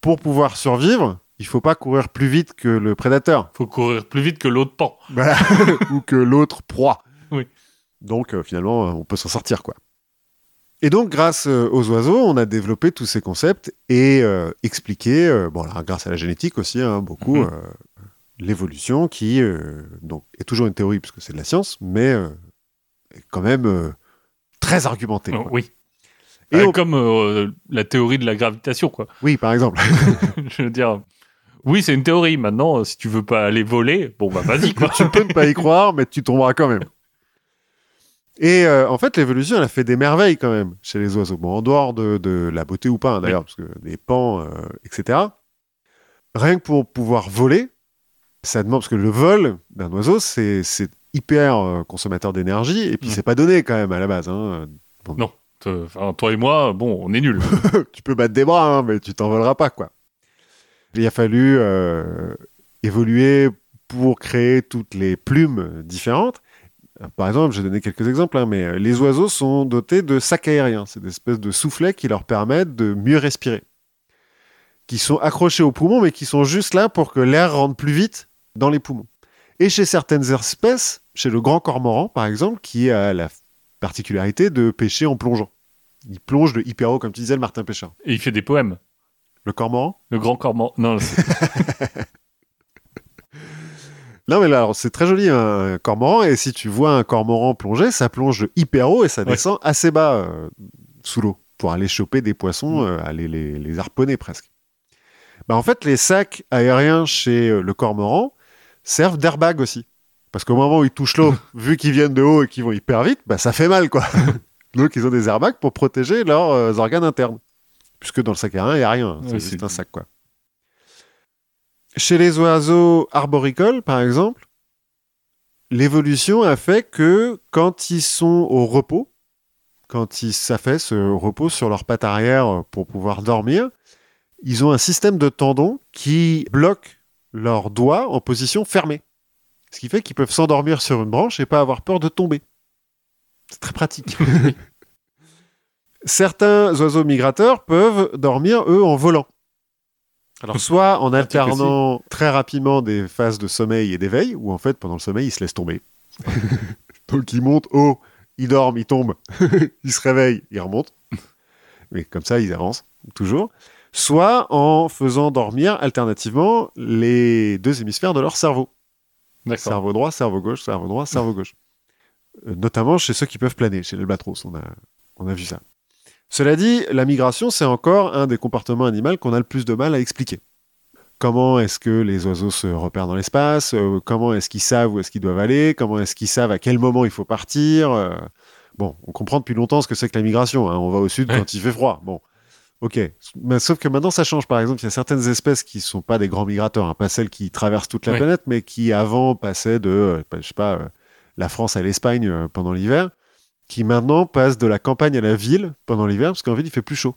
pour pouvoir survivre, il faut pas courir plus vite que le prédateur Faut courir plus vite que l'autre pan. Voilà. ou que l'autre proie. Oui. Donc euh, finalement euh, on peut s'en sortir quoi. Et donc grâce euh, aux oiseaux, on a développé tous ces concepts et euh, expliqué, euh, bon alors grâce à la génétique aussi, hein, beaucoup, Mhm. l'évolution qui donc, est toujours une théorie puisque c'est de la science, mais est quand même très argumentée. Oh, oui. Et on- Comme la théorie de la gravitation, quoi. Oui, par exemple. Je veux dire. Oui, c'est une théorie. Maintenant, euh, si tu veux pas aller voler, bon bah vas-y tu peux ne pas y croire, mais tu tomberas quand même. Et euh, en fait, l'évolution, elle a fait des merveilles quand même chez les oiseaux. Bon, en dehors de, de la beauté ou pas, hein, d'ailleurs, parce que des pans, euh, etc. Rien que pour pouvoir voler, ça demande, parce que le vol d'un oiseau, c'est hyper euh, consommateur d'énergie, et puis Mm. c'est pas donné quand même à la base. hein. Enfin, toi et moi, bon, on est nuls. tu peux battre des bras, hein, mais tu t'envoleras pas, quoi. Il a fallu euh, évoluer pour créer toutes les plumes différentes. Euh, Par exemple, je vais donner quelques exemples, hein, mais euh, les oiseaux sont dotés de sacs aériens. C'est des espèces de soufflets qui leur permettent de mieux respirer. Qui sont accrochés aux poumons, mais qui sont juste là pour que l'air rentre plus vite dans les poumons. Et chez certaines espèces, chez le grand cormoran, par exemple, qui a la particularité de pêcher en plongeant. Il plonge de hyper haut, comme tu disais, le Martin Pêcheur. Et il fait des poèmes. Le cormoran Le grand corps Non, Non, mais là, alors, c'est très joli, un cormoran. Et si tu vois un cormoran plonger, ça plonge hyper haut et ça Ouais. descend assez bas euh, sous l'eau pour aller choper des poissons, euh, aller les, les harponner presque. Bah, en fait, les sacs aériens chez euh, le cormoran servent d'airbag aussi. Parce qu'au moment où ils touchent l'eau, vu qu'ils viennent de haut et qu'ils vont hyper vite, bah, ça fait mal, quoi. Donc, ils ont des airbags pour protéger leurs euh, organes internes. Puisque dans le sac aérien, il n'y a rien. C'est Ouais, juste un sac, quoi. Chez les oiseaux arboricoles, par exemple, l'évolution a fait que quand ils sont au repos, quand ils s'affaissent au repos sur leurs pattes arrière pour pouvoir dormir, ils ont un système de tendons qui bloque leurs doigts en position fermée. Ce qui fait qu'ils peuvent s'endormir sur une branche et pas avoir peur de tomber. C'est très pratique. Certains oiseaux migrateurs peuvent dormir, eux, en volant. Alors, soit en alternant très rapidement des phases de sommeil et d'éveil, ou en fait, pendant le sommeil, ils se laissent tomber. Donc, ils montent haut, ils dorment, ils tombent, ils se réveillent, ils remontent. Mais comme ça, ils avancent, toujours. Soit en faisant dormir alternativement les deux hémisphères de leur cerveau. Cerveau droit, cerveau gauche, cerveau droit, cerveau gauche. Euh, notamment chez ceux qui peuvent planer, chez l'albatros, on a, on a vu ça. Cela dit, la migration, c'est encore un des comportements animaux qu'on a le plus de mal à expliquer. comment est-ce que les oiseaux se repèrent dans l'espace, euh, comment est-ce qu'ils savent où est-ce qu'ils doivent aller, comment est-ce qu'ils savent à quel moment il faut partir. euh. Bon, on comprend depuis longtemps ce que c'est que la migration. hein. On va au sud Ouais. quand il fait froid. Bon, ok. Mais sauf que maintenant ça change. Par exemple, il y a certaines espèces qui sont pas des grands migrateurs, hein, pas celles qui traversent toute la Ouais. planète, mais qui avant passaient de, euh, je sais pas, la France à l'Espagne pendant l'hiver, qui maintenant passent de la campagne à la ville pendant l'hiver parce qu'en ville il fait plus chaud.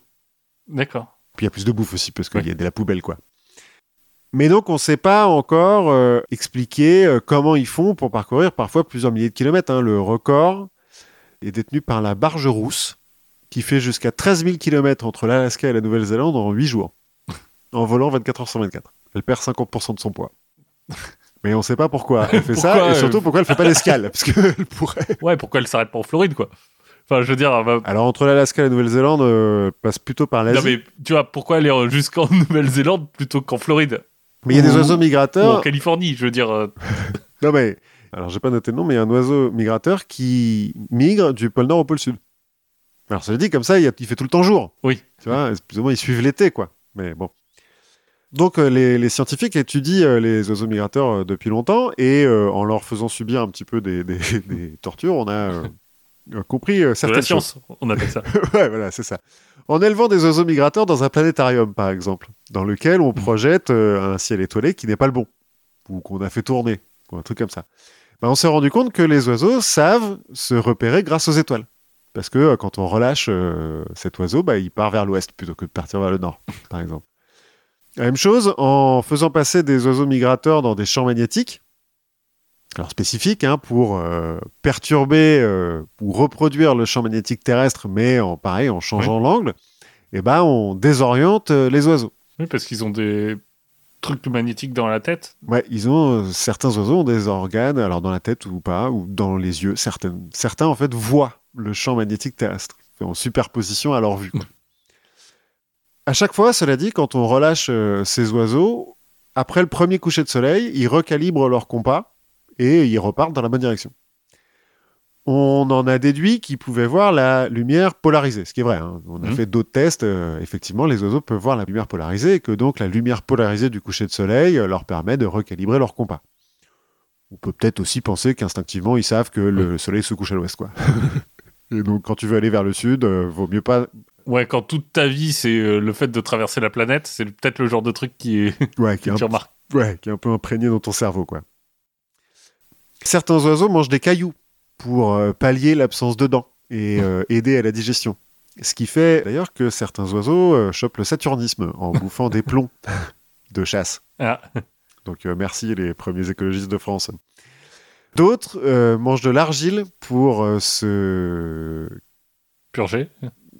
D'accord. Puis il y a plus de bouffe aussi, parce qu'il Ouais. y a de la poubelle, quoi. Mais donc, on ne sait pas encore euh, expliquer euh, comment ils font pour parcourir parfois plusieurs milliers de kilomètres. hein. Le record est détenu par la Barge Rousse, qui fait jusqu'à 13 000 kilomètres entre l'Alaska et la Nouvelle-Zélande en 8 jours, en volant 24 heures sur 24. Elle perd 50% de son poids. Mais on ne sait pas pourquoi elle fait ça, et euh, surtout pourquoi elle fait pas l'escale, parce qu'elle pourrait. Ouais, pourquoi elle s'arrête pas en Floride, quoi Enfin, je veux dire, elle va- Alors, entre l'Alaska et la Nouvelle-Zélande, euh, elle passe plutôt par l'Asie. non mais tu vois, pourquoi aller euh, jusqu'en Nouvelle-Zélande plutôt qu'en Floride? Mais il y a des oiseaux ou en migrateurs. Californie Je veux dire, euh, Non mais, alors j'ai pas noté le nom, mais il y a un oiseau migrateur qui migre du pôle Nord au pôle Sud. Alors ça veut dire comme ça, il, y a- il fait tout le temps jour. Oui. Tu vois, plus ou moins ils suivent l'été, quoi. Mais bon. Donc euh, les, les scientifiques étudient euh, les oiseaux migrateurs euh, depuis longtemps et en leur faisant subir un petit peu des, des- des tortures, on a compris certaines la choses. science, on appelle ça. ouais, voilà, c'est ça. En élevant des oiseaux migrateurs dans un planétarium, par exemple, dans lequel on projette euh, un ciel étoilé qui n'est pas le bon, ou qu'on a fait tourner, ou un truc comme ça. Ben, on s'est rendu compte que les oiseaux savent se repérer grâce aux étoiles. Parce que euh, quand on relâche euh, cet oiseau, bah, il part vers l'ouest plutôt que de partir vers le nord, par exemple. La même chose en faisant passer des oiseaux migrateurs dans des champs magnétiques, alors spécifiques, hein, pour euh, perturber euh, ou reproduire le champ magnétique terrestre, mais en pareil, en changeant l'angle, et ben on désoriente euh, les oiseaux. Oui, parce qu'ils ont des trucs magnétiques dans la tête. Ouais, ils ont euh, certains oiseaux ont des organes, alors dans la tête ou pas, ou dans les yeux. Certaines, certains en fait voient le champ magnétique terrestre en superposition à leur vue. À chaque fois, cela dit, quand on relâche euh, ces oiseaux, après le premier coucher de soleil, ils recalibrent leur compas et ils repartent dans la bonne direction. On en a déduit qu'ils pouvaient voir la lumière polarisée, ce qui est vrai. hein. On a Mhm. fait d'autres tests. euh, effectivement, les oiseaux peuvent voir la lumière polarisée et que donc la lumière polarisée du coucher de soleil euh, leur permet de recalibrer leur compas. On peut peut-être aussi penser qu'instinctivement, ils savent que le soleil se couche à l'ouest. quoi. et donc, quand tu veux aller vers le sud, euh, vaut mieux pas Ouais, quand toute ta vie, c'est euh, le fait de traverser la planète, c'est peut-être le genre de truc qui est... Ouais, qui est, un, tu remarques. ouais, qui est un peu imprégné dans ton cerveau, quoi. Certains oiseaux mangent des cailloux pour euh, pallier l'absence de dents et euh, aider à la digestion. Ce qui fait d'ailleurs que certains oiseaux chopent le saturnisme en bouffant des plombs de chasse. Ah, Donc merci les premiers écologistes de France. D'autres mangent de l'argile pour se purgé.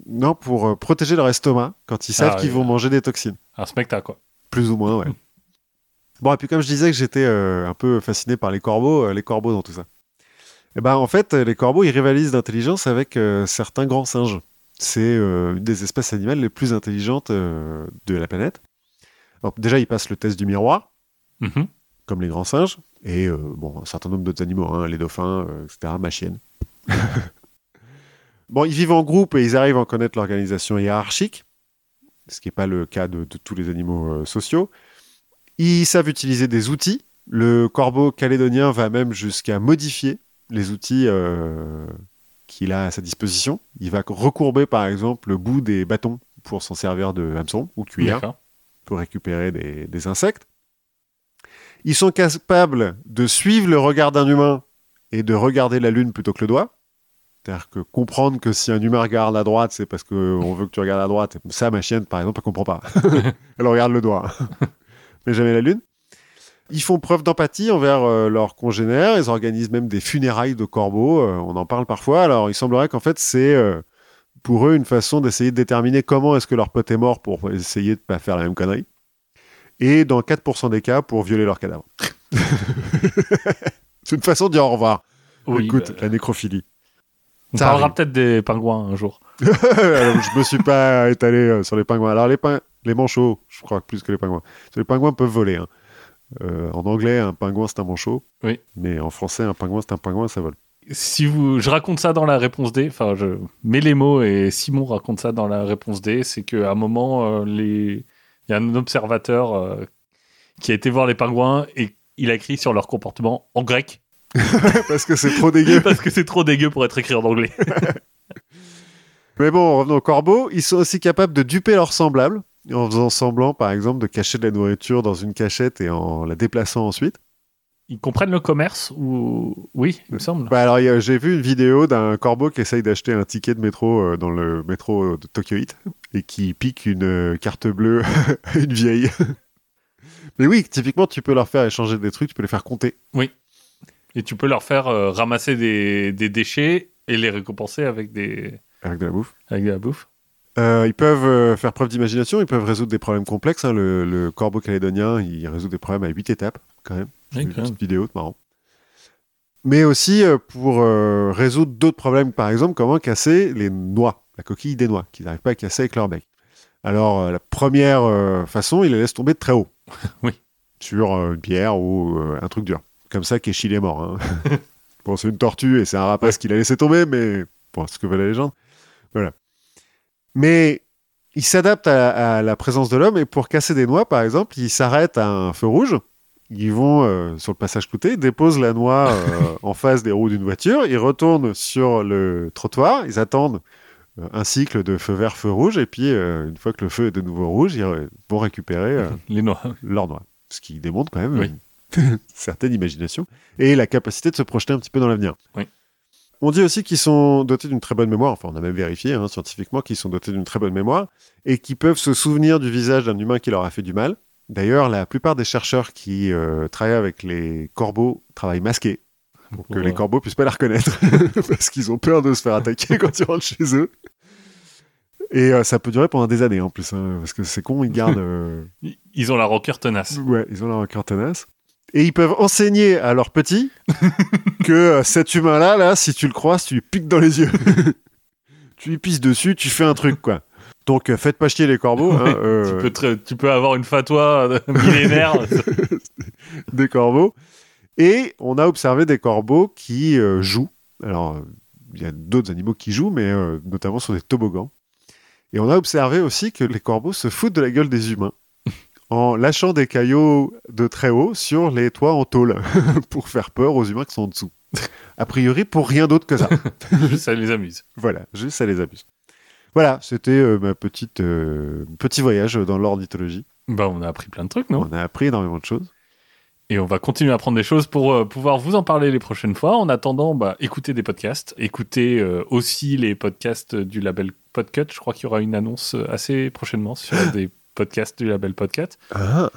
Non pour euh, protéger leur estomac quand ils savent Ah, qu'ils oui. vont manger des toxines. Un spectacle, quoi. Plus ou moins, ouais. Bon, et puis comme je disais que j'étais euh, un peu fasciné par les corbeaux, euh, les corbeaux dans tout ça. Et ben en fait, les corbeaux, ils rivalisent d'intelligence avec euh, certains grands singes. C'est une des espèces animales les plus intelligentes de la planète. Alors, déjà, ils passent le test du miroir, Mhm. comme les grands singes, et bon, un certain nombre d'autres animaux, hein, les dauphins, etc., ma chienne. bon, ils vivent en groupe et ils arrivent à en connaître l'organisation hiérarchique, ce qui n'est pas le cas de, de tous les animaux euh, sociaux. Ils savent utiliser des outils. Le corbeau calédonien va même jusqu'à modifier les outils euh, qu'il a à sa disposition. Il va recourber, par exemple, le bout des bâtons pour s'en servir de hameçon ou cuillère pour récupérer des, des insectes. Ils sont capables de suivre le regard d'un humain et de regarder la lune plutôt que le doigt. C'est-à-dire que comprendre que si un humain regarde à droite, c'est parce qu'on veut que tu regardes à droite. Ça, ma chienne, par exemple, elle comprend pas. elle regarde le doigt, mais jamais la lune. Ils font preuve d'empathie envers euh, leurs congénères. Ils organisent même des funérailles de corbeaux. euh, on en parle parfois. Alors, il semblerait qu'en fait, c'est euh, pour eux une façon d'essayer de déterminer comment est-ce que leur pote est mort pour essayer de pas faire la même connerie. Et dans 4% des cas, pour violer leur cadavre. c'est une façon de dire au revoir. Oui, Écoute, bah, la nécrophilie. On ça parlera peut-être des pingouins un jour. Je me suis pas étalé euh, sur les pingouins. Alors les, manchots, je crois plus que les pingouins. Les pingouins peuvent voler. hein. Euh, en anglais, un pingouin c'est un manchot. Oui. Mais en français, un pingouin c'est un pingouin, ça vole. Si vous, je raconte ça dans la réponse D. Enfin, je mets les mots et Simon raconte ça dans la réponse D. C'est qu'à un moment, euh, les, il y a un observateur euh, qui a été voir les pingouins et il a écrit sur leur comportement en grec Parce que c'est trop dégueu. parce que c'est trop dégueu pour être écrit en anglais. Mais bon, revenons aux corbeaux. Ils sont aussi capables de duper leurs semblables en faisant semblant, par exemple, de cacher de la nourriture dans une cachette et en la déplaçant ensuite. Ils comprennent le commerce ou oui, il me semble. Bah alors, a- j'ai vu une vidéo d'un corbeau qui essaye d'acheter un ticket de métro euh, dans le métro de Tokyo Heat et qui pique une euh, carte bleue à une vieille. Mais oui, typiquement, tu peux leur faire échanger des trucs, tu peux les faire compter. Et tu peux leur faire euh, ramasser des, des déchets et les récompenser avec des Avec de la bouffe. avec de la bouffe. Euh, ils peuvent euh, faire preuve d'imagination, ils peuvent résoudre des problèmes complexes. hein. Le, le corbeau calédonien, il résout des problèmes à 8 étapes, quand même. J'ai une petite vidéo, c'est marrant. Mais aussi pour résoudre d'autres problèmes, par exemple, comment casser les noix, la coquille des noix, qu'ils n'arrivent pas à casser avec leur bec. Alors, la première façon, ils les laissent tomber de très haut. Oui. Sur une pierre ou un truc dur. Comme ça, Keshi est mort. hein. bon, c'est une tortue et c'est un rapace qu'il a laissé tomber, mais bon, c'est ce que veut la légende. Voilà. Mais il s'adapte à, à la présence de l'homme et pour casser des noix, par exemple, ils s'arrêtent à un feu rouge. Ils vont euh, sur le passage clouté, déposent la noix euh, en face des roues d'une voiture, ils retournent sur le trottoir, ils attendent euh, un cycle de feu vert, feu rouge, et puis une fois que le feu est de nouveau rouge, ils vont récupérer Les noix. leur noix. Ce qui démontre quand même Oui. une certaine imagination et la capacité de se projeter un petit peu dans l'avenir. Oui. On dit aussi qu'ils sont dotés d'une très bonne mémoire, enfin on a même vérifié hein, scientifiquement qu'ils sont dotés d'une très bonne mémoire et qu'ils peuvent se souvenir du visage d'un humain qui leur a fait du mal. D'ailleurs, la plupart des chercheurs qui euh, travaillent avec les corbeaux travaillent masqués pour que les corbeaux puissent pas les reconnaître parce qu'ils ont peur de se faire attaquer quand ils rentrent chez eux. Et euh, ça peut durer pendant des années en plus, hein, parce que c'est con, ils gardent... euh, Ils- ont la rocker tenace. Ouais, ils ont leur cœur tenace. Et ils peuvent enseigner à leurs petits que euh, cet humain-là, là, si tu le croises, tu lui piques dans les yeux. tu lui pisses dessus, tu fais un truc, quoi. Donc, euh, faites pas chier les corbeaux, hein, euh, Tu, peux très- tu peux avoir une fatwa millénaire. des corbeaux. Et on a observé des corbeaux qui euh, jouent. Alors, il y a d'autres animaux qui jouent, mais euh, notamment sur des toboggans. Et on a observé aussi que les corbeaux se foutent de la gueule des humains en lâchant des cailloux de très haut sur les toits en tôle pour faire peur aux humains qui sont en dessous. A priori, pour rien d'autre que ça. ça les amuse. voilà, juste ça les abuse. Voilà, c'était euh, ma petite euh, petit voyage dans l'ornithologie. Bah, on a appris plein de trucs, non? On a appris énormément de choses. Et on va continuer à apprendre des choses pour euh, pouvoir vous en parler les prochaines fois. En attendant, bah, écoutez des podcasts. Écoutez aussi les podcasts du label Podcut. Je crois qu'il y aura une annonce assez prochainement sur des podcasts du label Podcut. Ah,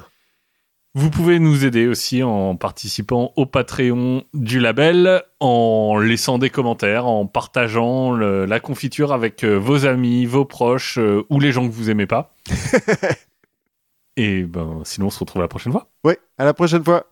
Vous pouvez nous aider aussi en participant au Patreon du label, en laissant des commentaires, en partageant le- la confiture avec euh, vos amis, vos proches euh, ou les gens que vous aimez pas. Et ben, sinon, on se retrouve la prochaine fois. ouais, à la prochaine fois.